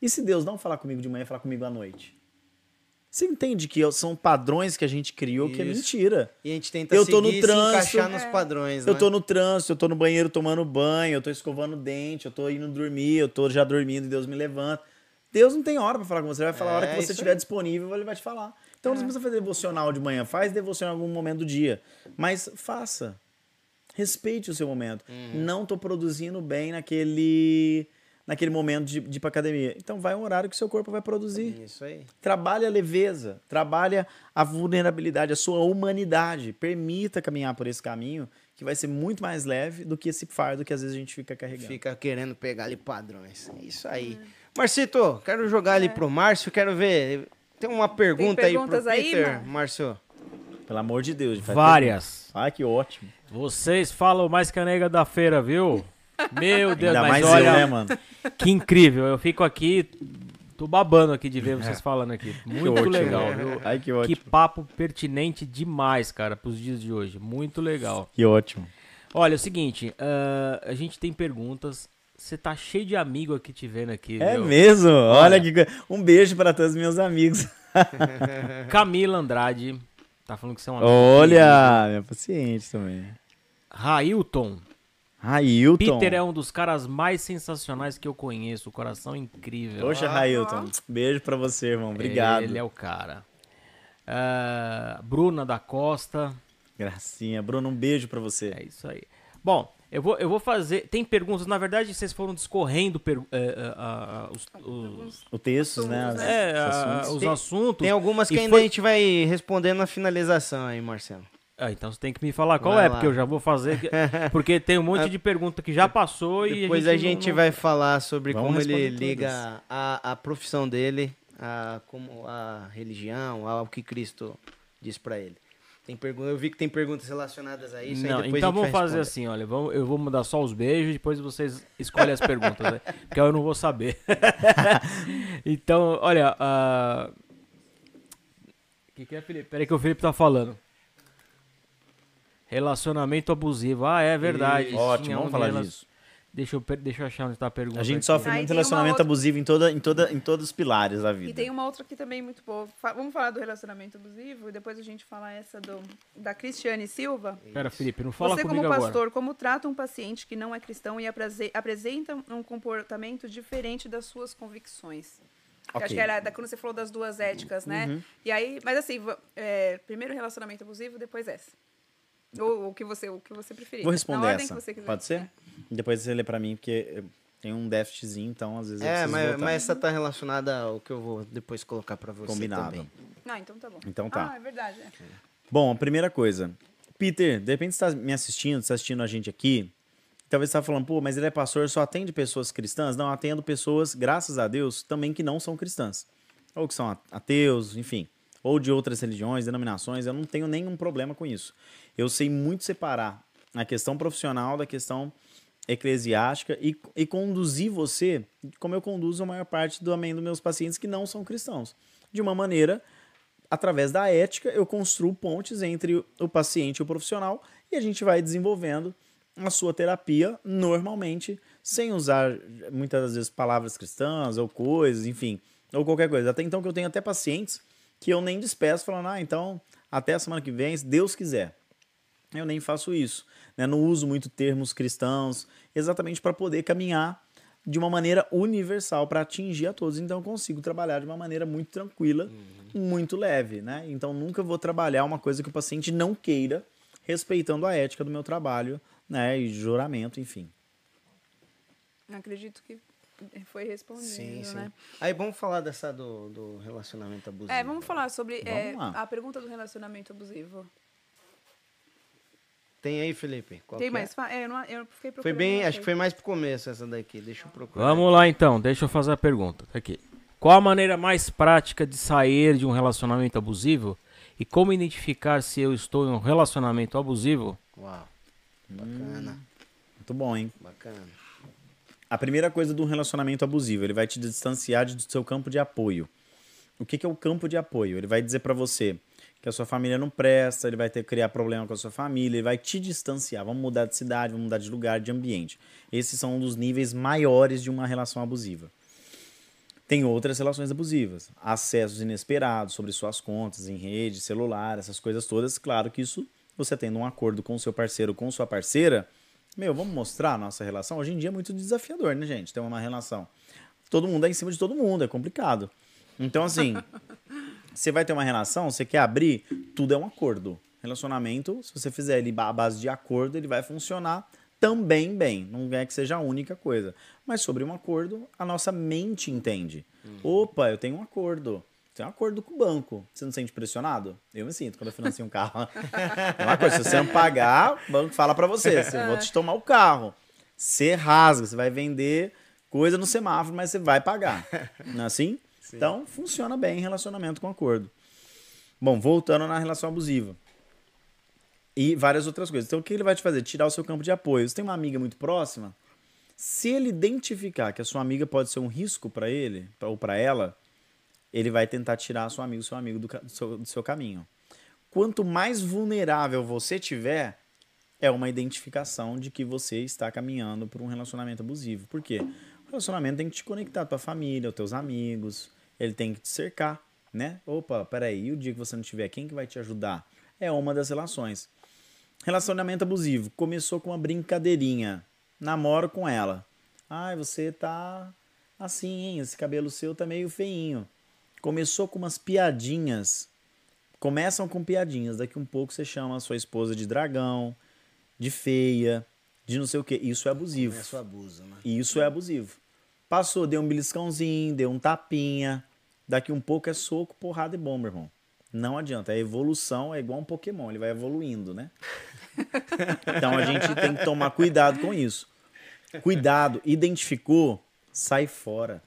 E se Deus não falar comigo de manhã e falar comigo à noite? Você entende que são padrões que a gente criou que é Isso. mentira. E a gente tenta Eu tô no seguir e trânsito. se encaixar nos É. padrões, Eu né? tô no trânsito, eu tô no banheiro tomando banho, eu tô escovando o dente, eu tô indo dormir, eu tô já dormindo e Deus me levanta. Deus não tem hora pra falar com você, ele vai falar a hora É, que você isso estiver aí. disponível, ele vai te falar. Então não precisa fazer devocional de manhã, faz devocional em algum momento do dia, mas faça. Respeite o seu momento. Uhum. Não tô produzindo bem naquele naquele momento de, de ir pra academia. Então vai um horário que seu corpo vai produzir. Isso aí. Trabalhe a leveza, trabalhe a vulnerabilidade, a sua humanidade. Permita caminhar por esse caminho que vai ser muito mais leve do que esse fardo que às vezes a gente fica carregando. Fica querendo pegar ali padrões. É Isso aí. Marcito, quero jogar ali pro Márcio, quero ver. Tem uma pergunta aí pro perguntas aí, Peter, Mar? Márcio. Pelo amor de Deus. Várias. Ah, que ótimo. Vocês falam mais que a nega da feira, viu? Meu Deus, Ainda mas mais olha, eu, né, mano? que incrível. Eu fico aqui, tô babando aqui de ver vocês falando aqui. Muito ótimo. legal, viu? Ai, que Que ótimo. papo pertinente demais, cara, pros dias de hoje. Muito legal. Que ótimo. Olha, é o seguinte, ah, a gente tem perguntas. Você tá cheio de amigo aqui te vendo aqui, É mesmo? Olha que coisa. Um beijo para todos os meus amigos. Camila Andrade, tá falando que você é um amigo. Olha, minha paciente também. Railton. Railton. Peter é um dos caras mais sensacionais que eu conheço. Coração incrível. Poxa, Railton. Beijo pra você, irmão. Obrigado. Ele é o cara. Ah, Bruna da Costa. Gracinha. Bruno, um beijo pra você. É isso aí. Bom, eu vou, eu vou fazer. Tem perguntas. Na verdade, vocês foram discorrendo per- é, a- a- os, os- O texto, né? Assuntos, os- é, os a- assuntos. os Tem- assuntos. Tem algumas que E ainda foi- a gente vai responder na finalização aí, Marcelo. Ah, então você tem que me falar qual Vai é, lá. porque eu já vou fazer. que- Porque tem um monte de pergunta que já passou e Depois a a gente, gente, não- vai falar sobre Vamos como ele responder liga a, a profissão dele a, como a religião, ao que Cristo diz para ele. Tem pergunta, eu vi que tem perguntas relacionadas a isso. Não, então a gente vamos vai fazer responder. assim, olha, vamos, eu vou mudar só os beijos, depois vocês escolhem as perguntas, né? Porque eu não vou saber. então, olha, ah, o que, que é, Felipe? Peraí que o Felipe tá falando. Relacionamento abusivo. Ah, é verdade. Isso. Ótimo, tinha vamos falar disso. Deixa eu, deixa eu achar onde tá a pergunta. A gente aqui. sofre muito relacionamento outra- abusivo em, toda, em, toda, em todos os pilares da E vida. tem uma outra aqui também muito boa. Fa- Vamos falar do relacionamento abusivo e depois a gente fala essa do, da Cristiane Silva. Pera, Felipe, não fala Você, comigo como agora. pastor, como trata um paciente que não é cristão e aprese- apresenta um comportamento diferente das suas convicções? Eu Acho Ok. que era da, quando você falou das duas éticas, né? E aí, mas assim, é, primeiro relacionamento abusivo, depois essa. Ou o que você, o que você preferir. Vou Na responder ordem essa. que você quiser. Pode ser? Depois você lê pra mim, porque eu tenho um déficitzinho, então às vezes eu É, preciso mas, voltar. mas essa tá relacionada ao que eu vou depois colocar para você Combinado. também. Ah, então tá bom. Então tá. Ah, é verdade. é. Bom, a primeira coisa. Peter, de repente você está me assistindo, você tá assistindo a gente aqui. Talvez você está falando, pô, mas ele é pastor, só atende pessoas cristãs? Não, atendo pessoas, graças a Deus, também que não são cristãs. Ou que são ateus, enfim. Ou de outras religiões, denominações. Eu não tenho nenhum problema com isso. Eu sei muito separar a questão profissional da questão eclesiástica e, e conduzir você, como eu conduzo a maior parte do amém dos meus pacientes que não são cristãos. De uma maneira através da ética, eu construo pontes entre o paciente e o profissional e a gente vai desenvolvendo a sua terapia normalmente, sem usar muitas das vezes palavras cristãs ou coisas, enfim, ou qualquer coisa. Até então que eu tenho até pacientes que eu nem despeço falando, ah, então até a semana que vem, se Deus quiser. Eu nem faço isso, né? Não uso muito termos cristãos, exatamente para poder caminhar de uma maneira universal para atingir a todos. Então eu consigo trabalhar de uma maneira muito tranquila, muito leve, né? Então nunca vou trabalhar uma coisa que o paciente não queira, respeitando a ética do meu trabalho, né? E juramento, enfim. Acredito que foi respondido, Sim, sim. né? Aí vamos falar dessa do, do relacionamento abusivo. É, vamos falar sobre é, Vamos lá. a pergunta do relacionamento abusivo. Tem aí, Felipe? Qual Tem que mais? é? É, eu, não, eu fiquei procurando. Foi bem, acho que foi mais pro começo essa daqui. Deixa eu procurar. Vamos lá então, deixa eu fazer a pergunta. Tá Aqui. Qual a maneira mais prática de sair de um relacionamento abusivo? E como identificar se eu estou em um relacionamento abusivo? Uau. Bacana, Muito bom, hein? bacana. A primeira coisa do relacionamento abusivo, ele vai te distanciar do seu campo de apoio. O que, que é o campo de apoio? Ele vai dizer pra você que a sua família não presta, ele vai ter que criar problema com a sua família, ele vai te distanciar. Vamos mudar de cidade, vamos mudar de lugar, de ambiente. Esses são um dos níveis maiores de uma relação abusiva. Tem outras relações abusivas, acessos inesperados sobre suas contas em rede, celular, essas coisas todas. Claro que isso você tendo um acordo com o seu parceiro, com sua parceira, meu, vamos mostrar a nossa relação. Hoje em dia é muito desafiador, né, gente? Ter uma relação. Todo mundo é em cima de todo mundo, é complicado. Então, assim, você vai ter uma relação, você quer abrir, tudo é um acordo. Relacionamento, se você fizer ele à base de acordo, ele vai funcionar também bem. Não é que seja a única coisa. Mas sobre um acordo, a nossa mente entende. Opa, eu tenho um acordo. Tem um acordo com o banco. Você não se sente pressionado? Eu me sinto quando eu financio um carro. É uma coisa, se você não pagar, o banco fala pra você, eu vou te tomar o carro. Você rasga, você vai vender coisa no semáforo, mas você vai pagar. Não é assim? Então, funciona bem relacionamento com acordo. Bom, voltando na relação abusiva. E várias outras coisas. Então, o que ele vai te fazer? Tirar o seu campo de apoio. Você tem uma amiga muito próxima? Se ele identificar que a sua amiga pode ser um risco para ele ou para ela, ele vai tentar tirar a sua amiga, o seu amigo do, seu, do seu caminho. Quanto mais vulnerável você tiver, é uma identificação de que você está caminhando por um relacionamento abusivo. Por quê? O relacionamento tem que te conectar com a tua família, os teus amigos, ele tem que te cercar, né? Opa, peraí, e o dia que você não tiver, quem que vai te ajudar? É uma das relações. Relacionamento abusivo. Começou com uma brincadeirinha. Namoro com ela. Ai, você tá assim, hein? Esse cabelo seu tá meio feinho. Começou com umas piadinhas. Começam com piadinhas. Daqui um pouco você chama a sua esposa de dragão, de feia, de não sei o que. Isso é abusivo. Começa o abuso, né? Isso é abusivo. Passou, deu um beliscãozinho, deu um tapinha. Daqui um pouco é soco, porrada e bomba, irmão. Não adianta. A evolução é igual um Pokémon, ele vai evoluindo, né? então a gente tem que tomar cuidado com isso. Cuidado, identificou, sai fora.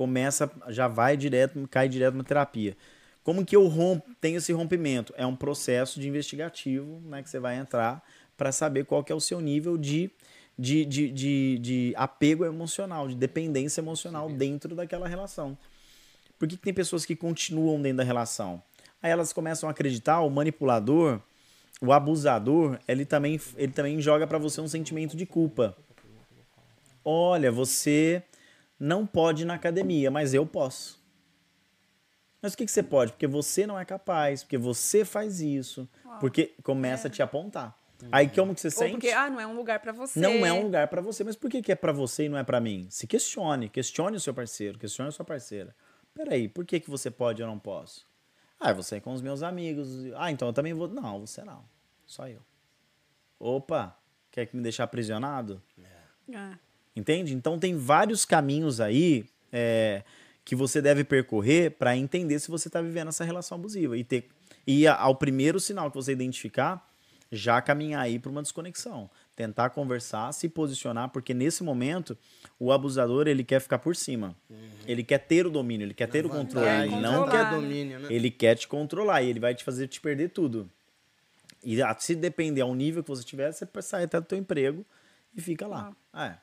Começa, já vai direto, cai direto na terapia. Como que eu rompo, tenho esse rompimento? É um processo de investigativo, né, que você vai entrar para saber qual que é o seu nível de, de, de, de, de apego emocional, de dependência emocional dentro daquela relação. Por que, que tem pessoas que continuam dentro da relação? Aí elas começam a acreditar, o manipulador, o abusador, ele também, ele também joga para você um sentimento de culpa. Olha, você não pode ir na academia, mas eu posso. Mas o que, que você pode? Porque você não é capaz, porque você faz isso, porque começa a te apontar. Aí como que você Ou sente? porque, ah, não é um lugar pra você. Não é um lugar pra você, mas por que, que é pra você e não é pra mim? Se questione, questione o seu parceiro, questione a sua parceira. Peraí, por que, que você pode e eu não posso? Ah, eu vou sair com os meus amigos. Ah, então eu também vou. Não, você não. Só eu. Opa, quer que me deixar aprisionado? É. Entende? Então tem vários caminhos aí é, que você deve percorrer para entender se você está vivendo essa relação abusiva e ter e ao primeiro sinal que você identificar já caminhar aí para uma desconexão, tentar conversar, se posicionar, porque nesse momento o abusador ele quer ficar por cima, ele quer ter o domínio, ele quer ter o controle, ele não quer né? domínio, né? ele quer te controlar e ele vai te fazer te perder tudo. E se depender ao nível que você tiver, você sai até do teu emprego e fica lá. É.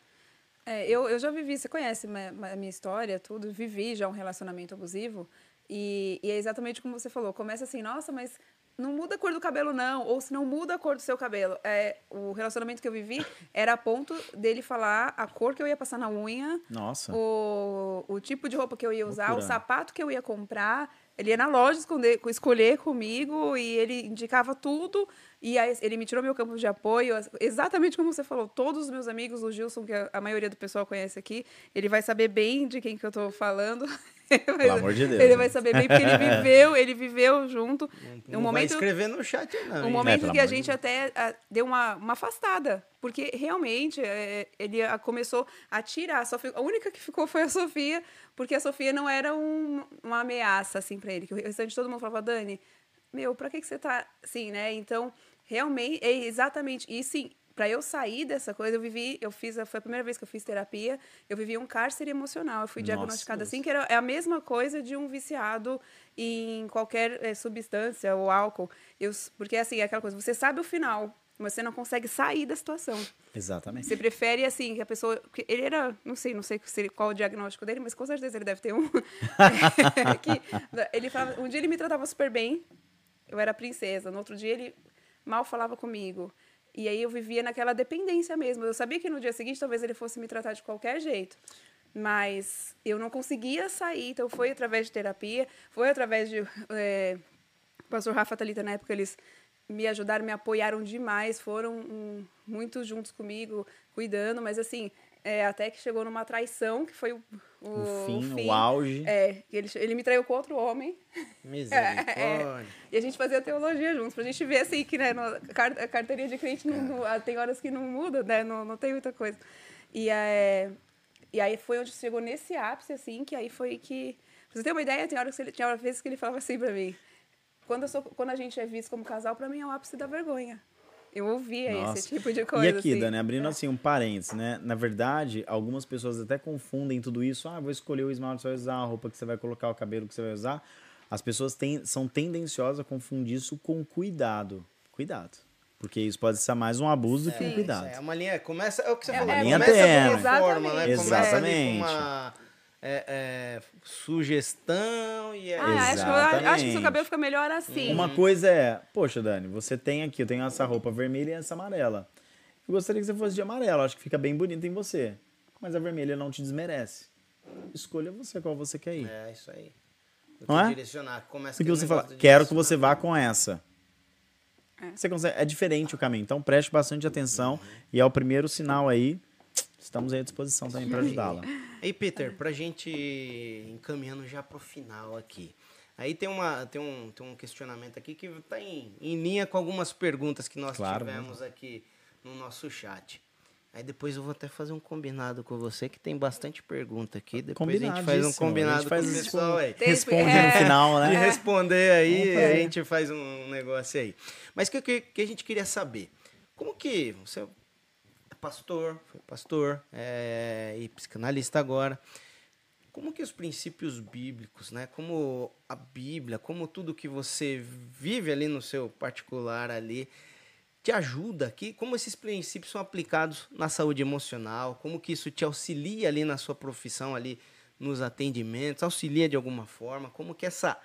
É, eu, eu já vivi, você conhece a minha história, tudo, vivi já um relacionamento abusivo. E, e é exatamente como você falou. Começa assim, nossa, mas não muda a cor do cabelo, não. Ou se não muda a cor do seu cabelo. É, o relacionamento que eu vivi era a ponto dele falar a cor que eu ia passar na unha, Nossa. o, o tipo de roupa que eu ia usar, Loucura. o sapato que eu ia comprar. Ele ia na loja esconder, escolher comigo e ele indicava tudo. E aí ele me tirou meu campo de apoio, exatamente como você falou. Todos os meus amigos, o Gilson, que a a maioria do pessoal conhece aqui, ele vai saber bem de quem que eu tô falando. Pelo amor de Deus. Ele né? vai saber bem porque ele viveu, ele viveu junto. Não um vai momento, escrever no chat, não. um hein? momento pelo que a de gente Deus. até ah, deu uma, uma afastada. Porque realmente é, ele ah, começou a tirar. Só fi- a única que ficou foi a Sofia, porque a Sofia não era um- uma ameaça assim para ele. Que o restante todo mundo falava, Dani, meu, pra que, que você tá assim, né? Então, realmente, é exatamente. E sim, para eu sair dessa coisa, eu vivi, eu fiz, foi a primeira vez que eu fiz terapia, eu vivi um cárcere emocional. Eu fui Nossa. diagnosticada assim, que era, é a mesma coisa de um viciado em qualquer eh, substância ou álcool. Eu, porque assim, é aquela coisa, você sabe o final, mas você não consegue sair da situação. Exatamente. Você prefere, assim, que a pessoa. que Ele era. Não sei, não sei qual o diagnóstico dele, mas com certeza ele deve ter um. que ele falava, um dia ele me tratava super bem, eu era princesa. No outro dia ele mal falava comigo. E aí eu vivia naquela dependência mesmo. Eu sabia que no dia seguinte talvez ele fosse me tratar de qualquer jeito. Mas eu não conseguia sair, então foi através de terapia, foi através de. eh, o pastor Rafa Thalita, na época, eles me ajudaram, me apoiaram demais, foram hum, muito juntos comigo, cuidando, mas assim, é, até que chegou numa traição, que foi o, o, O fim, fim. o auge. É, ele, ele me traiu com outro homem. Misericórdia. E a gente fazia teologia juntos, pra gente ver assim que, né, no, a car- a carteirinha de crente não, não- ah, tem horas que não muda, né? Não, não tem muita coisa. E, é, e aí foi onde chegou nesse ápice, assim, que aí foi que. Pra você ter uma ideia, tem horas que ele, tinha vezes que ele falava assim pra mim. Quando, eu sou, quando a gente é visto como casal, pra mim é o ápice da vergonha. Eu ouvia Nossa. esse tipo de coisa. E aqui, assim. Dani, abrindo assim um parênteses, né? Na verdade, algumas pessoas até confundem tudo isso. Ah, vou escolher o esmalte que você vai usar, a roupa que você vai colocar, o cabelo que você vai usar. As pessoas têm, são tendenciosas a confundir isso com cuidado. Cuidado. Porque isso pode ser mais um abuso do que um Sim. cuidado. É uma linha. Começa. É o que você É, falou. é, linha começa tênue. uma forma, né? Exatamente. Começa ali uma é, é, sugestão e aí. Ah, acho, que eu- acho que seu cabelo fica melhor assim. Uma coisa é, poxa, Dani, você tem aqui, eu tenho essa roupa vermelha e essa amarela. Eu gostaria que você fosse de amarelo, acho que fica bem bonito em você. Mas a vermelha não te desmerece. Escolha você qual você quer ir. É, isso aí. Eu Não é? direcionar. Começa Porque você fala, quero que você vá com essa. É. Você consegue, é diferente o caminho. Então preste bastante atenção. E é o primeiro sinal aí. Estamos aí à disposição também para ajudá-la. Aí, Peter, pra gente ir encaminhando já pro final aqui. Aí tem, uma, tem, um, tem um questionamento aqui que tá em, em linha com algumas perguntas que nós Claro, tivemos aqui no nosso chat. Aí depois eu vou até fazer um combinado com você, que tem bastante pergunta aqui. Depois a gente faz um combinado faz com o isso pessoal aí. Responde é. no final, De né? responder aí, fazer. a gente faz um negócio aí. Mas o que, que, que a gente queria saber? Como que você é pastor, foi pastor é, e psicanalista agora. como que os princípios bíblicos, né? Como a Bíblia, como tudo que você vive ali no seu particular ali, te ajuda aqui, como esses princípios são aplicados na saúde emocional, como que isso te auxilia ali na sua profissão ali nos atendimentos, auxilia de alguma forma, como que essa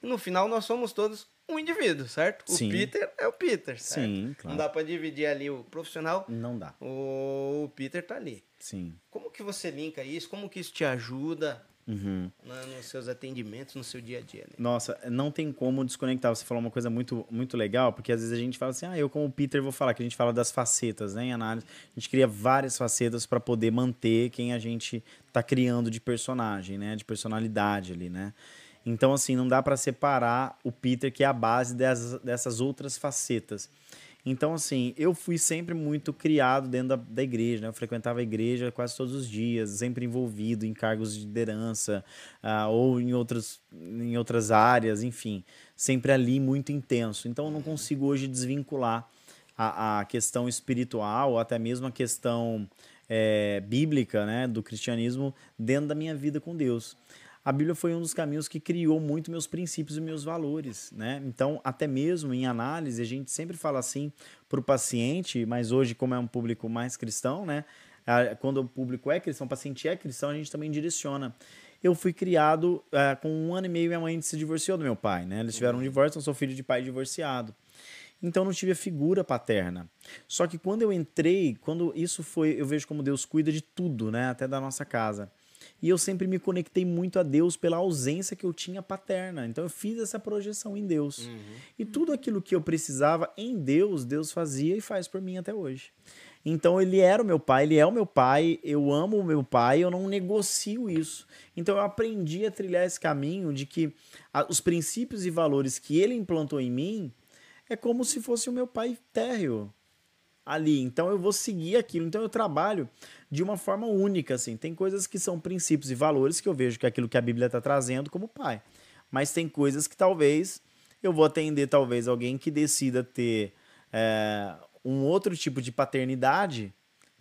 no final nós somos todos um indivíduo, certo? Sim. O Peter é o Peter, certo? Sim, claro. Não dá para dividir ali o profissional, Não dá. o Peter tá ali. Sim. Como que você linka isso? Como que isso te ajuda Uhum. né, nos seus atendimentos, no seu dia a dia? Né? Nossa, não tem como desconectar. Você falou uma coisa muito, muito legal, porque às vezes a gente fala assim, ah, eu como Peter vou falar, que a gente fala das facetas, né, em análise. A gente cria várias facetas para poder manter quem a gente tá criando de personagem, né, de personalidade ali, né. Então, assim, não dá para separar o Peter, que é a base dessas, dessas outras facetas. Então, assim, eu fui sempre muito criado dentro da, da igreja, né? Eu frequentava a igreja quase todos os dias, sempre envolvido em cargos de liderança ah, ou em, outros, em outras áreas, enfim, sempre ali muito intenso. Então, eu não consigo hoje desvincular a, a questão espiritual ou até mesmo a questão eh, bíblica, né, do cristianismo dentro da minha vida com Deus a Bíblia foi um dos caminhos que criou muito meus princípios e meus valores, né? Então, até mesmo em análise, a gente sempre fala assim para o paciente, mas hoje, como é um público mais cristão, né? Quando o público é cristão, o paciente é cristão, a gente também direciona. Eu fui criado ah, com um ano e meio, minha mãe se divorciou do meu pai, né? Eles tiveram um divórcio, eu sou filho de pai divorciado. Então não tive a figura paterna. Só que quando eu entrei, quando isso foi, eu vejo como Deus cuida de tudo, né? Até da nossa casa. E eu sempre me conectei muito a Deus pela ausência que eu tinha paterna. Então eu fiz essa projeção em Deus. E tudo aquilo que eu precisava em Deus, Deus fazia e faz por mim até hoje. Então ele era o meu pai, ele é o meu pai, eu amo o meu pai, eu não negocio isso. Então eu aprendi a trilhar esse caminho de que os princípios e valores que ele implantou em mim é como se fosse o meu pai térreo ali. Então eu vou seguir aquilo. Então eu trabalho de uma forma única, assim. Tem coisas que são princípios e valores que eu vejo que é aquilo que a Bíblia está trazendo como pai. Mas tem coisas que talvez eu vou atender talvez alguém que decida ter é, um outro tipo de paternidade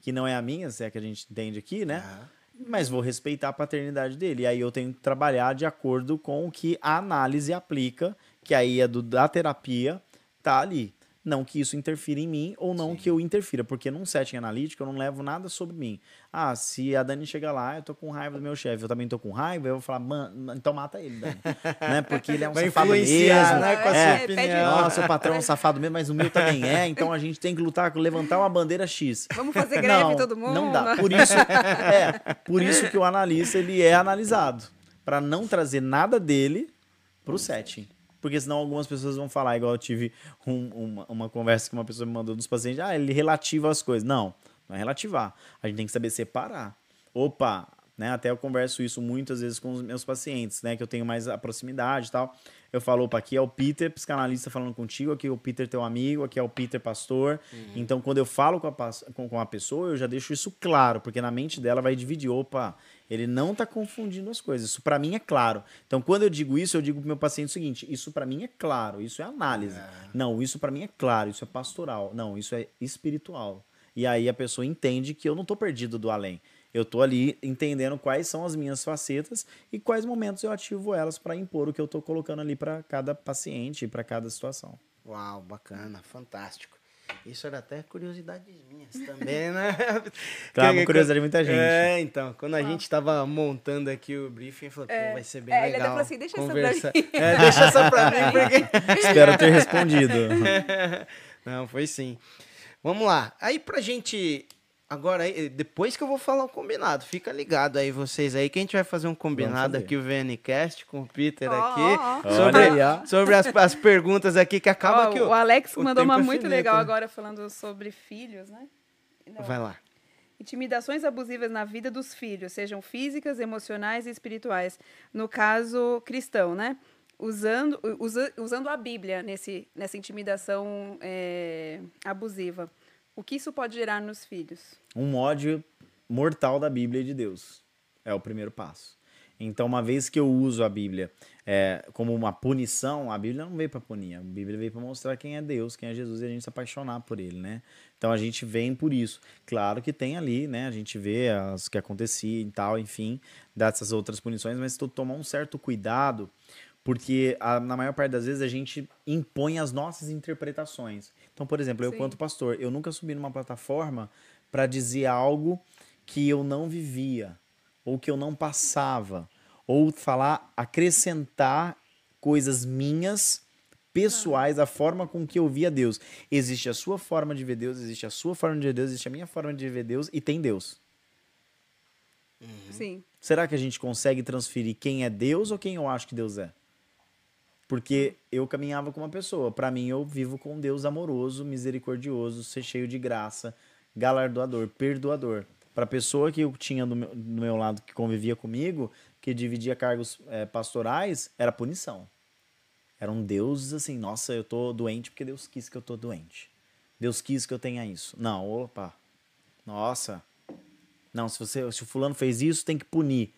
que não é a minha, se é que a gente entende aqui, né? Mas vou respeitar a paternidade dele. E aí eu tenho que trabalhar de acordo com o que a análise aplica, que aí é do, da terapia, tá ali. Não que isso interfira em mim ou não que eu interfira, porque num setting analítico eu não levo nada sobre mim. Ah, se a Dani chegar lá, eu tô com raiva do meu chefe, eu também tô com raiva, eu vou falar, mano, então mata ele, Dani. né? Porque ele é um Vai safado mesmo. né, com a é, sua pede opinião. nossa, o patrão é um safado mesmo, mas o meu também é, então a gente tem que lutar, levantar uma bandeira X. Vamos fazer greve não, todo mundo? Não dá. Por isso, é, por isso que o analista ele é analisado, Pra não trazer nada dele pro setting. Porque senão algumas pessoas vão falar, igual eu tive um- uma, uma conversa que uma pessoa me mandou dos pacientes, ah, ele relativa as coisas. Não, não é relativar. A gente tem que saber separar. Opa, né? Até eu converso isso muitas vezes com os meus pacientes, né? Que eu tenho mais a proximidade e tal. Eu falo, opa, aqui é o Peter, psicanalista falando contigo, aqui é o Peter teu amigo, aqui é o Peter pastor. Então, quando eu falo com a, com, com a pessoa, eu já deixo isso claro, porque na mente dela vai dividir, opa, ele não tá confundindo as coisas. Isso pra mim é claro. Então, quando eu digo isso, eu digo pro meu paciente o seguinte: isso pra mim é claro, isso é análise. Não, isso pra mim é claro, isso é pastoral. Não, isso é espiritual. E aí a pessoa entende que eu não tô perdido do além. Eu tô ali entendendo quais são as minhas facetas e quais momentos eu ativo elas para impor o que eu tô colocando ali para cada paciente, para cada situação. Uau, bacana, fantástico. Isso era até curiosidades minhas também, né? Claro, uma curiosidade de muita gente. É, então, quando a gente tava montando aqui o briefing, eu falei, pô, vai ser bem É, ele até legal. falou assim, "Deixa essa pra conversar. mim." É, deixa essa pra mim, porque... Espero ter respondido. Não, foi sim. Vamos lá. Aí pra gente. Agora, depois que eu vou falar o combinado, fica ligado aí vocês aí, que a gente vai fazer um combinado fazer. aqui, o VNCast, com o Peter Ó, aqui. ó, ó. Sobre, sobre as, as perguntas aqui, que acaba que o Alex o mandou uma é muito finito, legal né? agora falando sobre filhos, né? Não. Vai lá. Intimidações abusivas na vida dos filhos, sejam físicas, emocionais e espirituais. No caso cristão, né? Usando, usa- usando a Bíblia nesse, nessa intimidação é, abusiva. O que isso pode gerar nos filhos? um ódio mortal da Bíblia e de Deus. É o primeiro passo. Então, uma vez que eu uso a Bíblia é, como uma punição, a Bíblia não veio para punir, a Bíblia veio para mostrar quem é Deus, quem é Jesus e a gente se apaixonar por ele, né? Então a gente vem por isso. Claro que tem ali, né? A gente vê as que acontecia e tal, enfim, dessas outras punições, mas tu tomar um certo cuidado, porque a, na maior parte das vezes a gente impõe as nossas interpretações. Então, por exemplo, eu Sim. quanto pastor, eu nunca subi numa plataforma para dizer algo que eu não vivia ou que eu não passava, ou falar, acrescentar coisas minhas, pessoais, a forma com que eu via Deus. Existe a sua forma de ver Deus, existe a sua forma de ver Deus, existe a minha forma de ver Deus e tem Deus. Sim. Será que a gente consegue transferir quem é Deus ou quem eu acho que Deus é? Porque eu caminhava com uma pessoa. Para mim, eu vivo com um Deus amoroso, misericordioso, ser cheio de graça, galardoador, perdoador. Para a pessoa que eu tinha do meu, do meu lado, que convivia comigo, que dividia cargos eh, pastorais, era punição. Era um Deus assim, nossa, eu tô doente porque Deus quis que eu tô doente. Deus quis que eu tenha isso. Não, opa. Nossa. Não, se você, se o fulano fez isso, tem que punir.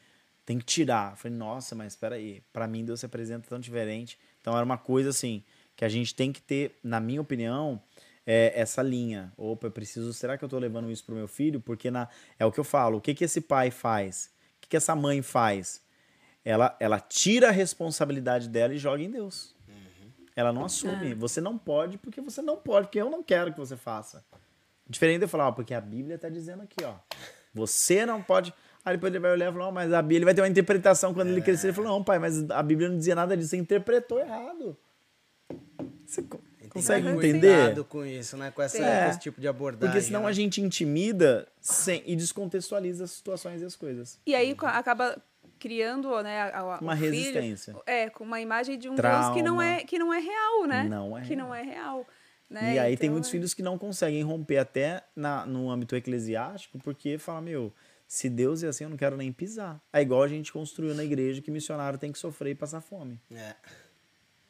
Tem que tirar. Eu falei, nossa, mas espera aí. Para mim Deus se apresenta tão diferente. Então era uma coisa assim que a gente tem que ter, na minha opinião, é, essa linha. Opa, eu preciso. Será que eu tô levando isso pro meu filho? Porque na, é o que eu falo. O que que esse pai faz? O que que essa mãe faz? Ela, ela tira a responsabilidade dela e joga em Deus. Ela não assume. Você não pode porque você não pode, porque eu não quero que você faça. Diferente de eu falar, ó, porque a Bíblia tá dizendo aqui, ó. Você não pode. Aí depois ele vai olhar e falar, não, mas a Bíblia ele vai ter uma interpretação quando ele crescer. Ele falou, não, pai, mas a Bíblia não dizia nada disso. Você interpretou errado. Você co- consegue Tem entender? Com isso, né? Com, essa, É. com esse tipo de abordagem. Porque senão né? a gente intimida sem, e descontextualiza as situações e as coisas. E aí acaba criando, né, a- a- Uma o filho, resistência. é, com uma imagem de um Deus que não Trauma. é que não é real, né? Não é que real. não é real. Né? E aí tem Então, muitos é- filhos que não conseguem romper até na, no âmbito eclesiástico, porque fala, meu, se Deus é assim, eu não quero nem pisar. É igual a gente construiu na igreja que missionário tem que sofrer e passar fome. É.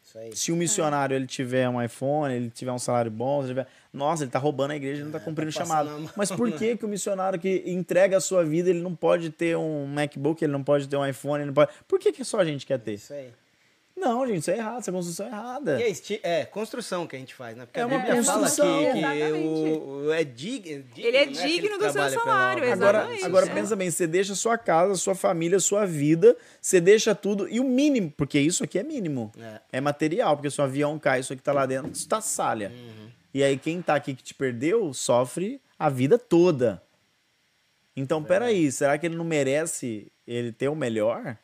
Isso aí. Se o missionário ele tiver um iPhone, ele tiver um salário bom, se ele tiver... nossa, ele tá roubando a igreja, ele não tá cumprindo o tá chamado. mão. Mas por que que o missionário que entrega a sua vida, ele não pode ter um MacBook, ele não pode ter um iPhone, ele não pode... Por que que só a gente quer ter? Isso aí. Não, gente, isso é errado, construção é errada. E é, esti- é construção que a gente faz, né? Porque É a uma Bíblia fala que, construção. que Exatamente. o, o- é dig, digno. Ele é né? Digno que do seu pela salário, obra. Agora, Exatamente, agora é. pensa bem, você deixa sua casa, sua família, sua vida, você deixa tudo, e o mínimo, porque isso aqui é mínimo, É. é, material, porque se o avião cai, isso aqui tá lá dentro, isso tá salha. Uhum. E aí quem tá aqui que te perdeu, sofre a vida toda. Então, peraí, será que ele não merece ele ter o melhor?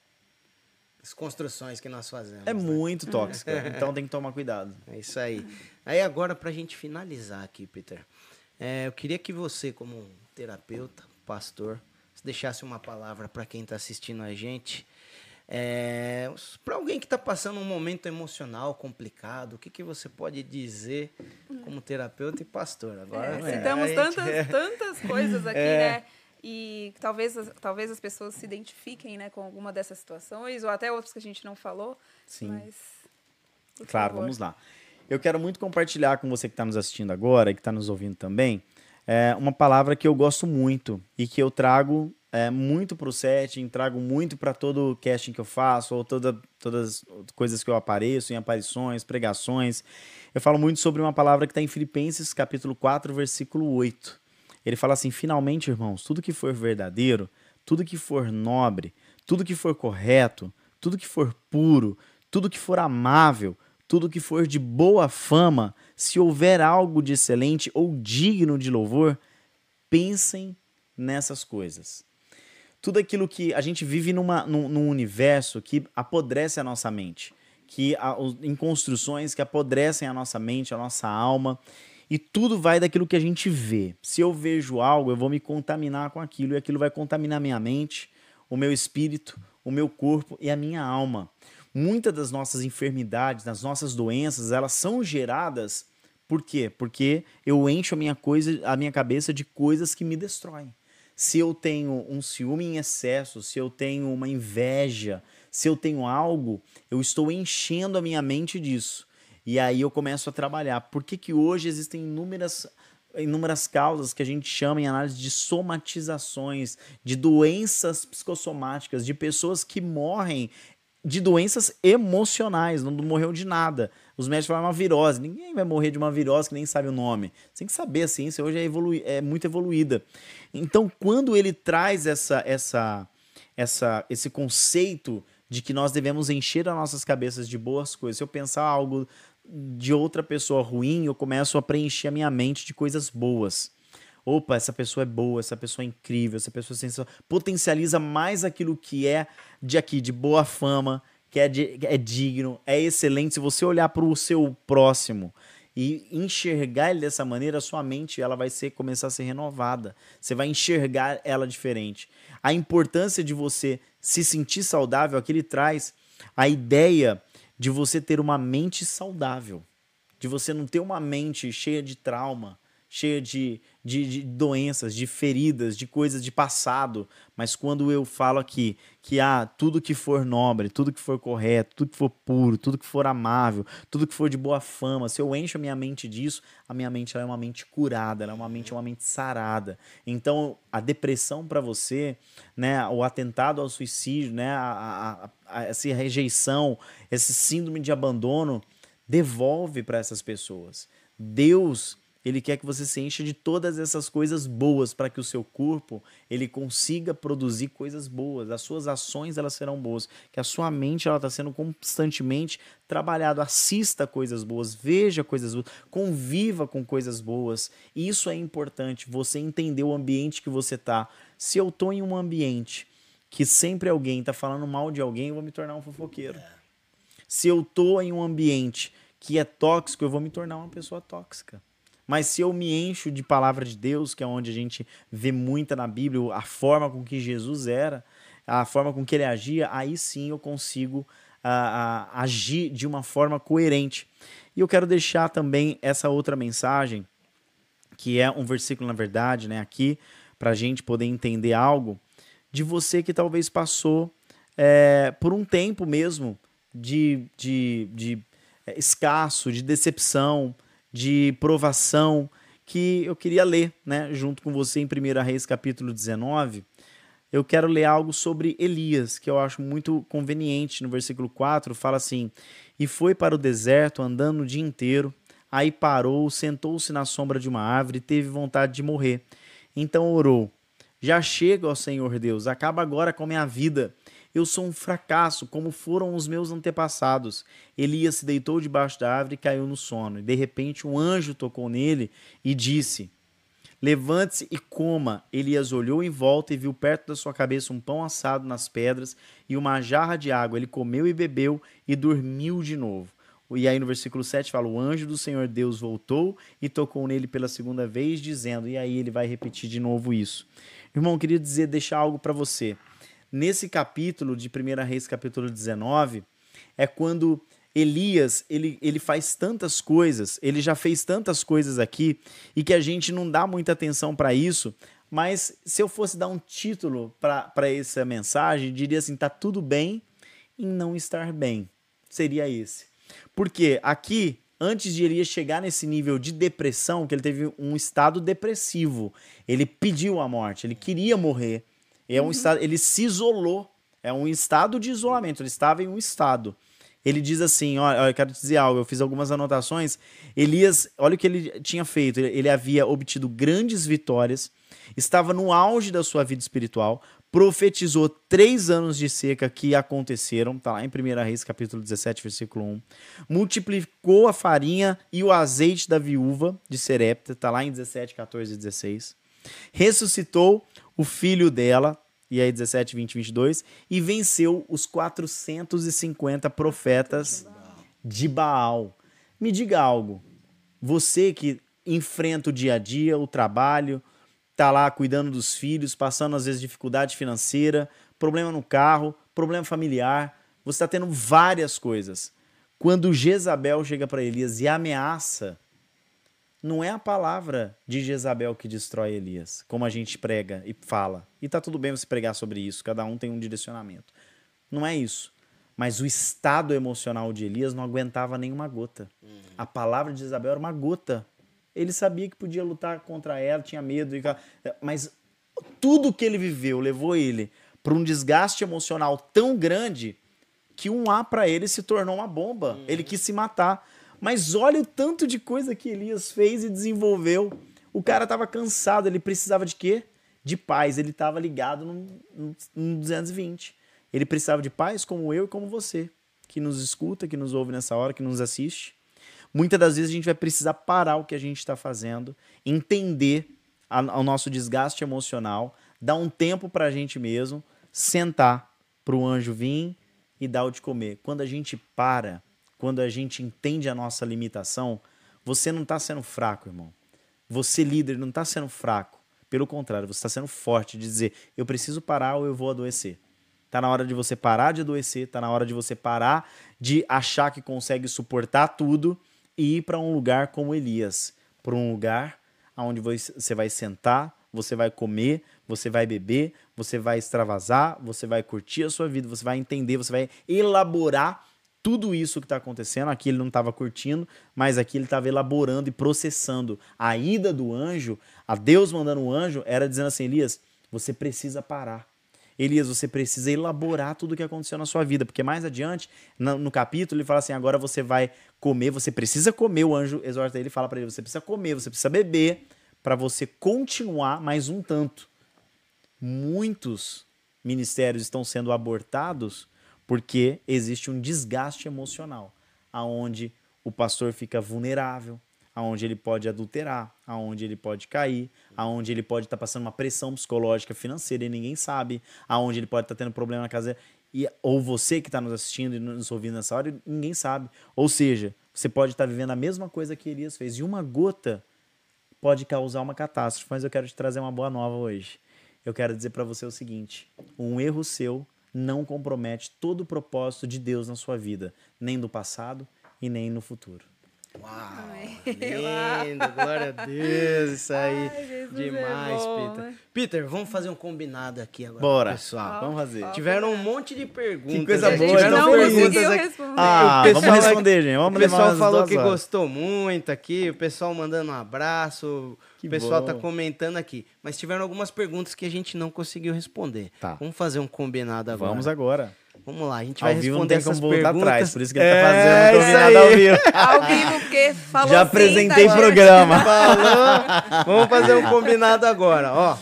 As construções que nós fazemos. É né? muito tóxica, então tem que tomar cuidado. É isso aí. Aí agora, pra gente finalizar aqui, Peter, é, eu queria que você, como um terapeuta, pastor, deixasse uma palavra para quem tá assistindo a gente. É, para alguém que tá passando um momento emocional complicado, o que, que você pode dizer como terapeuta e pastor? Agora, É, é, citamos a gente- tantas, tantas coisas aqui, É. né? E talvez, as- talvez as pessoas se identifiquem né, com alguma dessas situações, ou até outras que a gente não falou. Sim. Mas. Claro, favor. vamos lá. Eu quero muito compartilhar com você que está nos assistindo agora e que está nos ouvindo também é, uma palavra que eu gosto muito e que eu trago é, muito para o setting, trago muito para todo o casting que eu faço, ou toda, todas as coisas que eu apareço, em aparições, pregações. Eu falo muito sobre uma palavra que está em Filipenses capítulo 4, versículo 8. Ele fala assim: finalmente, irmãos, tudo que for verdadeiro, tudo que for nobre, tudo que for correto, tudo que for puro, tudo que for amável, tudo que for de boa fama, se houver algo de excelente ou digno de louvor, pensem nessas coisas. Tudo aquilo que a gente vive numa, num, num universo que apodrece a nossa mente, que a- em construções que apodrecem a nossa mente, a nossa alma, e tudo vai daquilo que a gente vê. Se eu vejo algo, eu vou me contaminar com aquilo, e aquilo vai contaminar minha mente, o meu espírito, o meu corpo e a minha alma. Muitas das nossas enfermidades, das nossas doenças, elas são geradas por quê? Porque eu encho a minha coisa, a minha cabeça de coisas que me destroem. Se eu tenho um ciúme em excesso, se eu tenho uma inveja, se eu tenho algo, eu estou enchendo a minha mente disso. E aí eu começo a trabalhar. Por que, que hoje existem inúmeras inúmeras causas que a gente chama em análise de somatizações, de doenças psicossomáticas, de pessoas que morrem de doenças emocionais, não morreu de nada. Os médicos falam é uma virose. Ninguém vai morrer de uma virose que nem sabe o nome. Você tem que saber, a ciência hoje é, é muito evoluída. Então, quando ele traz essa, essa, essa, esse conceito de que nós devemos encher as nossas cabeças de boas coisas, se eu pensar algo de outra pessoa ruim, eu começo a preencher a minha mente de coisas boas. Opa, essa pessoa é boa, essa pessoa é incrível, essa pessoa é sensacional. Potencializa mais aquilo que é de aqui, de boa fama, que é, de, é digno, é excelente. Se você olhar para o seu próximo e enxergar ele dessa maneira, sua mente ela vai ser, começar a ser renovada. Você vai enxergar ela diferente. A importância de você se sentir saudável, aqui ele traz a ideia de você ter uma mente saudável, de você não ter uma mente cheia de trauma, cheia de, de, de, doenças, de feridas, de coisas de passado. Mas quando eu falo aqui que há ah, tudo que for nobre, tudo que for correto, tudo que for puro, tudo que for amável, tudo que for de boa fama, se eu encho a minha mente disso, a minha mente é uma mente curada, ela é uma mente, uma mente sarada. Então, a depressão para você, né, o atentado ao suicídio, né, a, a, a, essa rejeição, esse síndrome de abandono, devolve para essas pessoas. Deus ele quer que você se encha de todas essas coisas boas para que o seu corpo ele consiga produzir coisas boas. As suas ações elas serão boas, que a sua mente ela está sendo constantemente trabalhado. Assista coisas boas, veja coisas boas, conviva com coisas boas. Isso é importante. Você entender o ambiente que você está. Se eu estou em um ambiente que sempre alguém está falando mal de alguém, eu vou me tornar um fofoqueiro. Se eu estou em um ambiente que é tóxico, eu vou me tornar uma pessoa tóxica. Mas se eu me encho de palavra de Deus, que é onde a gente vê muita na Bíblia, a forma com que Jesus era, a forma com que ele agia, aí sim eu consigo uh, uh, agir de uma forma coerente. E eu quero deixar também essa outra mensagem, que é um versículo, na verdade, né, aqui, para a gente poder entender algo, de você que talvez passou é, por um tempo mesmo de, de, de é, escasso, de decepção, de provação que eu queria ler, né, junto com você em 1 Reis capítulo 19. Eu quero ler algo sobre Elias, que eu acho muito conveniente. No versículo 4 fala assim: "E foi para o deserto andando o dia inteiro, aí parou, sentou-se na sombra de uma árvore e teve vontade de morrer. Então orou: Já chega, ó Senhor Deus, acaba agora com a minha vida eu sou um fracasso, como foram os meus antepassados. Elias se deitou debaixo da árvore e caiu no sono. E de repente um anjo tocou nele e disse: Levante-se e coma. Elias olhou em volta e viu perto da sua cabeça um pão assado nas pedras e uma jarra de água. Ele comeu e bebeu e dormiu de novo. E aí no versículo 7 fala: O anjo do Senhor Deus voltou e tocou nele pela segunda vez, dizendo, e aí ele vai repetir de novo isso. Irmão, queria dizer, deixar algo para você nesse capítulo de 1 Reis, capítulo 19, é quando Elias, ele, ele faz tantas coisas, ele já fez tantas coisas aqui, e que a gente não dá muita atenção para isso, mas se eu fosse dar um título para essa mensagem, diria assim: tá tudo bem em não estar bem. Seria esse. Porque aqui, antes de Elias chegar nesse nível de depressão, que ele teve um estado depressivo, ele pediu a morte, ele queria morrer. É um uhum. estado, ele se isolou. É um estado de isolamento. Ele estava em um estado. Ele diz assim: olha, eu quero te dizer algo. Eu fiz algumas anotações. Elias, olha o que ele tinha feito. Ele, ele havia obtido grandes vitórias, estava no auge da sua vida espiritual, profetizou três anos de seca que aconteceram, tá lá em 1 Reis, capítulo 17, versículo 1. Multiplicou a farinha e o azeite da viúva de Serepta, tá lá em 17, 14 e 16. Ressuscitou o filho dela, e aí 17, 20, 22, e venceu os 450 profetas de Baal. Me diga algo, você que enfrenta o dia a dia, o trabalho, tá lá cuidando dos filhos, passando às vezes dificuldade financeira, problema no carro, problema familiar, você está tendo várias coisas. Quando Jezabel chega para Elias e ameaça não é a palavra de Jezabel que destrói Elias, como a gente prega e fala. E tá tudo bem você pregar sobre isso, cada um tem um direcionamento. Não é isso. Mas o estado emocional de Elias não aguentava nenhuma gota. Uhum. A palavra de Jezabel era uma gota. Ele sabia que podia lutar contra ela, tinha medo, mas tudo que ele viveu levou ele para um desgaste emocional tão grande que um A para ele se tornou uma bomba. Uhum. Ele quis se matar. Mas olha o tanto de coisa que Elias fez e desenvolveu. O cara estava cansado, ele precisava de quê? De paz. Ele estava ligado no, no 220. Ele precisava de paz como eu e como você, que nos escuta, que nos ouve nessa hora, que nos assiste. Muitas das vezes a gente vai precisar parar o que a gente está fazendo, entender o nosso desgaste emocional, dar um tempo para a gente mesmo, sentar para o anjo vir e dar o de comer. Quando a gente para, quando a gente entende a nossa limitação, você não está sendo fraco, irmão. Você, líder, não está sendo fraco. Pelo contrário, você está sendo forte de dizer: eu preciso parar ou eu vou adoecer. Está na hora de você parar de adoecer, está na hora de você parar de achar que consegue suportar tudo e ir para um lugar como Elias para um lugar onde você vai sentar, você vai comer, você vai beber, você vai extravasar, você vai curtir a sua vida, você vai entender, você vai elaborar tudo isso que está acontecendo. Aqui ele não estava curtindo, mas aqui ele estava elaborando e processando. A ida do anjo, a Deus mandando o anjo, era dizendo assim: Elias, você precisa parar. Elias, você precisa elaborar tudo o que aconteceu na sua vida, porque mais adiante, no, capítulo, ele fala assim: agora você vai comer, você precisa comer. O anjo exorta ele, fala para ele: você precisa comer, você precisa beber, para você continuar mais um tanto. Muitos ministérios estão sendo abortados porque existe um desgaste emocional, aonde o pastor fica vulnerável, aonde ele pode adulterar, aonde ele pode cair, aonde ele pode estar tá passando uma pressão psicológica financeira e ninguém sabe, aonde ele pode estar tá tendo problema na casa e ou você que está nos assistindo e nos ouvindo nessa hora, ninguém sabe. Ou seja, você pode estar tá vivendo a mesma coisa que Elias fez e uma gota pode causar uma catástrofe, mas eu quero te trazer uma boa nova hoje. Eu quero dizer para você o seguinte: um erro seu não compromete todo o propósito de Deus na sua vida, nem no passado e nem no futuro. Uau! Lindo, glória a Deus, isso aí. Ai, é Demais, é bom, Peter. Né? Peter, vamos fazer um combinado aqui agora, Bora. pessoal. Vamos fazer. Tiveram um monte de perguntas. Que coisa boa, Tiveram não perguntas aqui. Responder. Ah, vamos responder, gente. Vamos o pessoal falou que horas. gostou muito aqui, o pessoal mandando um abraço, o pessoal bom. tá comentando aqui. Mas tiveram algumas perguntas que a gente não conseguiu responder. Tá. Vamos fazer um combinado agora. Vamos agora. Vamos lá, a gente vai ao vivo responder não tem como voltar perguntas. atrás, por isso que ele é, tá fazendo combinado ao vivo. Ao vivo, porque falou Já sim, apresentei tá, programa. Falou. Vamos fazer um combinado agora, ó.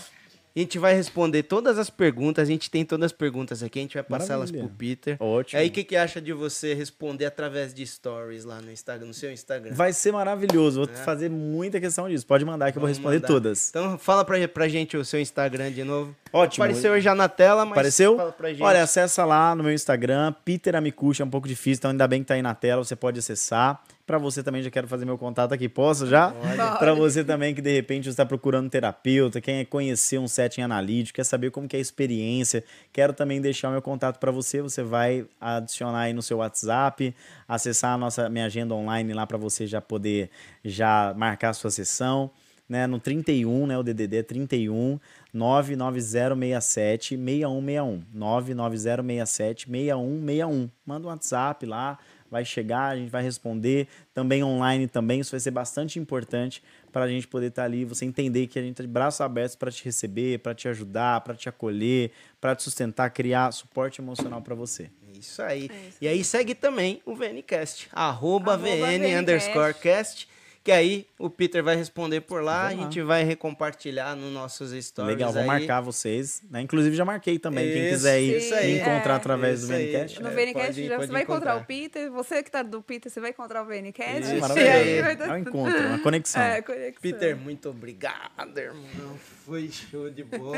A gente vai responder todas as perguntas, a gente tem todas as perguntas aqui, a gente vai passar elas pro Peter. Ótimo. Aí o que, que acha de você responder através de stories lá no Instagram, no seu Instagram? Vai ser maravilhoso, vou é. fazer muita questão disso. Pode mandar que Vamos eu vou responder mandar. todas. Então fala pra, pra gente o seu Instagram de novo. Ótimo. Apareceu já na tela, mas Apareceu? fala pra gente. Olha, acessa lá no meu Instagram, Peter Amicucci, é um pouco difícil, então ainda bem que tá aí na tela, você pode acessar. Para você também, já quero fazer meu contato aqui. Posso já? Para você também que de repente está procurando terapeuta, quer conhecer um setting analítico, quer saber como que é a experiência, quero também deixar o meu contato para você. Você vai adicionar aí no seu WhatsApp, acessar a nossa minha agenda online lá para você já poder já marcar a sua sessão. Né, no 31, né, o DDD é 31 99067 6161. 99067 6161. Manda um WhatsApp lá, vai chegar, a gente vai responder, também online também, isso vai ser bastante importante para a gente poder estar tá ali, você entender que a gente está de braços abertos para te receber, para te ajudar, para te acolher, para te sustentar, criar suporte emocional para você. Isso aí. É isso. E aí segue também o VNCast, arroba, arroba VN, VN underscore cast que aí o Peter vai responder por lá, a gente vai recompartilhar nos nossos stories. Legal, vou aí. marcar vocês. Né? Inclusive já marquei também. Isso, Quem quiser ir encontrar é, através do VNCast. No VNCast já você vai encontrar. o Peter, você que tá do Peter, você vai encontrar o VNCast. Isso, maravilhoso. É um encontro, uma conexão. É, conexão. Peter, muito obrigado, irmão. Foi show de bola.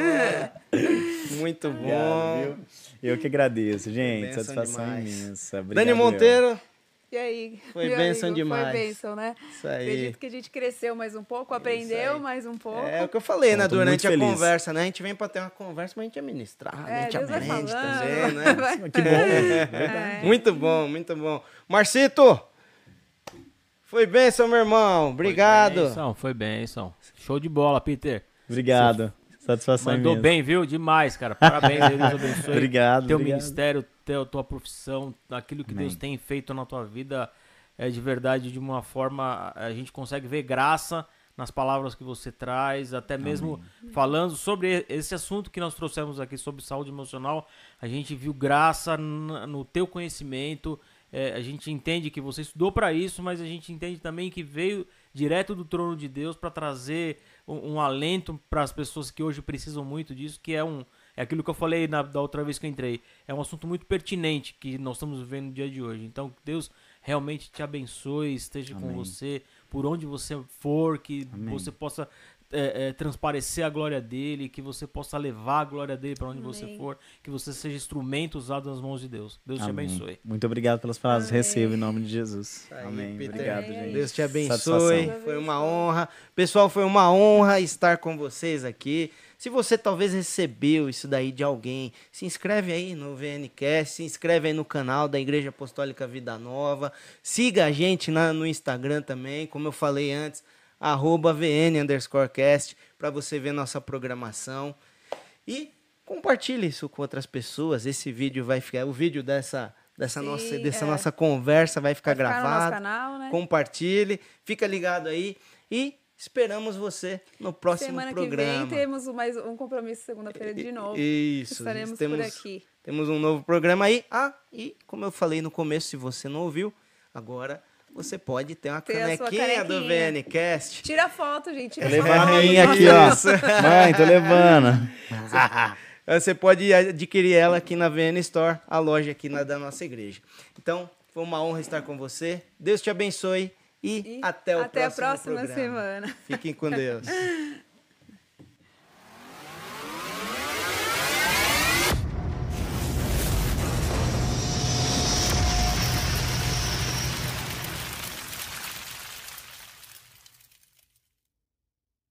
muito bom. Obrigado, Eu que agradeço, gente. Satisfação demais. imensa. Obrigado, Dani Monteiro. E aí? Foi bênção demais. Foi bênção, né? Isso aí. Acredito que a gente cresceu mais um pouco, aprendeu mais um pouco. É o que eu falei, né? Durante a conversa, né? A gente vem pra ter uma conversa, mas a gente administrar, é, a gente Deus aprende também, né? que bom. É. Muito bom, muito bom. Marcito! Foi bênção, meu irmão. Obrigado. Foi bênção, foi bênção. Show de bola, Peter. Obrigado. Satisfação Mandou imensa. bem, viu? Demais, cara. Parabéns, Deus abençoe. obrigado. Teu obrigado. ministério, teu, tua profissão, aquilo que Amém. Deus tem feito na tua vida é de verdade de uma forma a gente consegue ver graça nas palavras que você traz, até mesmo falando sobre esse assunto que nós trouxemos aqui sobre saúde emocional. A gente viu graça no teu conhecimento. é, a gente entende que você estudou para isso, mas a gente entende também que veio direto do trono de Deus para trazer um, um alento para as pessoas que hoje precisam muito disso, que é um é aquilo que eu falei na, da outra vez que eu entrei. É um assunto muito pertinente que nós estamos vivendo no dia de hoje. Então, que Deus realmente te abençoe, esteja com Amém. você, por onde você for, que Amém. você possa é, é, transparecer a glória dele, que você possa levar a glória dele para onde você Amém. for, que você seja instrumento usado nas mãos de Deus. Deus te Amém. abençoe. Muito obrigado pelas palavras. Amém. Recebo em nome de Jesus. Aí, Amém. Peter. Obrigado, Amém. gente. Deus te abençoe. Satisfação. Foi uma honra. Pessoal, foi uma honra estar com vocês aqui. Se você talvez recebeu isso daí de alguém, se inscreve aí no VNCast, se inscreve aí no canal da Igreja Apostólica Vida Nova. Siga a gente na- no Instagram também, como eu falei antes, arroba VN underscore cast, para você ver nossa programação. E compartilhe isso com outras pessoas. Esse vídeo vai ficar, o vídeo dessa, dessa, Sim, nossa, dessa é. nossa conversa vai ficar Vai ficar no nosso gravado canal, né? compartilhe, fica ligado aí e esperamos você no próximo Semana programa. que vem temos mais um compromisso segunda-feira de novo. Isso, Estaremos temos, por aqui. Temos um novo programa aí. Ah, e como eu falei no começo, se você não ouviu, agora você pode ter uma Ter a sua canequinha do canequinha. VNcast. Tira foto, gente. Tira Levar foto. a minha aqui, ó. Mãe, tô levando. Você pode adquirir ela aqui na VN Store, a loja aqui na, da nossa igreja. Então, foi uma honra estar com você. Deus te abençoe e, E até o até a próximo próxima programa. semana. Fiquem com Deus.